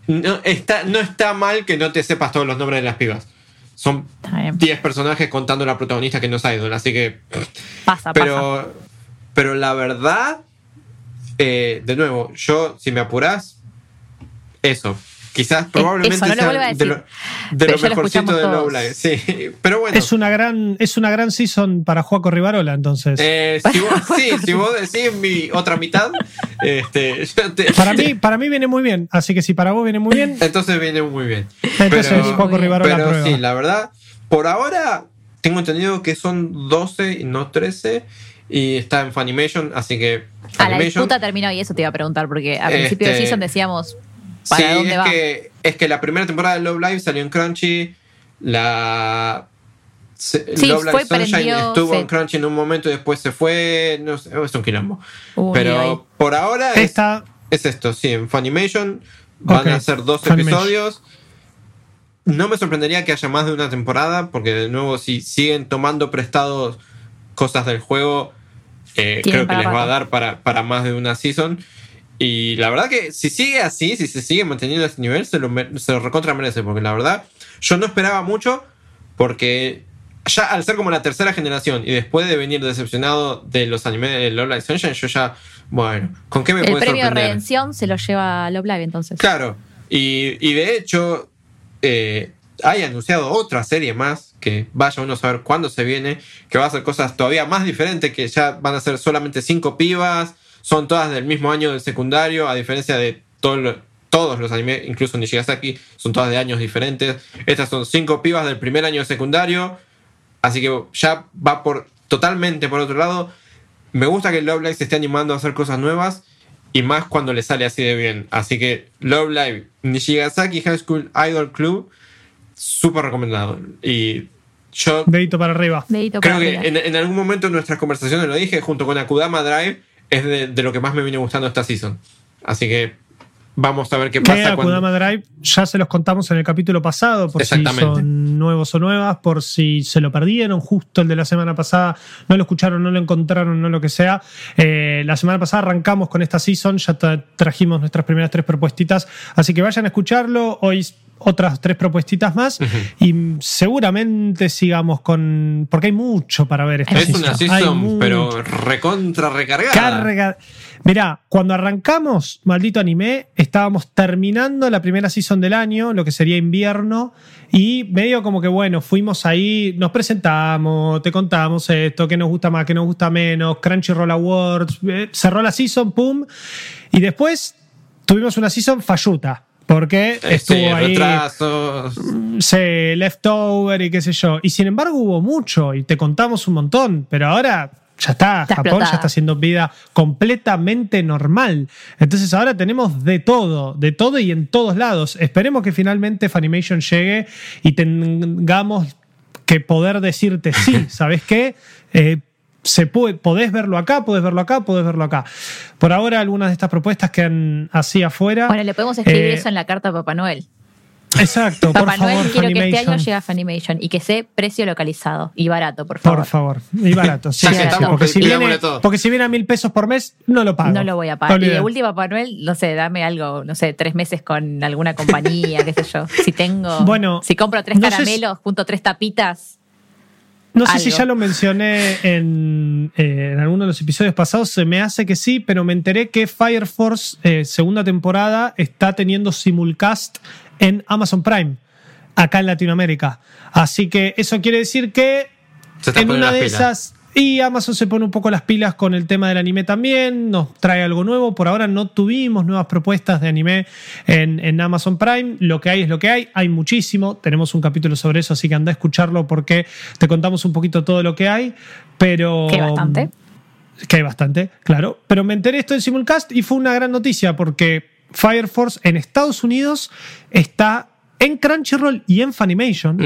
Speaker 5: No está, no está mal que no te sepas todos los nombres de las pibas. Son
Speaker 4: Está bien.
Speaker 5: 10 personajes contando la protagonista que no es idol, así que.
Speaker 4: Pasa, pasa.
Speaker 5: Pero, pero la verdad, eh, de nuevo, yo, si me apurás, eso. Quizás probablemente
Speaker 4: eso, no lo
Speaker 5: sea
Speaker 4: a
Speaker 5: de
Speaker 4: decir.
Speaker 5: lo, de
Speaker 4: Pero
Speaker 5: lo
Speaker 4: ya lo
Speaker 5: mejorcito de. Low Life. Sí, pero bueno.
Speaker 6: Es una gran, es una gran season para Juaco Rivarola, entonces.
Speaker 5: eh, si vos, sí, si vos decís mi otra mitad, este, te-
Speaker 6: para mí, para mí viene muy bien. Así que si para vos viene muy bien,
Speaker 5: entonces viene muy bien.
Speaker 6: entonces
Speaker 5: Pero-
Speaker 6: Juaco. Rivarola
Speaker 5: Pero
Speaker 6: prueba.
Speaker 5: sí, la verdad, por ahora tengo entendido que son 12 y no 13. Y está en Funimation, así que.
Speaker 4: A la disputa terminó y eso te iba a preguntar, porque al principio de
Speaker 5: Este,
Speaker 4: season decíamos, ¿para
Speaker 5: sí,
Speaker 4: dónde
Speaker 5: es
Speaker 4: va?
Speaker 5: Que, es que la primera temporada de Love Live salió en Crunchy. La. se-
Speaker 4: Sí,
Speaker 5: Love Live
Speaker 4: fue,
Speaker 5: Sunshine
Speaker 4: prendió,
Speaker 5: estuvo en Crunchy en un momento y después se fue. No sé, es un quilombo. Pero por ahora es,
Speaker 6: Esta,
Speaker 5: es esto, sí, en Funimation van a ser dos
Speaker 6: Funimation.
Speaker 5: episodios. No me sorprendería que haya más de una temporada, porque de nuevo, si siguen tomando prestados cosas del juego, eh, creo que les va a dar para, para más de una season. Y la verdad que si sigue así, si se sigue manteniendo ese nivel, se lo, se lo recontra merece, porque la verdad, yo no esperaba mucho, porque ya al ser como la tercera generación y después de venir decepcionado de los animes de Love Live Sunshine, yo ya, bueno, ¿con qué me
Speaker 4: El
Speaker 5: puede
Speaker 4: premio de
Speaker 5: sorprender?
Speaker 4: redención se lo lleva Love Live entonces.
Speaker 5: Claro, y, y de hecho, eh, hay anunciado otra serie más que vaya uno a saber cuándo se viene, que va a hacer cosas todavía más diferentes, que ya van a ser solamente cinco pibas, son todas del mismo año del secundario, a diferencia de todo lo- todos los animes, incluso Nishigasaki, son todas de años diferentes. Estas son cinco pibas del primer año de secundario, así que ya va por totalmente por otro lado. Me gusta que Love Live se esté animando a hacer cosas nuevas y más cuando le sale así de bien. Así que Love Live, Nishigasaki High School Idol Club, súper recomendado. Y yo
Speaker 6: dedito para arriba.
Speaker 4: Dedito
Speaker 5: creo
Speaker 4: para
Speaker 5: que
Speaker 4: arriba.
Speaker 5: en, en algún momento en nuestras conversaciones lo dije, junto con Akudama Drive, es de, de lo que más me viene gustando esta season. Así que vamos a ver qué
Speaker 6: Que
Speaker 5: pasa cuando...
Speaker 6: Akudama Drive ya se los contamos en el capítulo pasado, por si son nuevos o nuevas, por si se lo perdieron, justo el de la semana pasada, no lo escucharon, no lo encontraron, no lo que sea. Eh, la semana pasada arrancamos con esta season, ya tra- trajimos nuestras primeras tres propuestitas, así que vayan a escucharlo. Hoy otras tres propuestitas más y seguramente sigamos con porque hay mucho para ver esta
Speaker 5: Es una season, pero recontra recargada.
Speaker 6: Carga. Mirá, cuando arrancamos Maldito Anime, estábamos terminando la primera season del año, lo que sería invierno, y medio como que, bueno, fuimos ahí, nos presentamos, te contamos esto, qué nos gusta más, qué nos gusta menos, Crunchyroll Awards, eh, cerró la season, pum, y después tuvimos una season falluta. Porque
Speaker 5: Este,
Speaker 6: estuvo ahí
Speaker 5: retrasos.
Speaker 6: se leftover y qué sé yo. Y sin embargo hubo mucho y te contamos un montón, pero ahora ya está,
Speaker 4: Está
Speaker 6: Japón
Speaker 4: explotada.
Speaker 6: ya está haciendo vida completamente normal. Entonces ahora tenemos de todo, de todo y en todos lados. Esperemos que finalmente Funimation llegue y tengamos que poder decirte sí, ¿sabes qué? Eh, se puede, podés verlo acá, podés verlo acá, podés verlo acá. Por ahora, algunas de estas propuestas quedan así afuera.
Speaker 4: Bueno, le podemos escribir
Speaker 6: Eh,
Speaker 4: eso en la carta a Papá Noel.
Speaker 6: Exacto, por
Speaker 4: Papá
Speaker 6: favor,
Speaker 4: Noel, quiero que este año llegue a Funimation y que sea precio localizado y barato, por favor.
Speaker 6: Por favor, y barato. Sí, sí,
Speaker 5: que
Speaker 6: sí,
Speaker 5: estamos,
Speaker 6: porque, si viene, porque si viene a mil pesos por mes, no lo pago.
Speaker 4: No lo voy a pagar. Y de última, Papá Noel, no sé, dame algo, no sé, tres meses con alguna compañía, qué sé yo. Si tengo.
Speaker 6: Bueno,
Speaker 4: si compro tres
Speaker 6: no sé si-
Speaker 4: caramelos, junto tres tapitas.
Speaker 6: No sé si ya lo mencioné en, eh, en alguno de los episodios pasados, se me hace que sí, pero me enteré que Fire Force, eh, segunda temporada, está teniendo simulcast en Amazon Prime, acá en Latinoamérica. Así que eso quiere decir que
Speaker 5: Se está
Speaker 6: en una de esas. Y Amazon se pone un poco las pilas con el tema del anime también, nos trae algo nuevo. Por ahora no tuvimos nuevas propuestas de anime en, en Amazon Prime. Lo que hay es lo que hay, hay muchísimo. Tenemos un capítulo sobre eso, así que anda a escucharlo porque te contamos un poquito todo lo que hay. Pero.
Speaker 4: Que hay bastante.
Speaker 6: Que hay bastante, claro. Pero me enteré esto en Simulcast y fue una gran noticia porque Fire Force en Estados Unidos está en Crunchyroll y en Funimation.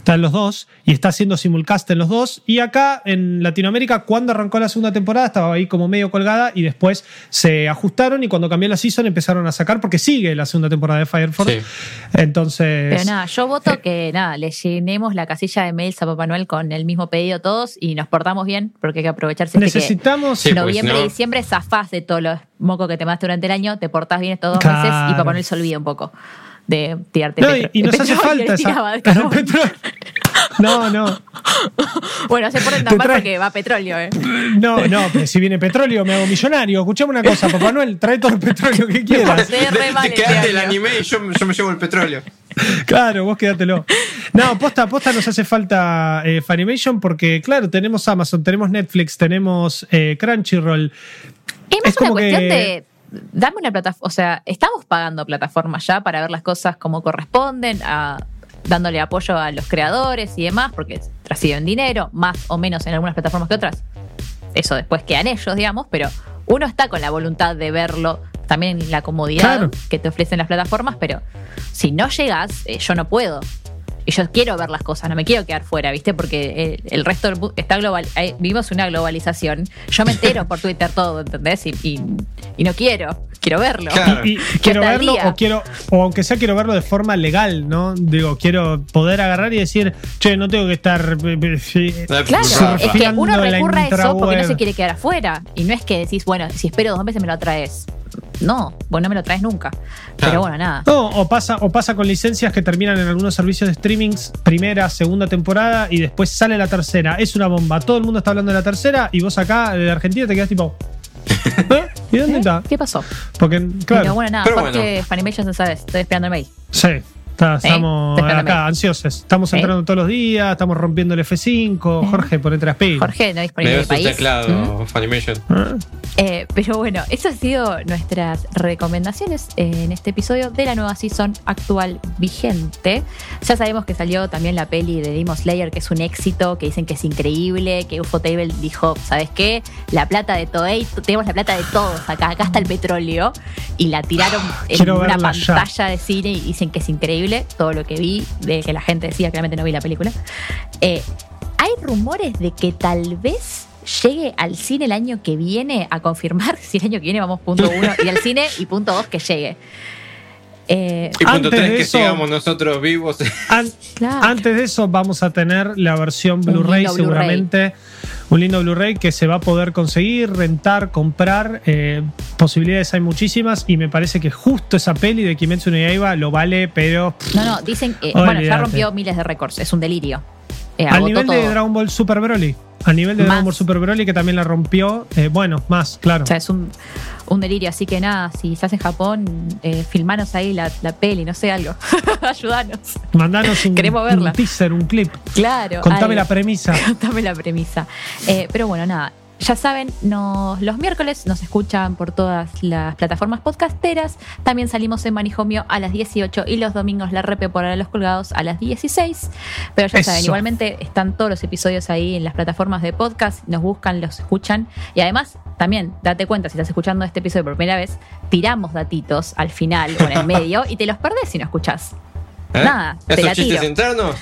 Speaker 6: Está en los dos y está haciendo simulcast en los dos. Y acá en Latinoamérica, cuando arrancó la segunda temporada, estaba ahí como medio colgada y después se ajustaron y cuando cambió la season empezaron a sacar porque sigue la segunda temporada de Fire Force.
Speaker 5: Sí.
Speaker 6: Entonces.
Speaker 4: Pero nada, yo voto que nada, le llenemos la casilla de mails a Papá Noel con el mismo pedido todos y nos portamos bien, porque hay que aprovecharse que
Speaker 6: necesitamos.
Speaker 5: Sí, porque
Speaker 4: noviembre
Speaker 5: si no-
Speaker 4: y diciembre zafás de todos los mocos que te mandaste durante el año, te portás bien estos dos meses y
Speaker 6: Claro.
Speaker 4: Papá Noel se olvida un poco de tirarte
Speaker 6: No, y, y nos
Speaker 4: el
Speaker 6: hace falta esa. petróleo. No, no.
Speaker 4: Bueno, se ponen tan mal porque va petróleo, ¿eh?
Speaker 6: No, no, pero si viene petróleo me hago millonario. Escuchame una cosa, Papá Noel, trae todo el petróleo que quieras.
Speaker 5: Te quedaste el anime y yo, yo me llevo el petróleo.
Speaker 6: Claro, vos quédatelo. No, posta, posta nos hace falta eh, Funimation porque, claro, tenemos Amazon, tenemos Netflix, tenemos eh, Crunchyroll.
Speaker 4: Es más
Speaker 6: Es
Speaker 4: una
Speaker 6: como
Speaker 4: cuestión
Speaker 6: que-
Speaker 4: de. Dame una plataforma. O sea, estamos pagando plataformas ya para ver las cosas como corresponden, a- dándole apoyo a los creadores y demás, porque reciben dinero, más o menos en algunas plataformas que otras. Eso después quedan ellos, digamos, pero uno está con la voluntad de verlo también en la comodidad
Speaker 6: Claro.
Speaker 4: que te ofrecen las plataformas, pero si no llegas, eh, yo no puedo. Y yo quiero ver las cosas, no me quiero quedar fuera, ¿viste? Porque el, el resto del mu- está global. eh, vivimos una globalización. Yo me entero por Twitter todo, ¿entendés? Y, y- y no quiero, quiero verlo.
Speaker 5: Claro.
Speaker 6: Y, y quiero verlo o quiero, o aunque sea quiero verlo de forma legal, ¿no? Digo, quiero poder agarrar y decir, che, no tengo que estar eh, eh,
Speaker 4: Claro, es que uno recurre a eso porque no se quiere quedar afuera. Y no es que decís, bueno, si espero dos meses me lo traes. No, vos no me lo traes nunca. Pero bueno, nada.
Speaker 6: No, o pasa, o pasa con licencias que terminan en algunos servicios de streamings, primera, segunda temporada, y después sale la tercera. Es una bomba. Todo el mundo está hablando de la tercera, y vos acá de Argentina te quedas tipo. ¿Eh? ¿Y dónde
Speaker 4: ¿Eh?
Speaker 6: está?
Speaker 4: ¿Qué pasó?
Speaker 6: Porque, claro.
Speaker 4: Pero bueno, nada,
Speaker 5: Pero
Speaker 4: porque
Speaker 5: bueno.
Speaker 4: Funimation se sabe, estoy esperando el mail.
Speaker 6: Sí. Está- estamos acá ansiosos. Estamos
Speaker 4: ¿Sí?
Speaker 6: entrando todos los días, estamos rompiendo el F5. Jorge, ponete las pilas.
Speaker 4: Jorge, no disponible
Speaker 5: Me
Speaker 4: el
Speaker 5: su
Speaker 4: país. ¿Mm?
Speaker 5: teclado, Funimation.
Speaker 6: ¿Eh?
Speaker 4: Eh, pero bueno, esas han sido nuestras recomendaciones en este episodio de la nueva season actual vigente. Ya sabemos que salió también la peli de Demon Slayer, que es un éxito, que dicen que es increíble, que UFO Table dijo, ¿sabes qué? La plata de Toei, tenemos la plata de todos acá, acá está el petróleo, y la tiraron en
Speaker 6: Quiero
Speaker 4: una
Speaker 6: ya.
Speaker 4: pantalla de cine y dicen que es increíble, todo lo que vi, de que la gente decía, claramente no vi la película. Eh, hay rumores de que tal vez llegue al cine el año que viene a confirmar si el año que viene vamos punto uno y al cine y punto dos que llegue. Eh,
Speaker 5: Y punto
Speaker 6: Antes
Speaker 5: tres,
Speaker 6: de
Speaker 5: que
Speaker 6: eso-
Speaker 5: sigamos nosotros vivos.
Speaker 6: An-
Speaker 4: Claro.
Speaker 6: Antes de eso vamos a tener la versión Blu-ray. seguramente. Un lindo Blu-ray que se va a poder conseguir, rentar, comprar. eh, posibilidades hay muchísimas y me parece que justo esa peli de Kimetsu no Yaiba lo vale, pero
Speaker 4: no, no, dicen que bueno, ya rompió miles de récords, es un delirio. Eh,
Speaker 6: al nivel de. Dragon Ball Super Broly. Al nivel de
Speaker 4: Más.
Speaker 6: Dragon Ball Super Broly que también la rompió. eh, bueno, más, claro.
Speaker 4: O sea, es un, un delirio. Así que nada, si estás en Japón, eh, filmanos ahí la, la peli, no sé, algo. Ayudanos.
Speaker 6: Mandanos un,
Speaker 4: Queremos verla.
Speaker 6: un teaser, un clip.
Speaker 4: Claro.
Speaker 6: Contame
Speaker 4: algo.
Speaker 6: la premisa.
Speaker 4: Contame la premisa. Eh, pero bueno, nada. Ya saben, nos- los miércoles nos escuchan por todas las plataformas podcasteras. También salimos en Manijomio a las 18 y los domingos la repe por los colgados a las 16. Pero ya
Speaker 6: Eso.
Speaker 4: saben, igualmente están todos los episodios ahí en las plataformas de podcast. Nos buscan, los escuchan. Y además, también date cuenta, si estás escuchando este episodio por primera vez, tiramos datitos al final o en el medio y te los perdés si no escuchás.
Speaker 5: ¿Eh?
Speaker 4: Nada, te
Speaker 5: ¿Esos
Speaker 4: la tiro.
Speaker 5: internos?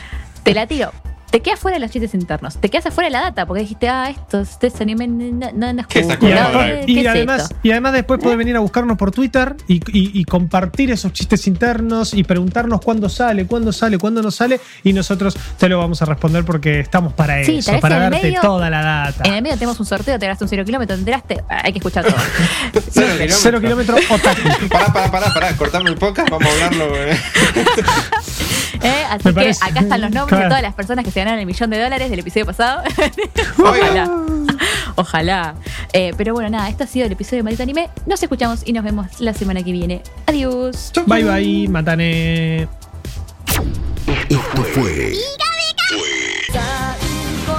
Speaker 4: Te la tiro. Te quedas fuera de los chistes internos, te quedas afuera de la data, porque dijiste, ah, estos, este anime no, no, no es
Speaker 5: ¿Qué
Speaker 6: Y, además,
Speaker 4: ¿Qué
Speaker 6: y
Speaker 4: es
Speaker 6: además-
Speaker 4: esto?
Speaker 6: y además después puede venir a buscarnos por Twitter y, y- y compartir esos chistes internos y preguntarnos cuándo sale, cuándo sale, cuándo no sale y nosotros te lo vamos a responder porque estamos para
Speaker 4: Sí,
Speaker 6: eso, para darte
Speaker 4: medio-
Speaker 6: toda la data.
Speaker 4: En el medio tenemos un sorteo, te ganaste un cero kilómetro, ¿te enteraste? Ah, Hay que escuchar todo.
Speaker 5: Cero
Speaker 6: Cero kilómetros otaku.
Speaker 5: Pará, pará, pará, pará, cortame el podcast, vamos a hablarlo. eh.
Speaker 4: Así
Speaker 6: Me
Speaker 4: que
Speaker 6: parece-
Speaker 4: acá están los nombres
Speaker 6: Claro.
Speaker 4: de todas las personas que se ganaron el millón de dólares del episodio pasado. Ojalá. Ojalá. Eh, pero bueno, nada, este ha sido el episodio de Maldito Anime. Nos escuchamos y nos vemos la semana que viene. Adiós.
Speaker 6: Bye bye, matane.
Speaker 3: Esto fue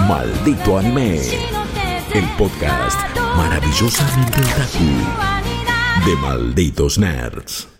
Speaker 3: Maldito Anime, el podcast maravillosamente otaku de Malditos Nerds.